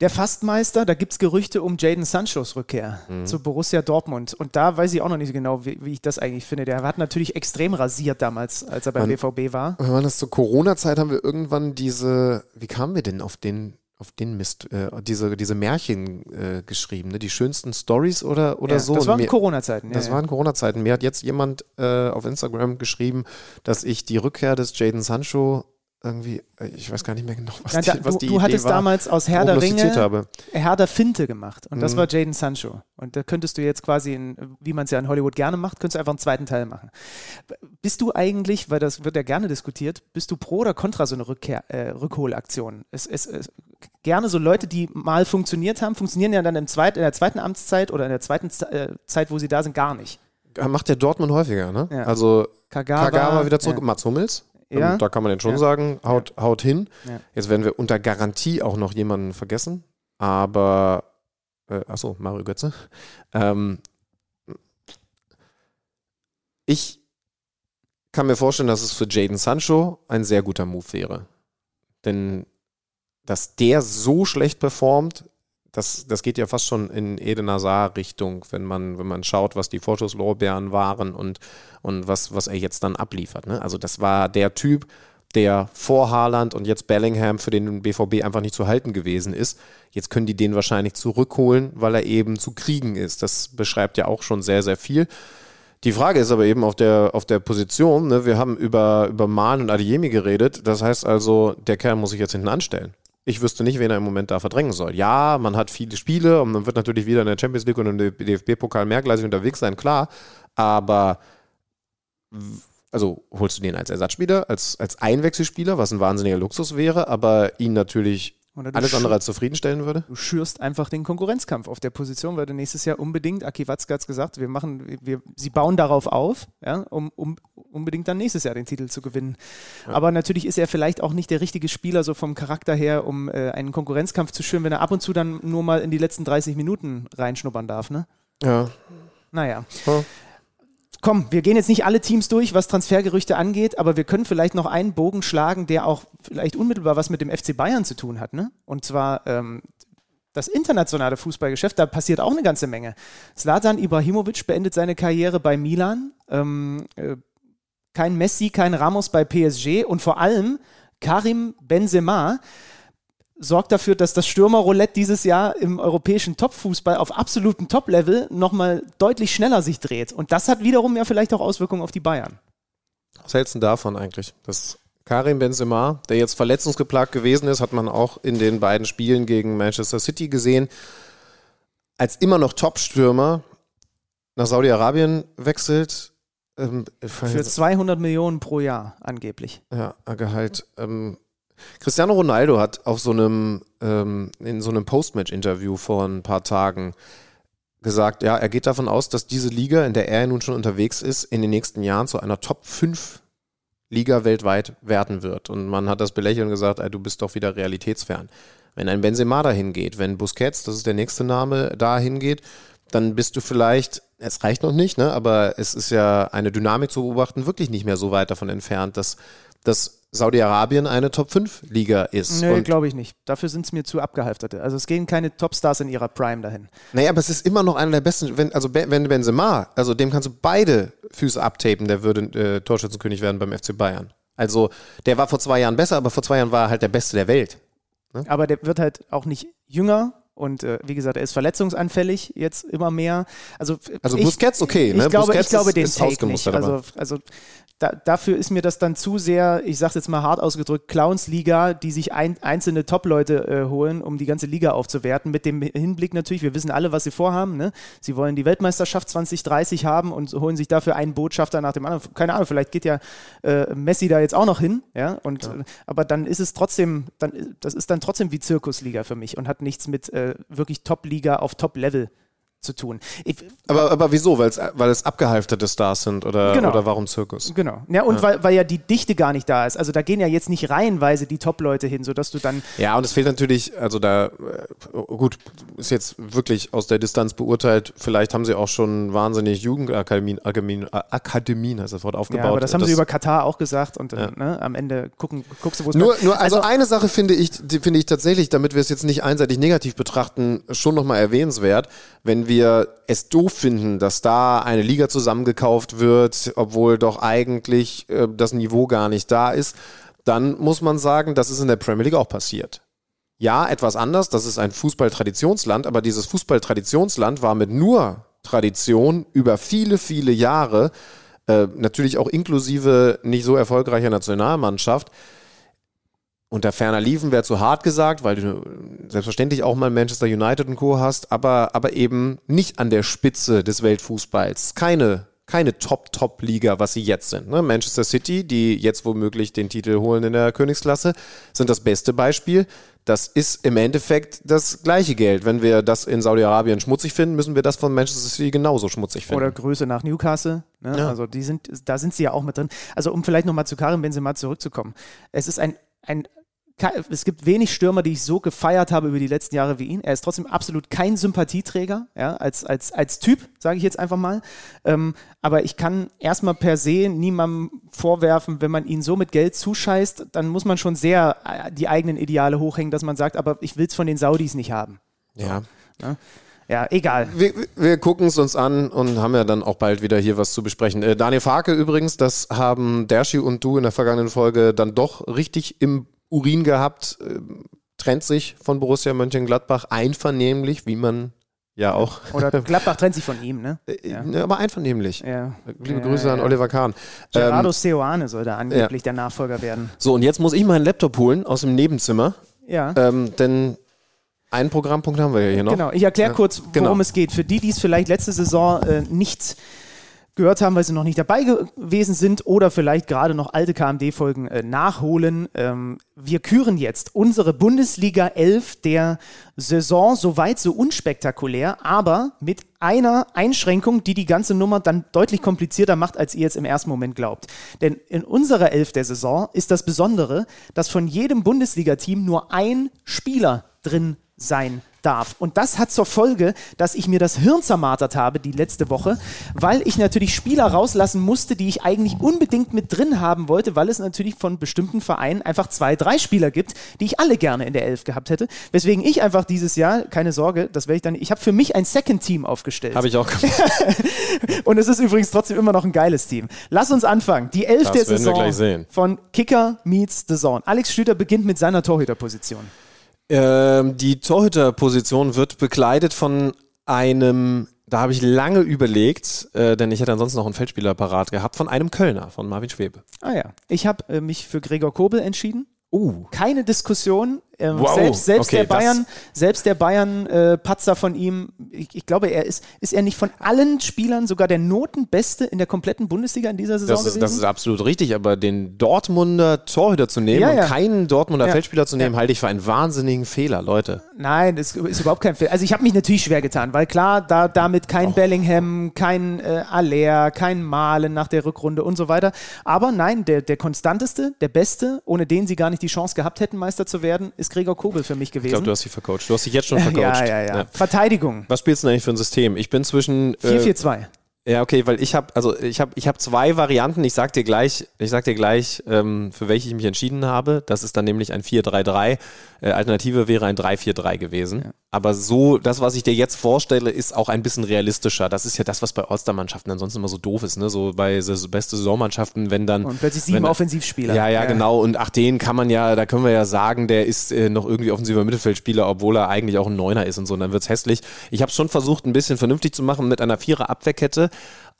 Der Fastmeister, da gibt es Gerüchte um Jaden Sanchos Rückkehr Mhm. zu Borussia Dortmund. Und da weiß ich auch noch nicht genau, wie, wie ich das eigentlich finde. Der hat natürlich extrem rasiert damals, als er beim Man- BVB war. Wann war das zur Corona-Zeit haben wir irgendwann diese, wie kamen wir denn auf den, auf den Mist, äh, diese, diese Märchen äh, geschrieben, ne? die schönsten Stories oder, oder Ja, so. das waren Corona-Zeiten, ja, Das ja. waren Corona-Zeiten. Mir hat jetzt jemand äh, auf Instagram geschrieben, dass ich die Rückkehr des Jaden Sancho irgendwie, äh, ich weiß gar nicht mehr genau, <laughs> was, Ja, da, die, was du, die du Idee hattest war, damals aus Herr der Ringe habe. Herr der Finte gemacht. Und das Mhm. war Jaden Sancho. Und da könntest du jetzt quasi, in, wie man es ja in Hollywood gerne macht, könntest du einfach einen zweiten Teil machen. Bist du eigentlich, weil das wird ja gerne diskutiert, bist du pro oder contra so eine Rückkehr, äh, Rückholaktion? Es, es, es, gerne so Leute, die mal funktioniert haben, funktionieren ja dann im zweit, in der zweiten Amtszeit oder in der zweiten äh, Zeit, wo sie da sind, gar nicht. Macht der Dortmund häufiger, ne? Ja. Also Kagawa, Kagawa wieder zurück, ja. Mats Hummels. Ja. Ähm, Da kann man den schon Ja. sagen, haut, haut hin. Ja. Jetzt werden wir unter Garantie auch noch jemanden vergessen. Aber, äh, achso, Mario Götze. <laughs> Ähm, ich kann mir vorstellen, dass es für Jaden Sancho ein sehr guter Move wäre. Denn dass der so schlecht performt, das, das geht ja fast schon in Eden Hazard-Richtung, wenn man, wenn man schaut, was die Vorschusslorbeeren waren und, und was, was er jetzt dann abliefert. Ne? Also das war der Typ, der vor Haaland und jetzt Bellingham für den BVB einfach nicht zu halten gewesen ist. Jetzt können die den wahrscheinlich zurückholen, weil er eben zu kriegen ist. Das beschreibt ja auch schon sehr, sehr viel. Die Frage ist aber eben auf der, auf der Position, ne, wir haben über, über Mahn und Adiemi geredet, das heißt also, der Kerl muss sich jetzt hinten anstellen. Ich wüsste nicht, wen er im Moment da verdrängen soll. Ja, man hat viele Spiele und man wird natürlich wieder in der Champions League und im DFB-Pokal mehrgleisig unterwegs sein, klar, aber also holst du den als Ersatzspieler, als, als Einwechselspieler, was ein wahnsinniger Luxus wäre, aber ihn natürlich alles andere als zufriedenstellen würde? Du schürst einfach den Konkurrenzkampf auf der Position, weil du nächstes Jahr unbedingt, Aki Watzke hat es gesagt, wir machen, wir, sie bauen darauf auf, ja, um, um unbedingt dann nächstes Jahr den Titel zu gewinnen. Aber natürlich ist er vielleicht auch nicht der richtige Spieler, so vom Charakter her, um äh, einen Konkurrenzkampf zu schüren, wenn er ab und zu dann nur mal in die letzten 30 Minuten reinschnuppern darf, ne? Ja. Naja. Komm, wir gehen jetzt nicht alle Teams durch, was Transfergerüchte angeht, aber wir können vielleicht noch einen Bogen schlagen, der auch vielleicht unmittelbar was mit dem FC Bayern zu tun hat. Ne? Und zwar ähm, das internationale Fußballgeschäft, da passiert auch eine ganze Menge. Zlatan Ibrahimovic beendet seine Karriere bei Milan. Ähm, äh, kein Messi, kein Ramos bei PSG und vor allem Karim Benzema sorgt dafür, dass das Stürmerroulette dieses Jahr im europäischen Topfußball auf absolutem Top-Level nochmal deutlich schneller sich dreht. Und das hat wiederum ja vielleicht auch Auswirkungen auf die Bayern. Was hältst du davon eigentlich? Dass Karim Benzema, der jetzt verletzungsgeplagt gewesen ist, hat man auch in den beiden Spielen gegen Manchester City gesehen, als immer noch Top-Stürmer nach Saudi-Arabien wechselt. Ähm, Für 200 Millionen pro Jahr angeblich. Ja, Gehalt. Ähm, Cristiano Ronaldo hat auf so einem, ähm, in so einem Postmatch-Interview vor ein paar Tagen gesagt, ja, er geht davon aus, dass diese Liga, in der er nun schon unterwegs ist, in den nächsten Jahren zu einer Top 5 Liga weltweit werden wird. Und man hat das belächelt und gesagt, ey, du bist doch wieder realitätsfern. Wenn ein Benzema dahin geht, wenn Busquets, das ist der nächste Name, dahin geht, dann bist du vielleicht, es reicht noch nicht, ne, aber es ist ja eine Dynamik zu beobachten, wirklich nicht mehr so weit davon entfernt, dass, dass Saudi-Arabien eine Top-5-Liga ist. Nö, glaube ich nicht. Dafür sind es mir zu abgehalfterte. Also es gehen keine Topstars in ihrer Prime dahin. Naja, aber es ist immer noch einer der besten. Wenn, also wenn Benzema, also dem kannst du beide Füße abtapen, der würde äh, Torschützenkönig werden beim FC Bayern. Also der war vor zwei Jahren besser, aber vor zwei Jahren war er halt der Beste der Welt. Aber der wird halt auch nicht jünger. Und äh, wie gesagt, er ist verletzungsanfällig jetzt immer mehr. Also, Also ich, Busquets okay, ne? Ich glaube, Busquets ich glaube ist- den ist Take nicht. Also, also da, dafür ist mir das dann zu sehr, ich sage jetzt mal hart ausgedrückt, Clowns-Liga, die sich ein, einzelne Top-Leute äh, holen, um die ganze Liga aufzuwerten. Mit dem Hinblick natürlich, wir wissen alle, was sie vorhaben. Ne? Sie wollen die Weltmeisterschaft 2030 haben und holen sich dafür einen Botschafter nach dem anderen. Keine Ahnung, vielleicht geht ja äh, Messi da jetzt auch noch hin. Ja? Und, äh, aber dann ist es trotzdem, dann, das ist dann trotzdem wie Zirkusliga für mich und hat nichts mit äh, wirklich Top-Liga auf Top-Level zu tun. Ich, Aber, aber wieso? Weil's, weil es abgehalfterte Stars sind oder, Genau. oder warum Zirkus? Genau. Ja, und Ja. Weil, weil ja die Dichte gar nicht da ist. Also da gehen ja jetzt nicht reihenweise die Top-Leute hin, sodass du dann. Ja, und es fehlt natürlich, also da, äh, gut, ist jetzt wirklich aus der Distanz beurteilt, vielleicht haben sie auch schon wahnsinnig Jugendakademien, Akademien, Akademien heißt das Wort, aufgebaut. Ja, aber das haben sie über Katar auch gesagt und dann, ne, am Ende gucken, guckst du, wo es Nur, nur also, eine Sache finde ich, finde ich tatsächlich, damit wir es jetzt nicht einseitig negativ betrachten, schon nochmal erwähnenswert, wenn wir es doof finden, dass da eine Liga zusammengekauft wird, obwohl doch eigentlich äh, das Niveau gar nicht da ist, dann muss man sagen, das ist in der Premier League auch passiert. Ja, etwas anders, das ist ein Fußballtraditionsland, aber dieses Fußballtraditionsland war mit nur Tradition über viele, viele Jahre, äh, natürlich auch inklusive nicht so erfolgreicher Nationalmannschaft, unter ferner Liefen wäre zu hart gesagt, weil du selbstverständlich auch mal Manchester United und Co. hast, aber, aber eben nicht an der Spitze des Weltfußballs. Keine, keine Top-Top-Liga, was sie jetzt sind. Ne? Manchester City, die jetzt womöglich den Titel holen in der Königsklasse, sind das beste Beispiel. Das ist im Endeffekt das gleiche Geld. Wenn wir das in Saudi-Arabien schmutzig finden, müssen wir das von Manchester City genauso schmutzig finden. Oder Größe nach Newcastle. Ne? Ja. Also die sind, da sind sie ja auch mit drin. Also um vielleicht nochmal zu Karim Benzema zurückzukommen. Es ist ein, ein es gibt wenig Stürmer, die ich so gefeiert habe über die letzten Jahre wie ihn. Er ist trotzdem absolut kein Sympathieträger, ja, als, als, als Typ, sage ich jetzt einfach mal. Ähm, aber ich kann erstmal per se niemandem vorwerfen, wenn man ihn so mit Geld zuscheißt, dann muss man schon sehr äh, die eigenen Ideale hochhängen, dass man sagt, aber ich will es von den Saudis nicht haben. Ja. Ja, ja egal. Wir, wir gucken es uns an und haben ja dann auch bald wieder hier was zu besprechen. Äh, Daniel Farke übrigens, das haben Dershi und du in der vergangenen Folge dann doch richtig im Urin gehabt. Äh, trennt sich von Borussia Mönchengladbach einvernehmlich, wie man ja auch. <laughs> Oder Gladbach trennt sich von ihm, ne? Ja. Ne, aber einvernehmlich. Ja. Liebe Grüße ja, an. Oliver Kahn. Gerardo Ähm, Seoane soll da angeblich der Nachfolger werden. so, und jetzt muss ich meinen Laptop holen aus dem Nebenzimmer. Ja. Ähm, denn einen Programmpunkt haben wir ja hier noch. Genau, ich erkläre kurz, worum genau. es geht. Für die, die es vielleicht letzte Saison äh, nicht gehört haben, weil sie noch nicht dabei gewesen sind oder vielleicht gerade noch alte KMD-Folgen äh, nachholen. Ähm, wir küren jetzt unsere Bundesliga 11 der Saison soweit so unspektakulär, aber mit einer Einschränkung, die die ganze Nummer dann deutlich komplizierter macht, als ihr jetzt im ersten Moment glaubt. Denn in unserer 11 der Saison ist das Besondere, dass von jedem Bundesliga-Team nur ein Spieler drin sein darf. Und das hat zur Folge, dass ich mir das Hirn zermartert habe die letzte Woche, weil ich natürlich Spieler rauslassen musste, die ich eigentlich unbedingt mit drin haben wollte, weil es natürlich von bestimmten Vereinen einfach zwei, drei Spieler gibt, die ich alle gerne in der Elf gehabt hätte. Weswegen ich einfach dieses Jahr, keine Sorge, das werde ich dann, ich habe für mich ein Second Team aufgestellt. Habe ich auch gemacht. <laughs> Und es ist übrigens trotzdem immer noch ein geiles Team. Lass uns anfangen. Die Elf Das der Saison von Kicker meets The Zone. Alex Schlüter beginnt mit seiner Torhüterposition. Ähm, die Torhüterposition wird bekleidet von einem, da habe ich lange überlegt, äh, denn ich hätte ansonsten noch einen Feldspieler parat gehabt, von einem Kölner, von Marvin Schwebe. Ah ja. Ich habe äh, mich für Gregor Kobel entschieden. Uh. Keine Diskussion. Ähm, Wow. Selbst, selbst Okay, der Bayern, selbst der Bayern äh, Patzer von ihm, ich, ich glaube, er ist, ist er nicht von allen Spielern sogar der Notenbeste in der kompletten Bundesliga in dieser Saison Das ist, gewesen? das ist absolut richtig, aber den Dortmunder Torhüter zu nehmen Ja, und ja. keinen Dortmunder Ja. Feldspieler zu nehmen, halte ich für einen wahnsinnigen Fehler, Leute. Nein, das ist überhaupt kein Fehler. Also ich habe mich natürlich schwer getan, weil klar, da damit kein Bellingham, kein äh, Aller, kein Malen nach der Rückrunde und so weiter. Aber nein, der, der konstanteste, der beste, ohne den sie gar nicht die Chance gehabt hätten, Meister zu werden, ist Gregor Kobel für mich Ich gewesen. glaube, du hast dich vercoacht. Du hast dich jetzt schon <laughs> Ja, vercoacht. ja, ja. Verteidigung. Was spielst du denn eigentlich für ein System? Ich bin zwischen. äh, 4-4-2. Ja, okay, weil ich habe also ich habe ich habe zwei Varianten. Ich sag dir gleich, ich sag dir gleich, ähm, für welche ich mich entschieden habe. Das ist dann nämlich ein 4-3-3. Äh, Alternative wäre ein 3-4-3 gewesen. Aber so, das, was ich dir jetzt vorstelle, ist auch ein bisschen realistischer. Das ist ja das, was bei All-Star-Mannschaften ansonsten immer so doof ist, ne? So bei Saison- beste Saisonmannschaften, wenn dann. Und plötzlich sieben wenn, Offensivspieler. Ja, ja, Ja. genau. Und ach, den kann man ja, da können wir ja sagen, der ist äh, noch irgendwie offensiver Mittelfeldspieler, obwohl er eigentlich auch ein Neuner ist und so. Und dann wird's hässlich. Ich habe schon versucht, ein bisschen vernünftig zu machen mit einer Vierer-Abwehrkette,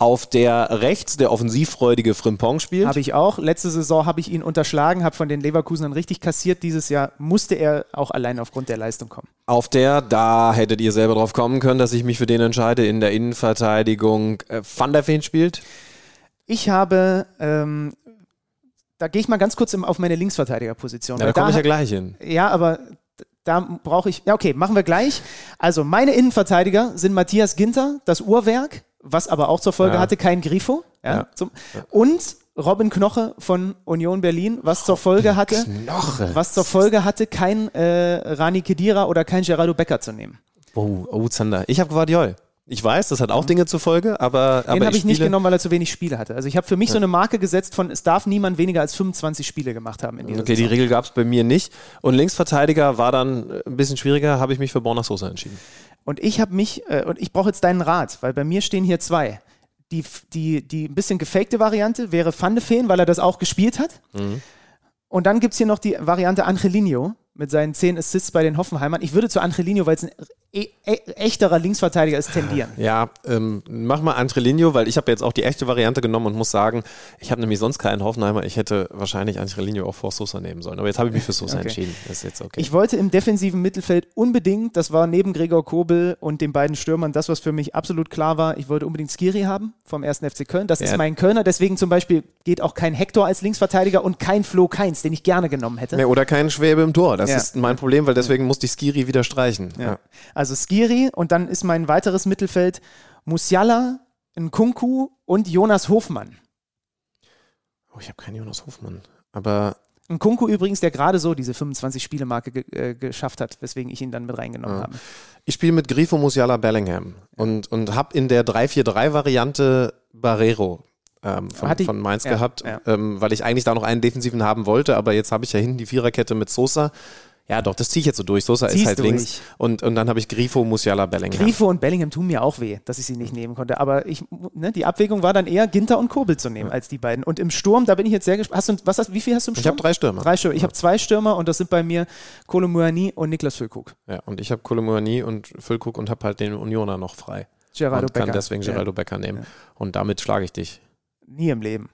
auf der rechts der offensivfreudige Frimpong spielt. Habe ich auch. Letzte Saison habe ich ihn unterschlagen, habe von den Leverkusenern richtig kassiert. Dieses Jahr musste er auch allein aufgrund der Leistung kommen. Auf der, da hättet ihr selber drauf kommen können, dass ich mich für den entscheide, in der Innenverteidigung äh, Van der Veen spielt. Ich habe, ähm, da gehe ich mal ganz kurz auf meine Linksverteidigerposition. Ja, da komme ich ja gleich hin. Ja, aber da brauche ich, ja okay, machen wir gleich. Also meine Innenverteidiger sind Matthias Ginter, das Uhrwerk, was aber auch zur Folge Ja. hatte, kein Grifo. Ja, Ja. Zum, Und Robin Knoche von Union Berlin, was zur Folge hatte, Knoche. was zur Folge hatte, kein äh, Rani Kedira oder kein Geraldo Becker zu nehmen. Oh, oh Zander. Ich habe Guardiol. Ich weiß, das hat auch Dinge zur Folge, aber, Den habe ich nicht spiele- genommen, weil er zu wenig Spiele hatte. Also ich habe für mich so eine Marke gesetzt von, es darf niemand weniger als 25 Spiele gemacht haben in dieser Okay, die Saison. Regel gab es bei mir nicht. Und Linksverteidiger war dann ein bisschen schwieriger, habe ich mich für Borna Sosa entschieden. Und ich habe mich, äh, und ich brauche jetzt deinen Rat, weil bei mir stehen hier zwei. Die, die, die ein bisschen gefakte Variante wäre Van de Feen, weil er das auch gespielt hat. Mhm. Und dann gibt es hier noch die Variante Angelino mit seinen 10 Assists bei den Hoffenheimern. Ich würde zu Angelino, weil es ein e e echterer Linksverteidiger ist, tendieren. Ja, ähm, mach mal Angelino, weil ich habe jetzt auch die echte Variante genommen und muss sagen, ich habe nämlich sonst keinen Hoffenheimer. Ich hätte wahrscheinlich Angelino auch vor Sosa nehmen sollen. Aber jetzt habe ich mich für Sosa Okay. entschieden. Das ist jetzt okay. Ich wollte im defensiven Mittelfeld unbedingt, das war neben Gregor Kobel und den beiden Stürmern das, was für mich absolut klar war, ich wollte unbedingt Skiri haben vom 1. FC Köln. Das ist Ja. mein Kölner, deswegen zum Beispiel geht auch kein Hector als Linksverteidiger und kein Flo Keins, den ich gerne genommen hätte. Ja, oder kein Schwäbe im Tor. Das Ja. ist mein Problem, weil deswegen musste ich Skiri wieder streichen. Ja. Also Skiri und dann ist mein weiteres Mittelfeld Musiala, Nkunku und Jonas Hofmann. Oh, ich habe keinen Jonas Hofmann. Aber Nkunku übrigens, der gerade so diese 25-Spiele-Marke ge äh, geschafft hat, weswegen ich ihn dann mit reingenommen Ja. habe. ich spiele mit Grifo Musiala Bellingham und, und habe in der 3-4-3-Variante Barrero ähm, von, ich- von Mainz ja, gehabt, ja. Ähm, weil ich eigentlich da noch einen Defensiven haben wollte, aber jetzt habe ich ja hinten die Viererkette mit Sosa. Ja, doch, das ziehe ich jetzt so durch. Sosa ist Ziehst halt du links. durch. Und, und dann habe ich Grifo Musiala Bellingham. Grifo und Bellingham tun mir auch weh, dass ich sie nicht nehmen konnte. Aber ich, ne, die Abwägung war dann eher Ginter und Kobel zu nehmen als die beiden. Und im Sturm, da bin ich jetzt sehr gespannt. Hast du, was hast, wie viel hast du im Ich Sturm? habe drei Stürmer. Drei Stürmer. Ich habe zwei Stürmer und das sind bei mir Kolomuani und Niklas Füllkrug. Ja, und ich habe Kolomoani und Füllkrug und habe halt den Unioner noch frei. Geraldo und kann Becker. deswegen Ja. Geraldo Becker nehmen. Und damit schlage ich dich. Nie im Leben.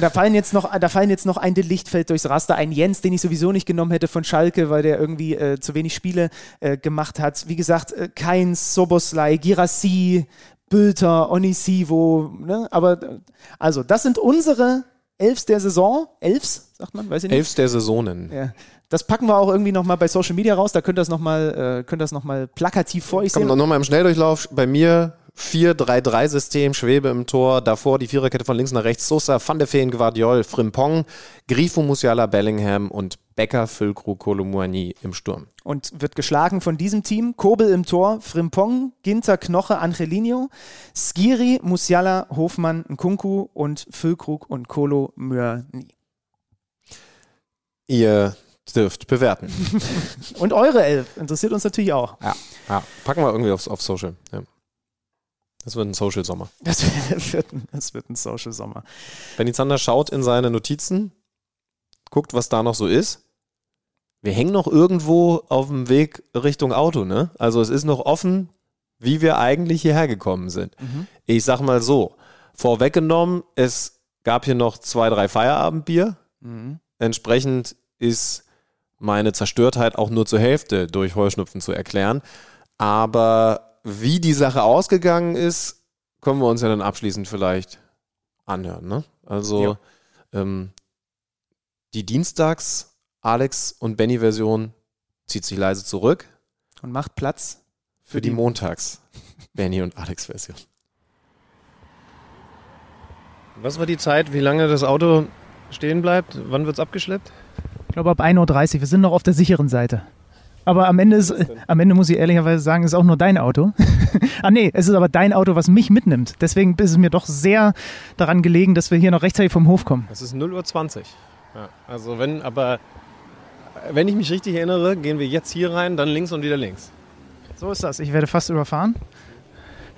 Da fallen jetzt noch, da fallen jetzt noch ein De Lichtfeld durchs Raster, ein Jens, den ich sowieso nicht genommen hätte von Schalke, weil der irgendwie äh, zu wenig Spiele äh, gemacht hat. Wie gesagt, äh, Keins, Soboslai, Girassi, Bülter, Onisivo, ne? aber also das sind unsere Elfs der Saison. Elfs, sagt man, weiß ich nicht. Elfs der Saisonen. Ja. Das packen wir auch irgendwie nochmal bei Social Media raus. Da könnt ihr das nochmal äh, könnt ihr das noch mal plakativ vor euch Komm, sehen. nochmal im Schnelldurchlauf. Bei mir 4-3-3-System, Schwebe im Tor, davor die Viererkette von links nach rechts, Sosa, Van de Feen, Guardiol, Frimpong, Grifo, Musiala, Bellingham und Becker, Füllkrug, Kolomuani im Sturm. Und wird geschlagen von diesem Team. Kobel im Tor, Frimpong, Ginter, Knoche, Angelino, Skiri, Musiala, Hofmann, Nkunku und Füllkrug und Kolo Myani. Ihr dürft bewerten. <laughs> und eure Elf interessiert uns natürlich auch. Ja, ja. packen wir irgendwie aufs, auf Social. Ja. Das wird ein Social-Sommer. <laughs> Das wird, ein- das wird ein Social-Sommer. Benny Zander schaut in seine Notizen, guckt, was da noch so ist. Wir hängen noch irgendwo auf dem Weg Richtung Auto, ne? Also es ist noch offen, wie wir eigentlich hierher gekommen sind. Mhm. Ich sag mal so, vorweggenommen, es gab hier noch zwei, drei Feierabendbier. Mhm. Entsprechend ist meine Zerstörtheit auch nur zur Hälfte durch Heuschnupfen zu erklären. Aber wie die Sache ausgegangen ist, können wir uns ja dann abschließend vielleicht anhören. Ne? Also ähm, die Dienstags Alex und Benny Version zieht sich leise zurück Und macht Platz für die Montags Benny und Alex Version. Was war die Zeit, wie lange das Auto stehen bleibt? Wann wird es abgeschleppt? Ich glaube ab 1.30 Uhr. Wir sind noch auf der sicheren Seite. Aber am Ende, ist, am Ende muss ich ehrlicherweise sagen, ist auch nur dein Auto. <laughs> ah nee, es ist aber dein Auto, was mich mitnimmt. Deswegen ist es mir doch sehr daran gelegen, dass wir hier noch rechtzeitig vom Hof kommen. Es ist 0.20 Uhr. Ja, also wenn, aber wenn ich mich richtig erinnere, gehen wir jetzt hier rein, dann links und wieder links. So ist das. Ich werde fast überfahren.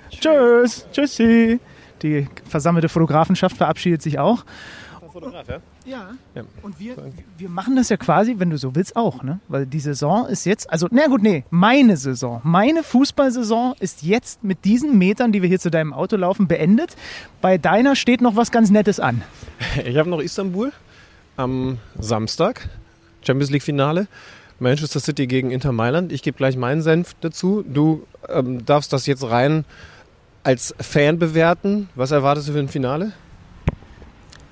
Tschüss. Tschüssi. Die versammelte Fotografenschaft verabschiedet sich auch. Fotograf, ja? Ja. ja. Und wir, wir machen das ja quasi, wenn du so willst, auch, ne? Weil die Saison ist jetzt, also, na gut, nee, meine Saison, meine Fußballsaison ist jetzt mit diesen Metern, die wir hier zu deinem Auto laufen, beendet. Bei deiner steht noch was ganz Nettes an. Ich habe noch Istanbul am Samstag, Champions League Finale. Manchester City gegen Inter Mailand. Ich gebe gleich meinen Senf dazu. Du ähm, darfst das jetzt rein als Fan bewerten. Was erwartest du für ein Finale?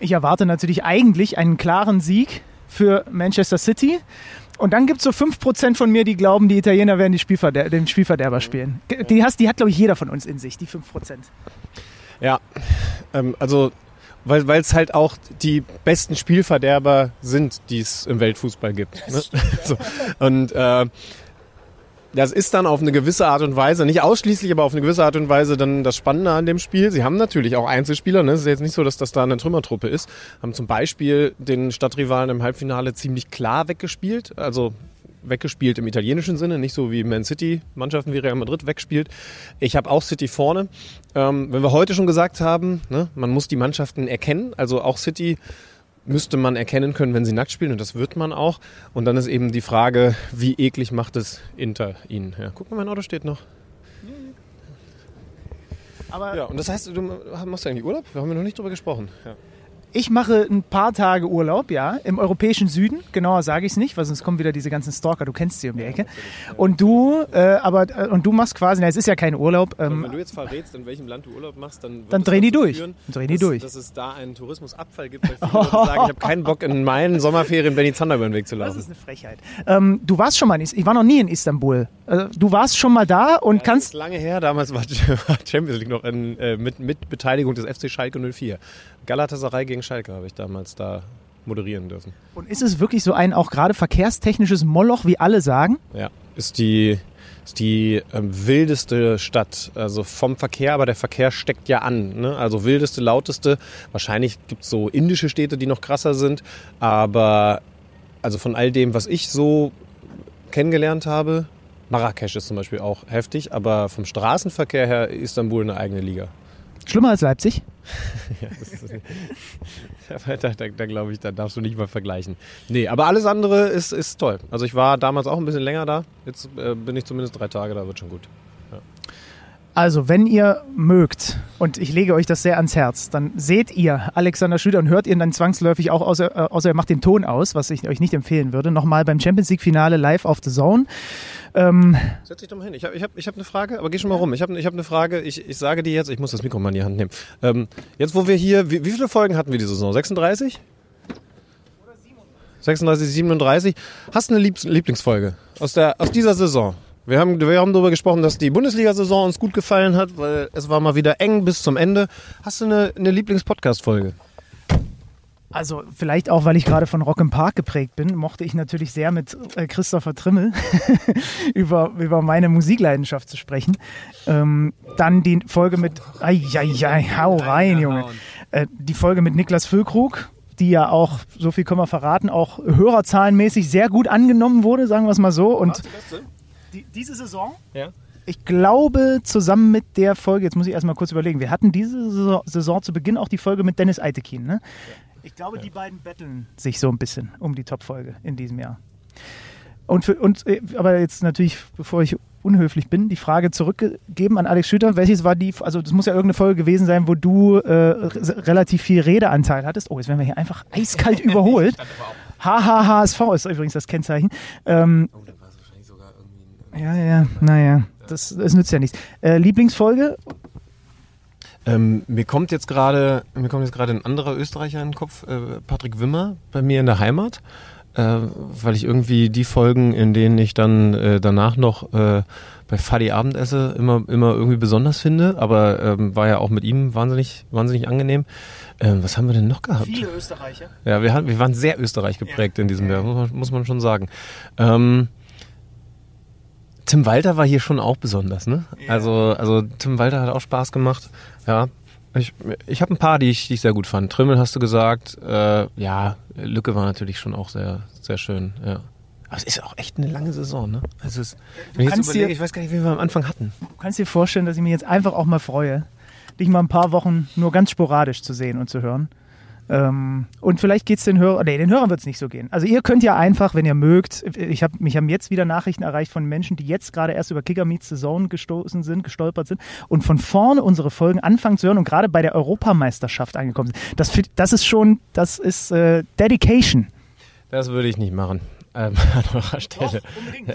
Ich erwarte natürlich eigentlich einen klaren Sieg für Manchester City. Und dann gibt es so 5% von mir, die glauben, die Italiener werden die Spielverder den Spielverderber spielen. Die, hast, die hat, glaube ich, jeder von uns in sich, die 5%. Ja, ähm, also weil es halt auch die besten Spielverderber sind, die es im Weltfußball gibt. Ne? <laughs> so. Und äh, das ist dann auf eine gewisse Art und Weise, nicht ausschließlich, aber auf eine gewisse Art und Weise dann das Spannende an dem Spiel. Sie haben natürlich auch Einzelspieler, ne? es ist jetzt nicht so, dass das da eine Trümmertruppe ist. Haben zum Beispiel den Stadtrivalen im Halbfinale ziemlich klar weggespielt, also weggespielt im italienischen Sinne, nicht so wie Man City Mannschaften wie Real Madrid wegspielt. Ich habe auch City vorne. Ähm, wenn wir heute schon gesagt haben, ne, man muss die Mannschaften erkennen, also auch City müsste man erkennen können, wenn sie nackt spielen und das wird man auch. Und dann ist eben die Frage, wie eklig macht es Inter ihnen. Ja, guck mal, mein Auto steht noch. Aber ja, und das heißt, du machst ja eigentlich Urlaub? Wir haben ja noch nicht drüber gesprochen. Ja. Ich mache ein paar Tage Urlaub, ja, im europäischen Süden. Genauer sage ich es nicht, weil sonst kommen wieder diese ganzen Stalker. Du kennst sie um die Ecke. Und du, äh, aber äh, und du machst quasi, na, es ist ja kein Urlaub. Ähm, wenn du jetzt verrätst, in welchem Land du Urlaub machst, dann, Dann drehen die durch. Führen, Dann drehen die dass, durch. Dass es da einen Tourismusabfall gibt, weil viele <laughs> Leute sagen, ich habe keinen Bock, in meinen Sommerferien Benny Zander über den Weg zu laufen. Das ist eine Frechheit. ähm, du warst schon mal in Is- Ich war noch nie in Istanbul. Äh, du warst schon mal da und Das kannst. ist lange her, damals war <laughs> war Champions League noch in, äh, mit, mit Beteiligung des FC Schalke 04. Galatasaray gegen Schalke habe ich damals da moderieren dürfen. Und ist es wirklich so ein auch gerade verkehrstechnisches Moloch, wie alle sagen? Ja, ist die, ist die ähm, wildeste Stadt. Also vom Verkehr, aber der Verkehr steckt ja an. Ne? Also wildeste, lauteste. Wahrscheinlich gibt es so indische Städte, die noch krasser sind. Aber also von all dem, was ich so kennengelernt habe, Marrakesch ist zum Beispiel auch heftig, aber vom Straßenverkehr her Istanbul eine eigene Liga. Schlimmer als Leipzig? <laughs> ja, das ist, <laughs> da, da, da glaube ich, da darfst du nicht mal vergleichen. Nee, aber alles andere ist, ist toll. Also ich war damals auch ein bisschen länger da. Jetzt äh, bin ich zumindest drei Tage da, wird schon gut. Ja. Also, wenn ihr mögt, und ich lege euch das sehr ans Herz, dann seht ihr Alexander Schlüter und hört ihn dann zwangsläufig auch, außer, äh, außer er macht den Ton aus, was ich euch nicht empfehlen würde, nochmal beim Champions League-Finale live auf The Zone. Ähm, Setz dich doch mal hin. Ich habe ich hab, ich hab eine Frage, aber geh schon mal rum. Ich habe ich hab eine Frage. Ich, ich sage dir jetzt, ich muss das Mikro mal in die Hand nehmen. Ähm, jetzt, wo wir hier, wie, wie viele Folgen hatten wir diese Saison? 36? 36, 37. Hast du eine Liebs Lieblingsfolge aus, der, aus dieser Saison? Wir haben, wir haben darüber gesprochen, dass die Bundesliga-Saison uns gut gefallen hat, weil es war mal wieder eng bis zum Ende. Hast du eine, eine Lieblings-Podcast-Folge? Also vielleicht auch, weil ich gerade von Rock im Park geprägt bin, mochte ich natürlich sehr mit äh, Christopher Trimmel <laughs> über, über meine Musikleidenschaft zu sprechen. Ähm, dann die Folge mit, ai, ai, ai, hau rein, Junge. Äh, die Folge mit Niklas Füllkrug, die ja auch, so viel können wir verraten, auch hörerzahlenmäßig sehr gut angenommen wurde, sagen wir es mal so. Und die, diese Saison? Ja. Ich glaube, zusammen mit der Folge, jetzt muss ich erstmal kurz überlegen, wir hatten diese Saison, Saison zu Beginn auch die Folge mit Dennis Eitekin, ne? Ich glaube, die beiden betteln sich so ein bisschen um die Top-Folge in diesem Jahr. Und, für, und äh, aber jetzt natürlich, bevor ich unhöflich bin, die Frage zurückgeben an Alex Schüter. Welches war die, also das muss ja irgendeine Folge gewesen sein, wo du äh, relativ viel Redeanteil hattest. Oh, jetzt werden wir hier einfach <laughs> eiskalt überholt. HHHSV ist übrigens das Kennzeichen. Ähm, ja, ja, naja, das, das nützt ja nichts. Äh, Lieblingsfolge? Ähm, mir kommt jetzt gerade, mir kommt jetzt gerade ein anderer Österreicher in den Kopf, äh, Patrick Wimmer, bei mir in der Heimat, äh, weil ich irgendwie die Folgen, in denen ich dann äh, danach noch äh, bei Fadi Abend esse, immer, immer irgendwie besonders finde, aber ähm, war ja auch mit ihm wahnsinnig, wahnsinnig angenehm. Ähm, was haben wir denn noch gehabt? Viele Österreicher. Ja, wir, haben, wir waren sehr Österreich geprägt ja. in diesem Jahr, muss man, muss man schon sagen. Ähm, Tim Walter war hier schon auch besonders, ne? Ja. Also, also Tim Walter hat auch Spaß gemacht. Ja. Ich, ich habe ein paar, die ich, die ich sehr gut fand. Trümmel hast du gesagt. Äh, ja, Lücke war natürlich schon auch sehr, sehr schön. Ja. Aber es ist auch echt eine lange Saison, ne? Also es, wenn ich, jetzt überlege, dir, ich weiß gar nicht, wie wir am Anfang hatten. Du kannst dir vorstellen, dass ich mich jetzt einfach auch mal freue, dich mal ein paar Wochen nur ganz sporadisch zu sehen und zu hören. Ähm, und vielleicht geht es den Hörern, nee, den Hörern wird es nicht so gehen. Also ihr könnt ja einfach, wenn ihr mögt, ich hab, mich haben jetzt wieder Nachrichten erreicht von Menschen, die jetzt gerade erst über Kicker Meets the Zone gestoßen sind, gestolpert sind und von vorne unsere Folgen anfangen zu hören und gerade bei der Europameisterschaft angekommen sind. Das, das ist schon, das ist äh, Dedication. Das würde ich nicht machen ähm, <laughs> an eurer Stelle. Doch,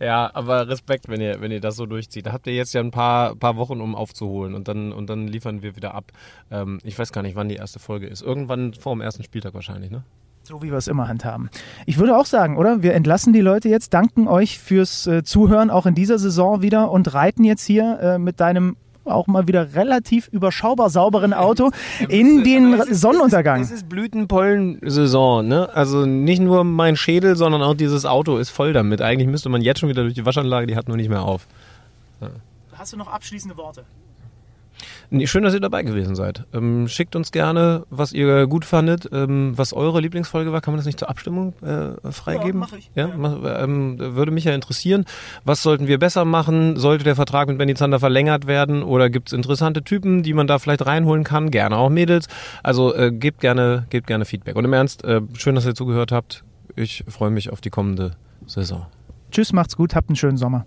ja, aber Respekt, wenn ihr, wenn ihr das so durchzieht. Da habt ihr jetzt ja ein paar, paar Wochen, um aufzuholen und dann, und dann liefern wir wieder ab. Ähm, ich weiß gar nicht, wann die erste Folge ist. Irgendwann vor dem ersten Spieltag wahrscheinlich, ne? So wie wir es immer handhaben. Ich würde auch sagen, oder? Wir entlassen die Leute jetzt, danken euch fürs äh, Zuhören auch in dieser Saison wieder und reiten jetzt hier äh, mit deinem auch mal wieder relativ überschaubar sauberen Auto <laughs> in den ist, Sonnenuntergang. Es ist, ist Blütenpollen-Saison, ne? Also nicht nur mein Schädel, sondern auch dieses Auto ist voll damit. Eigentlich müsste man jetzt schon wieder durch die Waschanlage, die hat nur nicht mehr auf. Ja. Hast du noch abschließende Worte? Schön, dass ihr dabei gewesen seid. Ähm, schickt uns gerne, was ihr gut fandet, ähm, was eure Lieblingsfolge war. Kann man das nicht zur Abstimmung äh, freigeben? Ja, mach ich. Ja, ja. Ähm, würde mich ja interessieren. Was sollten wir besser machen? Sollte der Vertrag mit Benny Zander verlängert werden? Oder gibt es interessante Typen, die man da vielleicht reinholen kann? Gerne auch Mädels. Also äh, gebt, gerne, gebt gerne Feedback. Und im Ernst, äh, schön, dass ihr zugehört habt. Ich freue mich auf die kommende Saison. Tschüss, macht's gut, habt einen schönen Sommer.